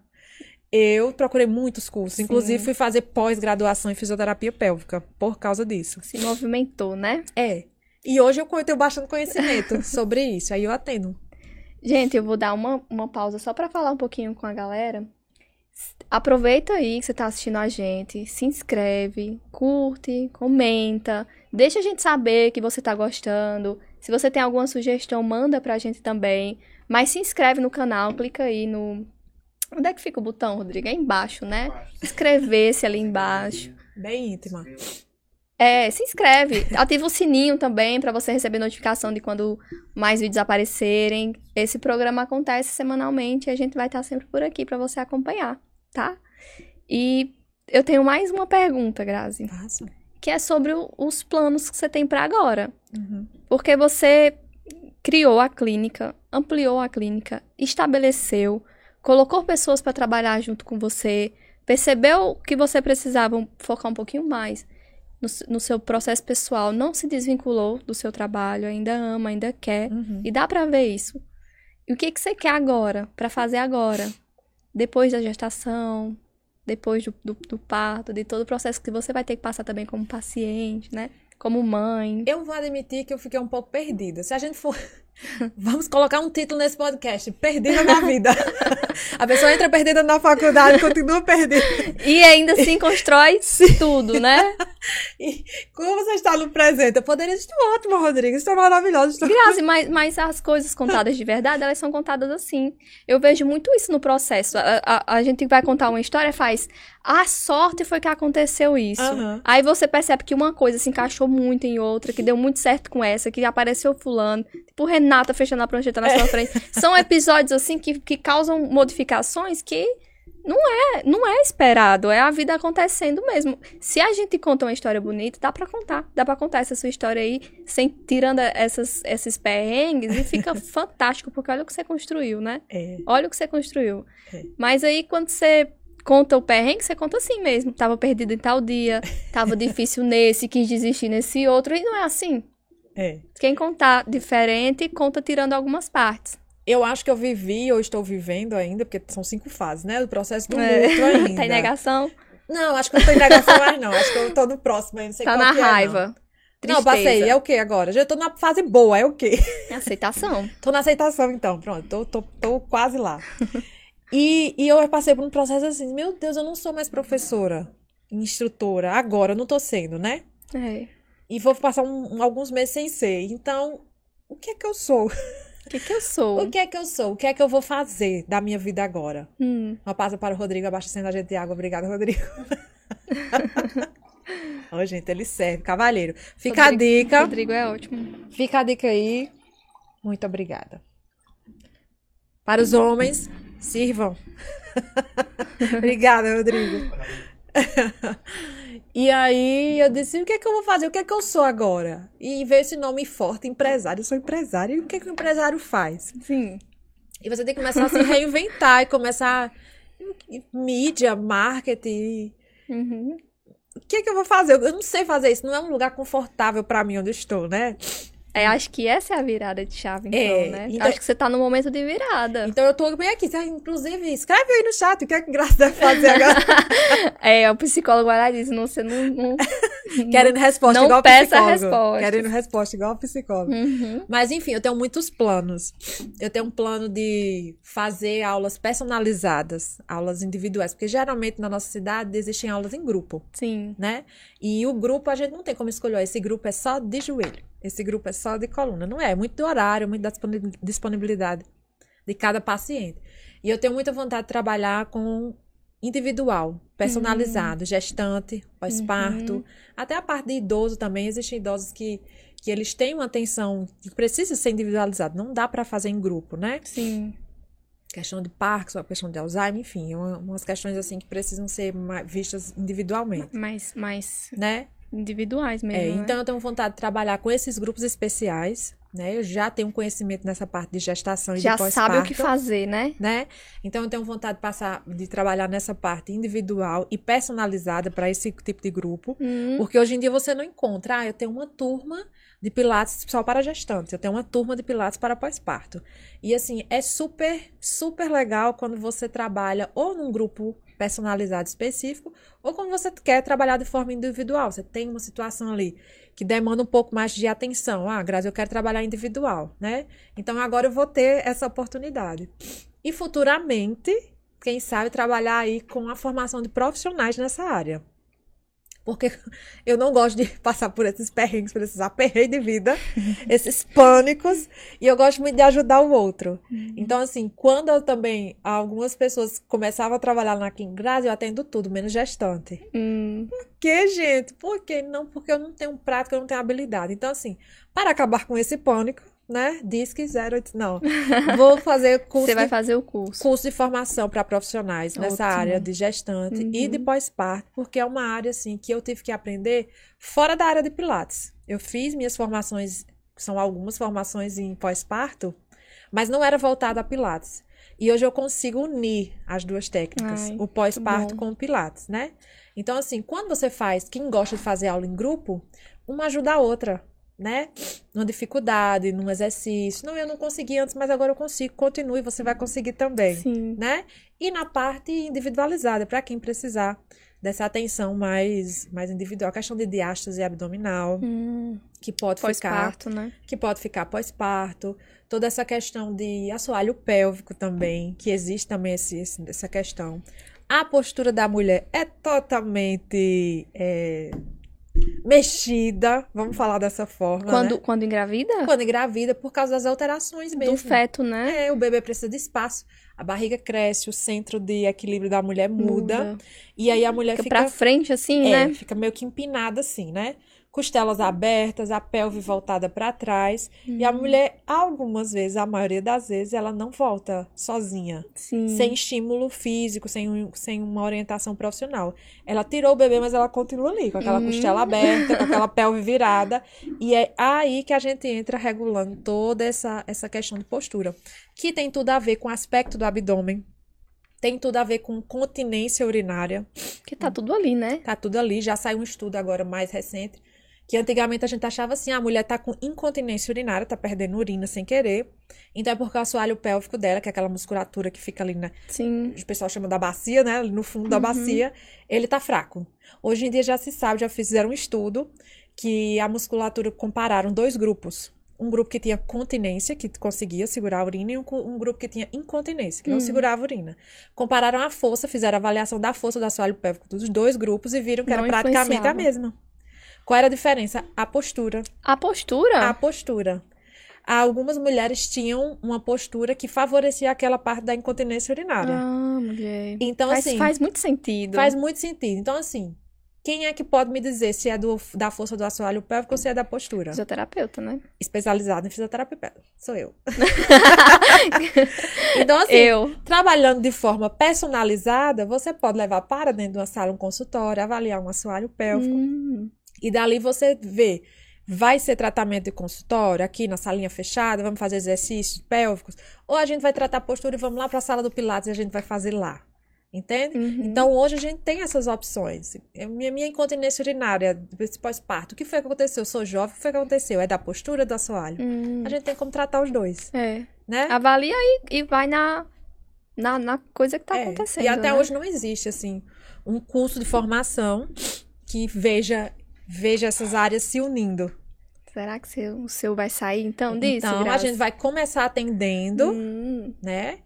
eu procurei muitos cursos. Sim. Inclusive, fui fazer pós-graduação em fisioterapia pélvica por causa disso. Se movimentou, né? É. E hoje eu tenho bastante conhecimento (laughs) sobre isso. Aí eu atendo. Gente, eu vou dar uma, uma pausa só pra falar um pouquinho com a galera. Aproveita aí que você tá assistindo a gente, se inscreve, curte, comenta, deixa a gente saber que você tá gostando. Se você tem alguma sugestão, manda pra gente também. Mas se inscreve no canal, clica aí no. Onde é que fica o botão, Rodrigo? É embaixo, né? Inscrever-se ali embaixo. Bem íntima. É, se inscreve. Ativa o sininho também pra você receber notificação de quando mais vídeos aparecerem. Esse programa acontece semanalmente e a gente vai estar sempre por aqui pra você acompanhar, tá? E eu tenho mais uma pergunta, Grazi, Passa. que é sobre o- os planos que você tem pra agora. Uhum. Porque você criou a clínica, ampliou a clínica, estabeleceu, colocou pessoas para trabalhar junto com você, percebeu que você precisava focar um pouquinho mais no, no seu processo pessoal, não se desvinculou do seu trabalho, ainda ama, ainda quer, Uhum. e dá para ver isso. E o que que você quer agora, para fazer agora, depois da gestação, depois do, do, do parto, de todo o processo que você vai ter que passar também como paciente, né? Como mãe. Eu vou admitir que eu fiquei um pouco perdida. Se a gente for. (laughs) Vamos colocar um título nesse podcast: Perdida na vida. (laughs) A pessoa entra perdida na faculdade, (laughs) continua perdida. E ainda assim constrói (laughs) tudo, né? E como você está no presente? Eu poderia estar ótima, Rodrigo. Estou maravilhosa. Estou... Grazi, mas, mas as coisas contadas de verdade, elas são contadas assim. Eu vejo muito isso no processo. A, a, a gente vai contar uma história, faz. A sorte foi que aconteceu isso. Aham. Aí você percebe que uma coisa se encaixou muito em outra, que deu muito certo com essa, que apareceu fulano. Tipo, Renata fechando a prancheta na sua frente. São episódios assim que, que causam modificações que não é, não é esperado, é a vida acontecendo mesmo. Se a gente conta uma história bonita, dá pra contar, dá pra contar essa sua história aí, sem tirando essas, esses perrengues e fica (laughs) fantástico, porque olha o que você construiu, né? É. Olha o que você construiu. É. Mas aí quando você conta o perrengue, você conta assim mesmo. Tava perdido em tal dia, tava (laughs) difícil nesse, quis desistir nesse outro, e não é assim. É. Quem contar diferente, conta tirando algumas partes. Eu acho que eu vivi ou estou vivendo ainda, porque são cinco fases, né? Do processo do É. luto (laughs) ainda. tá em negação, Não, acho que não tô em negação mais, não. Acho que eu tô no próximo, aí não sei tá qual na que é, não. raiva. Não, passei. É o que agora? Já tô na fase boa, é o quê? Aceitação. (laughs) Tô na aceitação, então. Pronto, tô, tô, tô quase lá. E, e eu passei por um processo assim, meu Deus, eu não sou mais professora, instrutora. Agora, eu não tô sendo, né? É. E vou passar um- alguns meses sem ser. Então, o que é que eu sou? O que que eu sou? (laughs) O que é que eu sou? O que é que eu vou fazer da minha vida agora? Hum, Uma passa para o Rodrigo abastecendo a gente de água. Obrigada, Rodrigo. (laughs) Ô, gente, ele serve, cavalheiro. Fica Rodrigo- a dica. Rodrigo é ótimo. Fica a dica aí. Muito obrigada. Para os homens, sirvam. (laughs) obrigada, Rodrigo. e aí eu disse: o que é que eu vou fazer? O que é que eu sou agora? E veio esse nome forte, empresário. Eu sou empresário. E o que é que o empresário faz? Sim. E você tem que começar a se reinventar e começar. Mídia, marketing. Uhum. O que é que eu vou fazer? Eu não sei fazer isso. Não é um lugar confortável para mim onde eu estou, né? É, acho que essa é a virada de chave, então, É, né? então- Acho que você tá no momento de virada. Então eu tô bem aqui. Você, Inclusive, escreve aí no chat o que é que Graça deve fazer agora. (laughs) É, o psicólogo lá diz, não, você não... não... (laughs) Querendo resposta Não igual peça respostas. Querendo resposta igual psicólogo. Uhum. Mas enfim, eu tenho muitos planos. Eu tenho um plano de fazer aulas personalizadas, aulas individuais, porque geralmente na nossa cidade existem aulas em grupo, Sim. né? E o grupo a gente não tem como escolher. Esse grupo é só de joelho. Esse grupo é só de coluna. Não é, é muito do horário, muito da disponi- disponibilidade de cada paciente. E eu tenho muita vontade de trabalhar com individual, personalizado, gestante, pós-parto, Uhum. até a parte de idoso também. Existem idosos que, que eles têm uma atenção que precisa ser individualizado. Não dá para fazer em grupo, né? Sim. Questão de Parkinson, a questão de Alzheimer, enfim, uma- umas questões assim que precisam ser vistas individualmente, Mais, mais né? Individuais mesmo, É, né? então eu tenho vontade de trabalhar com esses grupos especiais né? Eu já tenho conhecimento nessa parte de gestação e Já de pós-parto. sabe o que fazer, né? né? Então eu tenho vontade de passar de trabalhar nessa parte individual e personalizada para esse tipo de grupo, Hum, porque hoje em dia você não encontra, ah, eu tenho uma turma de pilates só para gestantes, eu tenho uma turma de pilates para pós-parto. E assim, é super, super legal quando você trabalha ou num grupo personalizado específico, ou quando você quer trabalhar de forma individual. Você tem uma situação ali que demanda um pouco mais de atenção. Ah, Grazi, eu quero trabalhar individual, né? Então agora eu vou ter essa oportunidade. E futuramente, quem sabe trabalhar aí com a formação de profissionais nessa área. Porque (laughs) eu não gosto de passar por esses perrengues, por esses aperreios de vida, (laughs) esses pânicos, e eu gosto muito de ajudar o outro. Então, assim, quando eu também, algumas pessoas começavam a trabalhar na King Grazi, eu atendo tudo, menos gestante. hum, Por que, gente? Por que não? Porque eu não tenho prática, eu não tenho habilidade. Então, assim, para acabar com esse pânico, né? Disque 08, não. (laughs) Vou fazer curso você vai de fazer o curso. curso de formação para profissionais nessa Ótimo. área de gestante e Uhum. de pós-parto, porque é uma área assim que eu tive que aprender fora da área de pilates. Eu fiz minhas formações, são algumas formações em pós-parto, mas não era voltada a pilates. E hoje eu consigo unir as duas técnicas, Ai, o pós-parto com o pilates, né? Então assim, quando você faz, quem gosta de fazer aula em grupo, uma ajuda a outra, né? Numa dificuldade, num exercício. Não, eu não consegui antes, mas agora eu consigo. Continue, você vai conseguir também Sim. né? E na parte individualizada, para quem precisar dessa atenção mais, mais individual, a questão de diástase abdominal, Hum, que pode ficar, Pós-parto, né? que pode ficar pós-parto, toda essa questão de assoalho pélvico também, que existe também esse, esse- essa questão. A postura da mulher é totalmente é, mexida, vamos falar dessa forma, Quando, né? quando engravida? Quando engravida, por causa das alterações mesmo. Do feto, né? É, o bebê precisa de espaço. A barriga cresce, o centro de equilíbrio da mulher muda. E aí a mulher Fica fica, pra frente, assim, é, né? fica meio que empinada assim, né? Costelas abertas, a pelve voltada para trás. E Uhum. a mulher, algumas vezes, a maioria das vezes, ela não volta sozinha, Sim. sem estímulo físico, sem, um- sem uma orientação profissional. Ela tirou o bebê, mas ela continua ali, com aquela Hum. costela aberta, com aquela pelve virada. E é aí que a gente entra regulando toda essa, essa questão de postura, que tem tudo a ver com o aspecto do abdômen, tem tudo a ver com continência urinária. Que tá tudo ali, né? Tá tudo ali, já saiu um estudo agora mais recente, que antigamente a gente achava assim, a mulher tá com incontinência urinária, tá perdendo urina sem querer. Então é porque o assoalho pélvico dela, que é aquela musculatura que fica ali, né, Sim. o pessoal chama da bacia, né, no fundo da Uhum. bacia, ele tá fraco. Hoje em dia já se sabe, já fizeram um estudo que a musculatura compararam dois grupos. Um grupo que tinha continência, que conseguia segurar a urina, e um, um grupo que tinha incontinência, que não Hum. segurava a urina. Compararam a força, fizeram a avaliação da força do assoalho pélvico dos dois grupos e viram que era Não praticamente a mesma. Qual era a diferença? A postura. A postura? A postura. Algumas mulheres tinham uma postura que favorecia aquela parte da incontinência urinária. Ah, mulher. Então, faz, assim, faz muito sentido. Faz muito sentido. Então, assim, quem é que pode me dizer se é do, da força do assoalho pélvico ou se é da postura? Fisioterapeuta, né? Especializada em fisioterapia pélvica. Sou eu. (laughs) (laughs) então, assim, Eu. trabalhando de forma personalizada, você pode levar para dentro de uma sala, um consultório, avaliar um assoalho pélvico. Hum, E dali você vê. Vai ser tratamento de consultório, aqui na salinha fechada, vamos fazer exercícios pélvicos, ou a gente vai tratar postura e vamos lá para a sala do Pilates e a gente vai fazer lá. Entende? uhum. Então, hoje a gente tem essas opções. Eu- Minha, minha incontinência urinária, esse pós-parto, o que foi que aconteceu? Eu sou jovem, o que foi que aconteceu? É da postura ou do assoalho? Hum, A gente tem como tratar os dois, é. né? Avalia e, e vai na, na, na coisa que tá É, acontecendo. E até né? hoje não existe, assim, um curso de formação que veja, veja essas áreas se unindo. Será que seu- o seu vai sair então disso? então, a gente vai começar atendendo, Hum. né?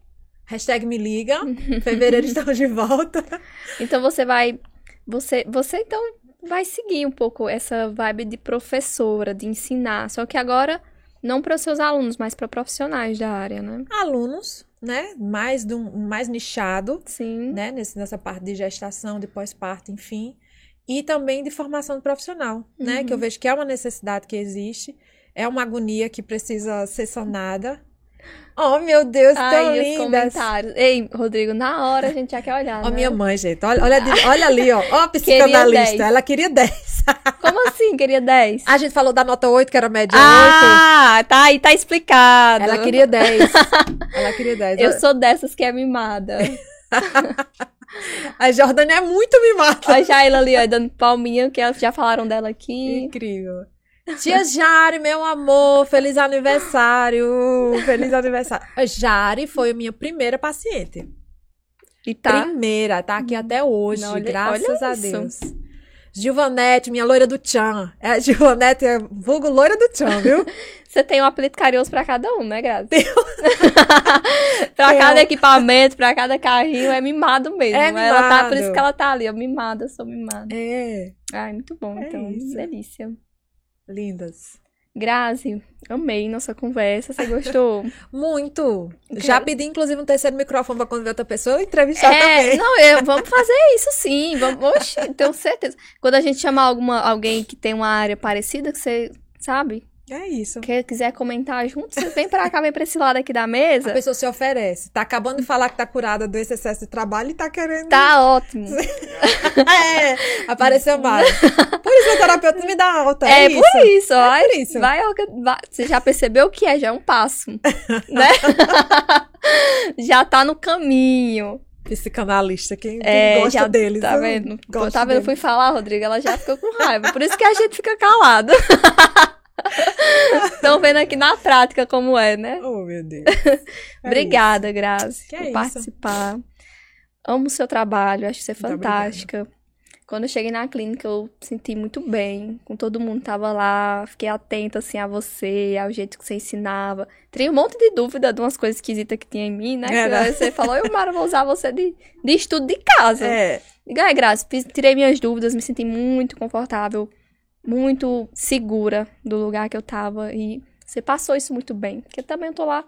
Hashtag me liga. (laughs) Fevereiro estamos de volta. Então você vai. Você, você então vai seguir um pouco essa vibe de professora, de ensinar. Só que agora não para os seus alunos, mas para profissionais da área, né? Alunos, né? Mais, um, mais nichado. Sim. né, nesse, nessa parte de gestação, de pós-parto, enfim, e também de formação profissional, né, Uhum. que eu vejo que é uma necessidade que existe, é uma agonia que precisa ser sanada, Oh, meu Deus, tão Ai, os lindas. comentários. Ei, Rodrigo, na hora a gente já quer olhar, Ó, né? minha mãe, gente. Olha, olha, olha ali, ó. Ó, a psicanalista. 10. Ela queria 10. (laughs) Como assim, queria 10? A gente falou da nota 8, que era média Ah, tá aí, tá explicado. 8. Ela queria 10. (laughs) Ela queria 10. Eu sou dessas que é mimada. (laughs) A Jordânia é muito mimada. A Jaila ali, ó, dando palminha, que elas já falaram dela aqui. Incrível. Tia Jari, meu amor, feliz aniversário. Feliz aniversário. A Jari foi a minha primeira paciente. E tá. Primeira, tá aqui até hoje, Não, olha- graças olha a. Deus. Gilvanete, minha loira do Tchan. É, Gilvanete é vulgo loira do Tchan, viu? (laughs) Você tem um apelido carinhoso pra cada um, né, Grazi? (laughs) pra Tenho. cada equipamento, pra cada carrinho, é mimado mesmo. É Ela tá, por mimado. isso que ela tá ali, ó, mimada, sou mimada. É, Ai, muito bom, É então, isso. delícia. lindas. Grazi, amei nossa conversa, você gostou? (laughs) Muito. Já pedi, inclusive, um terceiro microfone pra quando ver outra pessoa entrevistar É, também. não, eu, vamos fazer isso sim. Vamos, oxe, tenho certeza. Quando a gente chamar alguma, alguém que tem uma área parecida, que você, sabe, É isso. que quiser comentar junto, você vem pra cá, vem pra esse lado aqui da A mesa. pessoa se oferece. Tá acabando de falar que tá curada desse excesso de trabalho e tá querendo. Tá ótimo. (laughs) É, apareceu mais. Por isso o terapeuta me dá alta. É, É, isso. por isso, vai, por isso. vai, vai- Você já percebeu o que é? Já é um passo, (laughs) né? (laughs) já tá no caminho. Psicanalista, quem, quem É, gosta já deles. Tá eu vendo? gosto tá vendo? Eu deles. fui falar, Rodrigo, ela já ficou com raiva. Por isso que a gente fica calado. Estão vendo aqui na prática como é, né? Oh, meu Deus. (laughs) É Obrigada, Grazi, Que por é isso. participar. Amo o seu trabalho, acho você Muito fantástica. Quando eu cheguei na clínica, eu senti muito bem, com todo mundo que tava lá, fiquei atenta, assim, a você, ao jeito que você ensinava. Tirei um monte de dúvida de umas coisas esquisitas que tinha em mim, né? É, Que você falou, eu, Mara, vou usar você de, de estudo de casa. É, Diga, Grazi, fiz- tirei minhas dúvidas, me senti muito confortável, muito segura do lugar que eu tava. E você passou isso muito bem. Porque também eu tô lá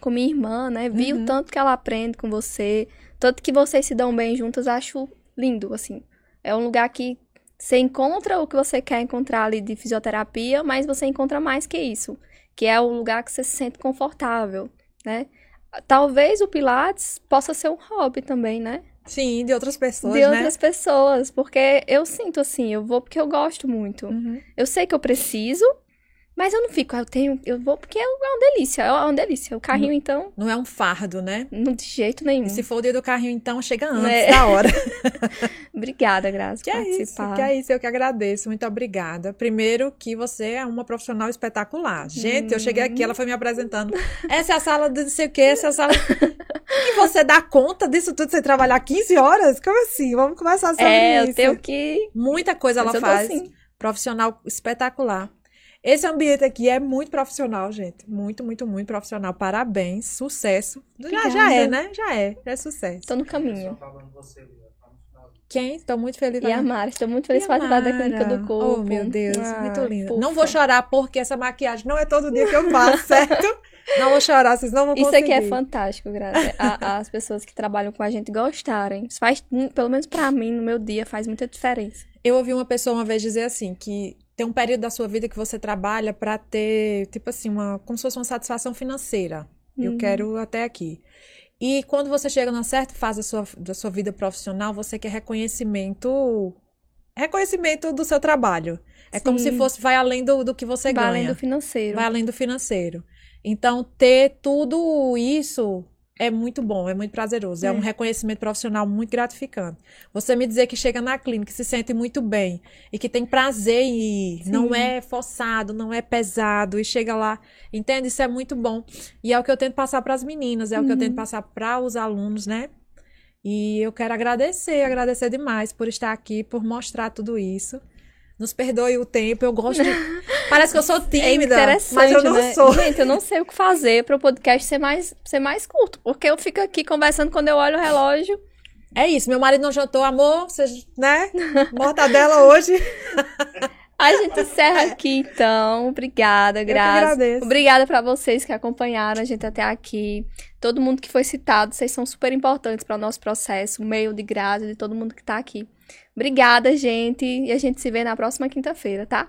com minha irmã, né? Vi Uhum. o tanto que ela aprende com você, tanto que vocês se dão bem juntas, acho lindo, assim. É um lugar que você encontra o que você quer encontrar ali de fisioterapia, mas você encontra mais que isso, que é o lugar que você se sente confortável, né? Talvez o Pilates possa ser um hobby também, né? Sim, de outras pessoas, de né? outras pessoas, porque eu sinto assim, eu vou porque eu gosto muito. Uhum. Eu sei que eu preciso, mas eu não fico, eu tenho, eu vou porque é uma delícia, é uma delícia. O carrinho, então, Não é um fardo, né? não de jeito nenhum. E se for o dia do carrinho, então chega antes É. da hora. (laughs) Obrigada, Graça, Que por é isso, participar. que é isso, eu que agradeço, muito obrigada. Primeiro que você é uma profissional espetacular. Gente, eu cheguei aqui, ela foi me apresentando. Essa é a sala de não sei o que, essa é a sala... (laughs) E você dá conta disso tudo sem trabalhar 15 horas? Como assim? Vamos começar sobre É, isso. eu tenho que. Muita coisa ela Mas tô faz. assim. Profissional espetacular. Esse ambiente aqui é muito profissional, gente. Muito, muito, muito profissional. Parabéns, sucesso. Já, já Obrigada. é, né? Já é, já é sucesso. Tô no caminho. Quem? Estou muito feliz. E a Mara, estou muito feliz participar da clínica do corpo. Oh, meu Deus, muito linda. Não vou chorar porque essa maquiagem não é todo dia que eu faço, (laughs) certo? Não vou chorar, vocês não vão Isso conseguir. aqui é fantástico, Graça. A- As pessoas que trabalham com a gente gostarem. Isso faz, pelo menos pra mim, no meu dia, faz muita diferença. Eu ouvi uma pessoa uma vez dizer assim, que tem um período da sua vida que você trabalha pra ter, tipo assim, uma, como se fosse uma satisfação financeira. Eu Uhum. quero até aqui. E quando você chega numa certa fase da sua, da sua vida profissional, você quer reconhecimento, reconhecimento do seu trabalho. É como se Sim. fosse, vai além do, do que você Vai além ganha. do financeiro. Vai além do financeiro. Então, ter tudo isso é muito bom, é muito prazeroso. É, É. um reconhecimento profissional muito gratificante. Você me dizer que chega na clínica, e se sente muito bem e que tem prazer em ir, Sim. não é forçado, não é pesado e chega lá, entende? Isso é muito bom. E é o que eu tento passar para as meninas, é o que eu Uhum. tento passar para os alunos, né? E eu quero agradecer, agradecer demais por estar aqui, por mostrar tudo isso. Nos perdoe o tempo, eu gosto de... (laughs) Parece que eu sou É tímida, interessante, mas eu não né? sou. Gente, eu não sei o que fazer para o podcast ser mais, ser mais curto. Porque eu fico aqui conversando quando eu olho o relógio. É isso, meu marido não jantou, amor, você, né? (laughs) Mortadela hoje. A gente encerra aqui, então. Obrigada, Graça. Obrigada para vocês que acompanharam a gente até aqui. Todo mundo que foi citado, vocês são super importantes para o nosso processo, o meio de Graça, de todo mundo que tá aqui. Obrigada, gente. E a gente se vê na próxima quinta-feira, tá?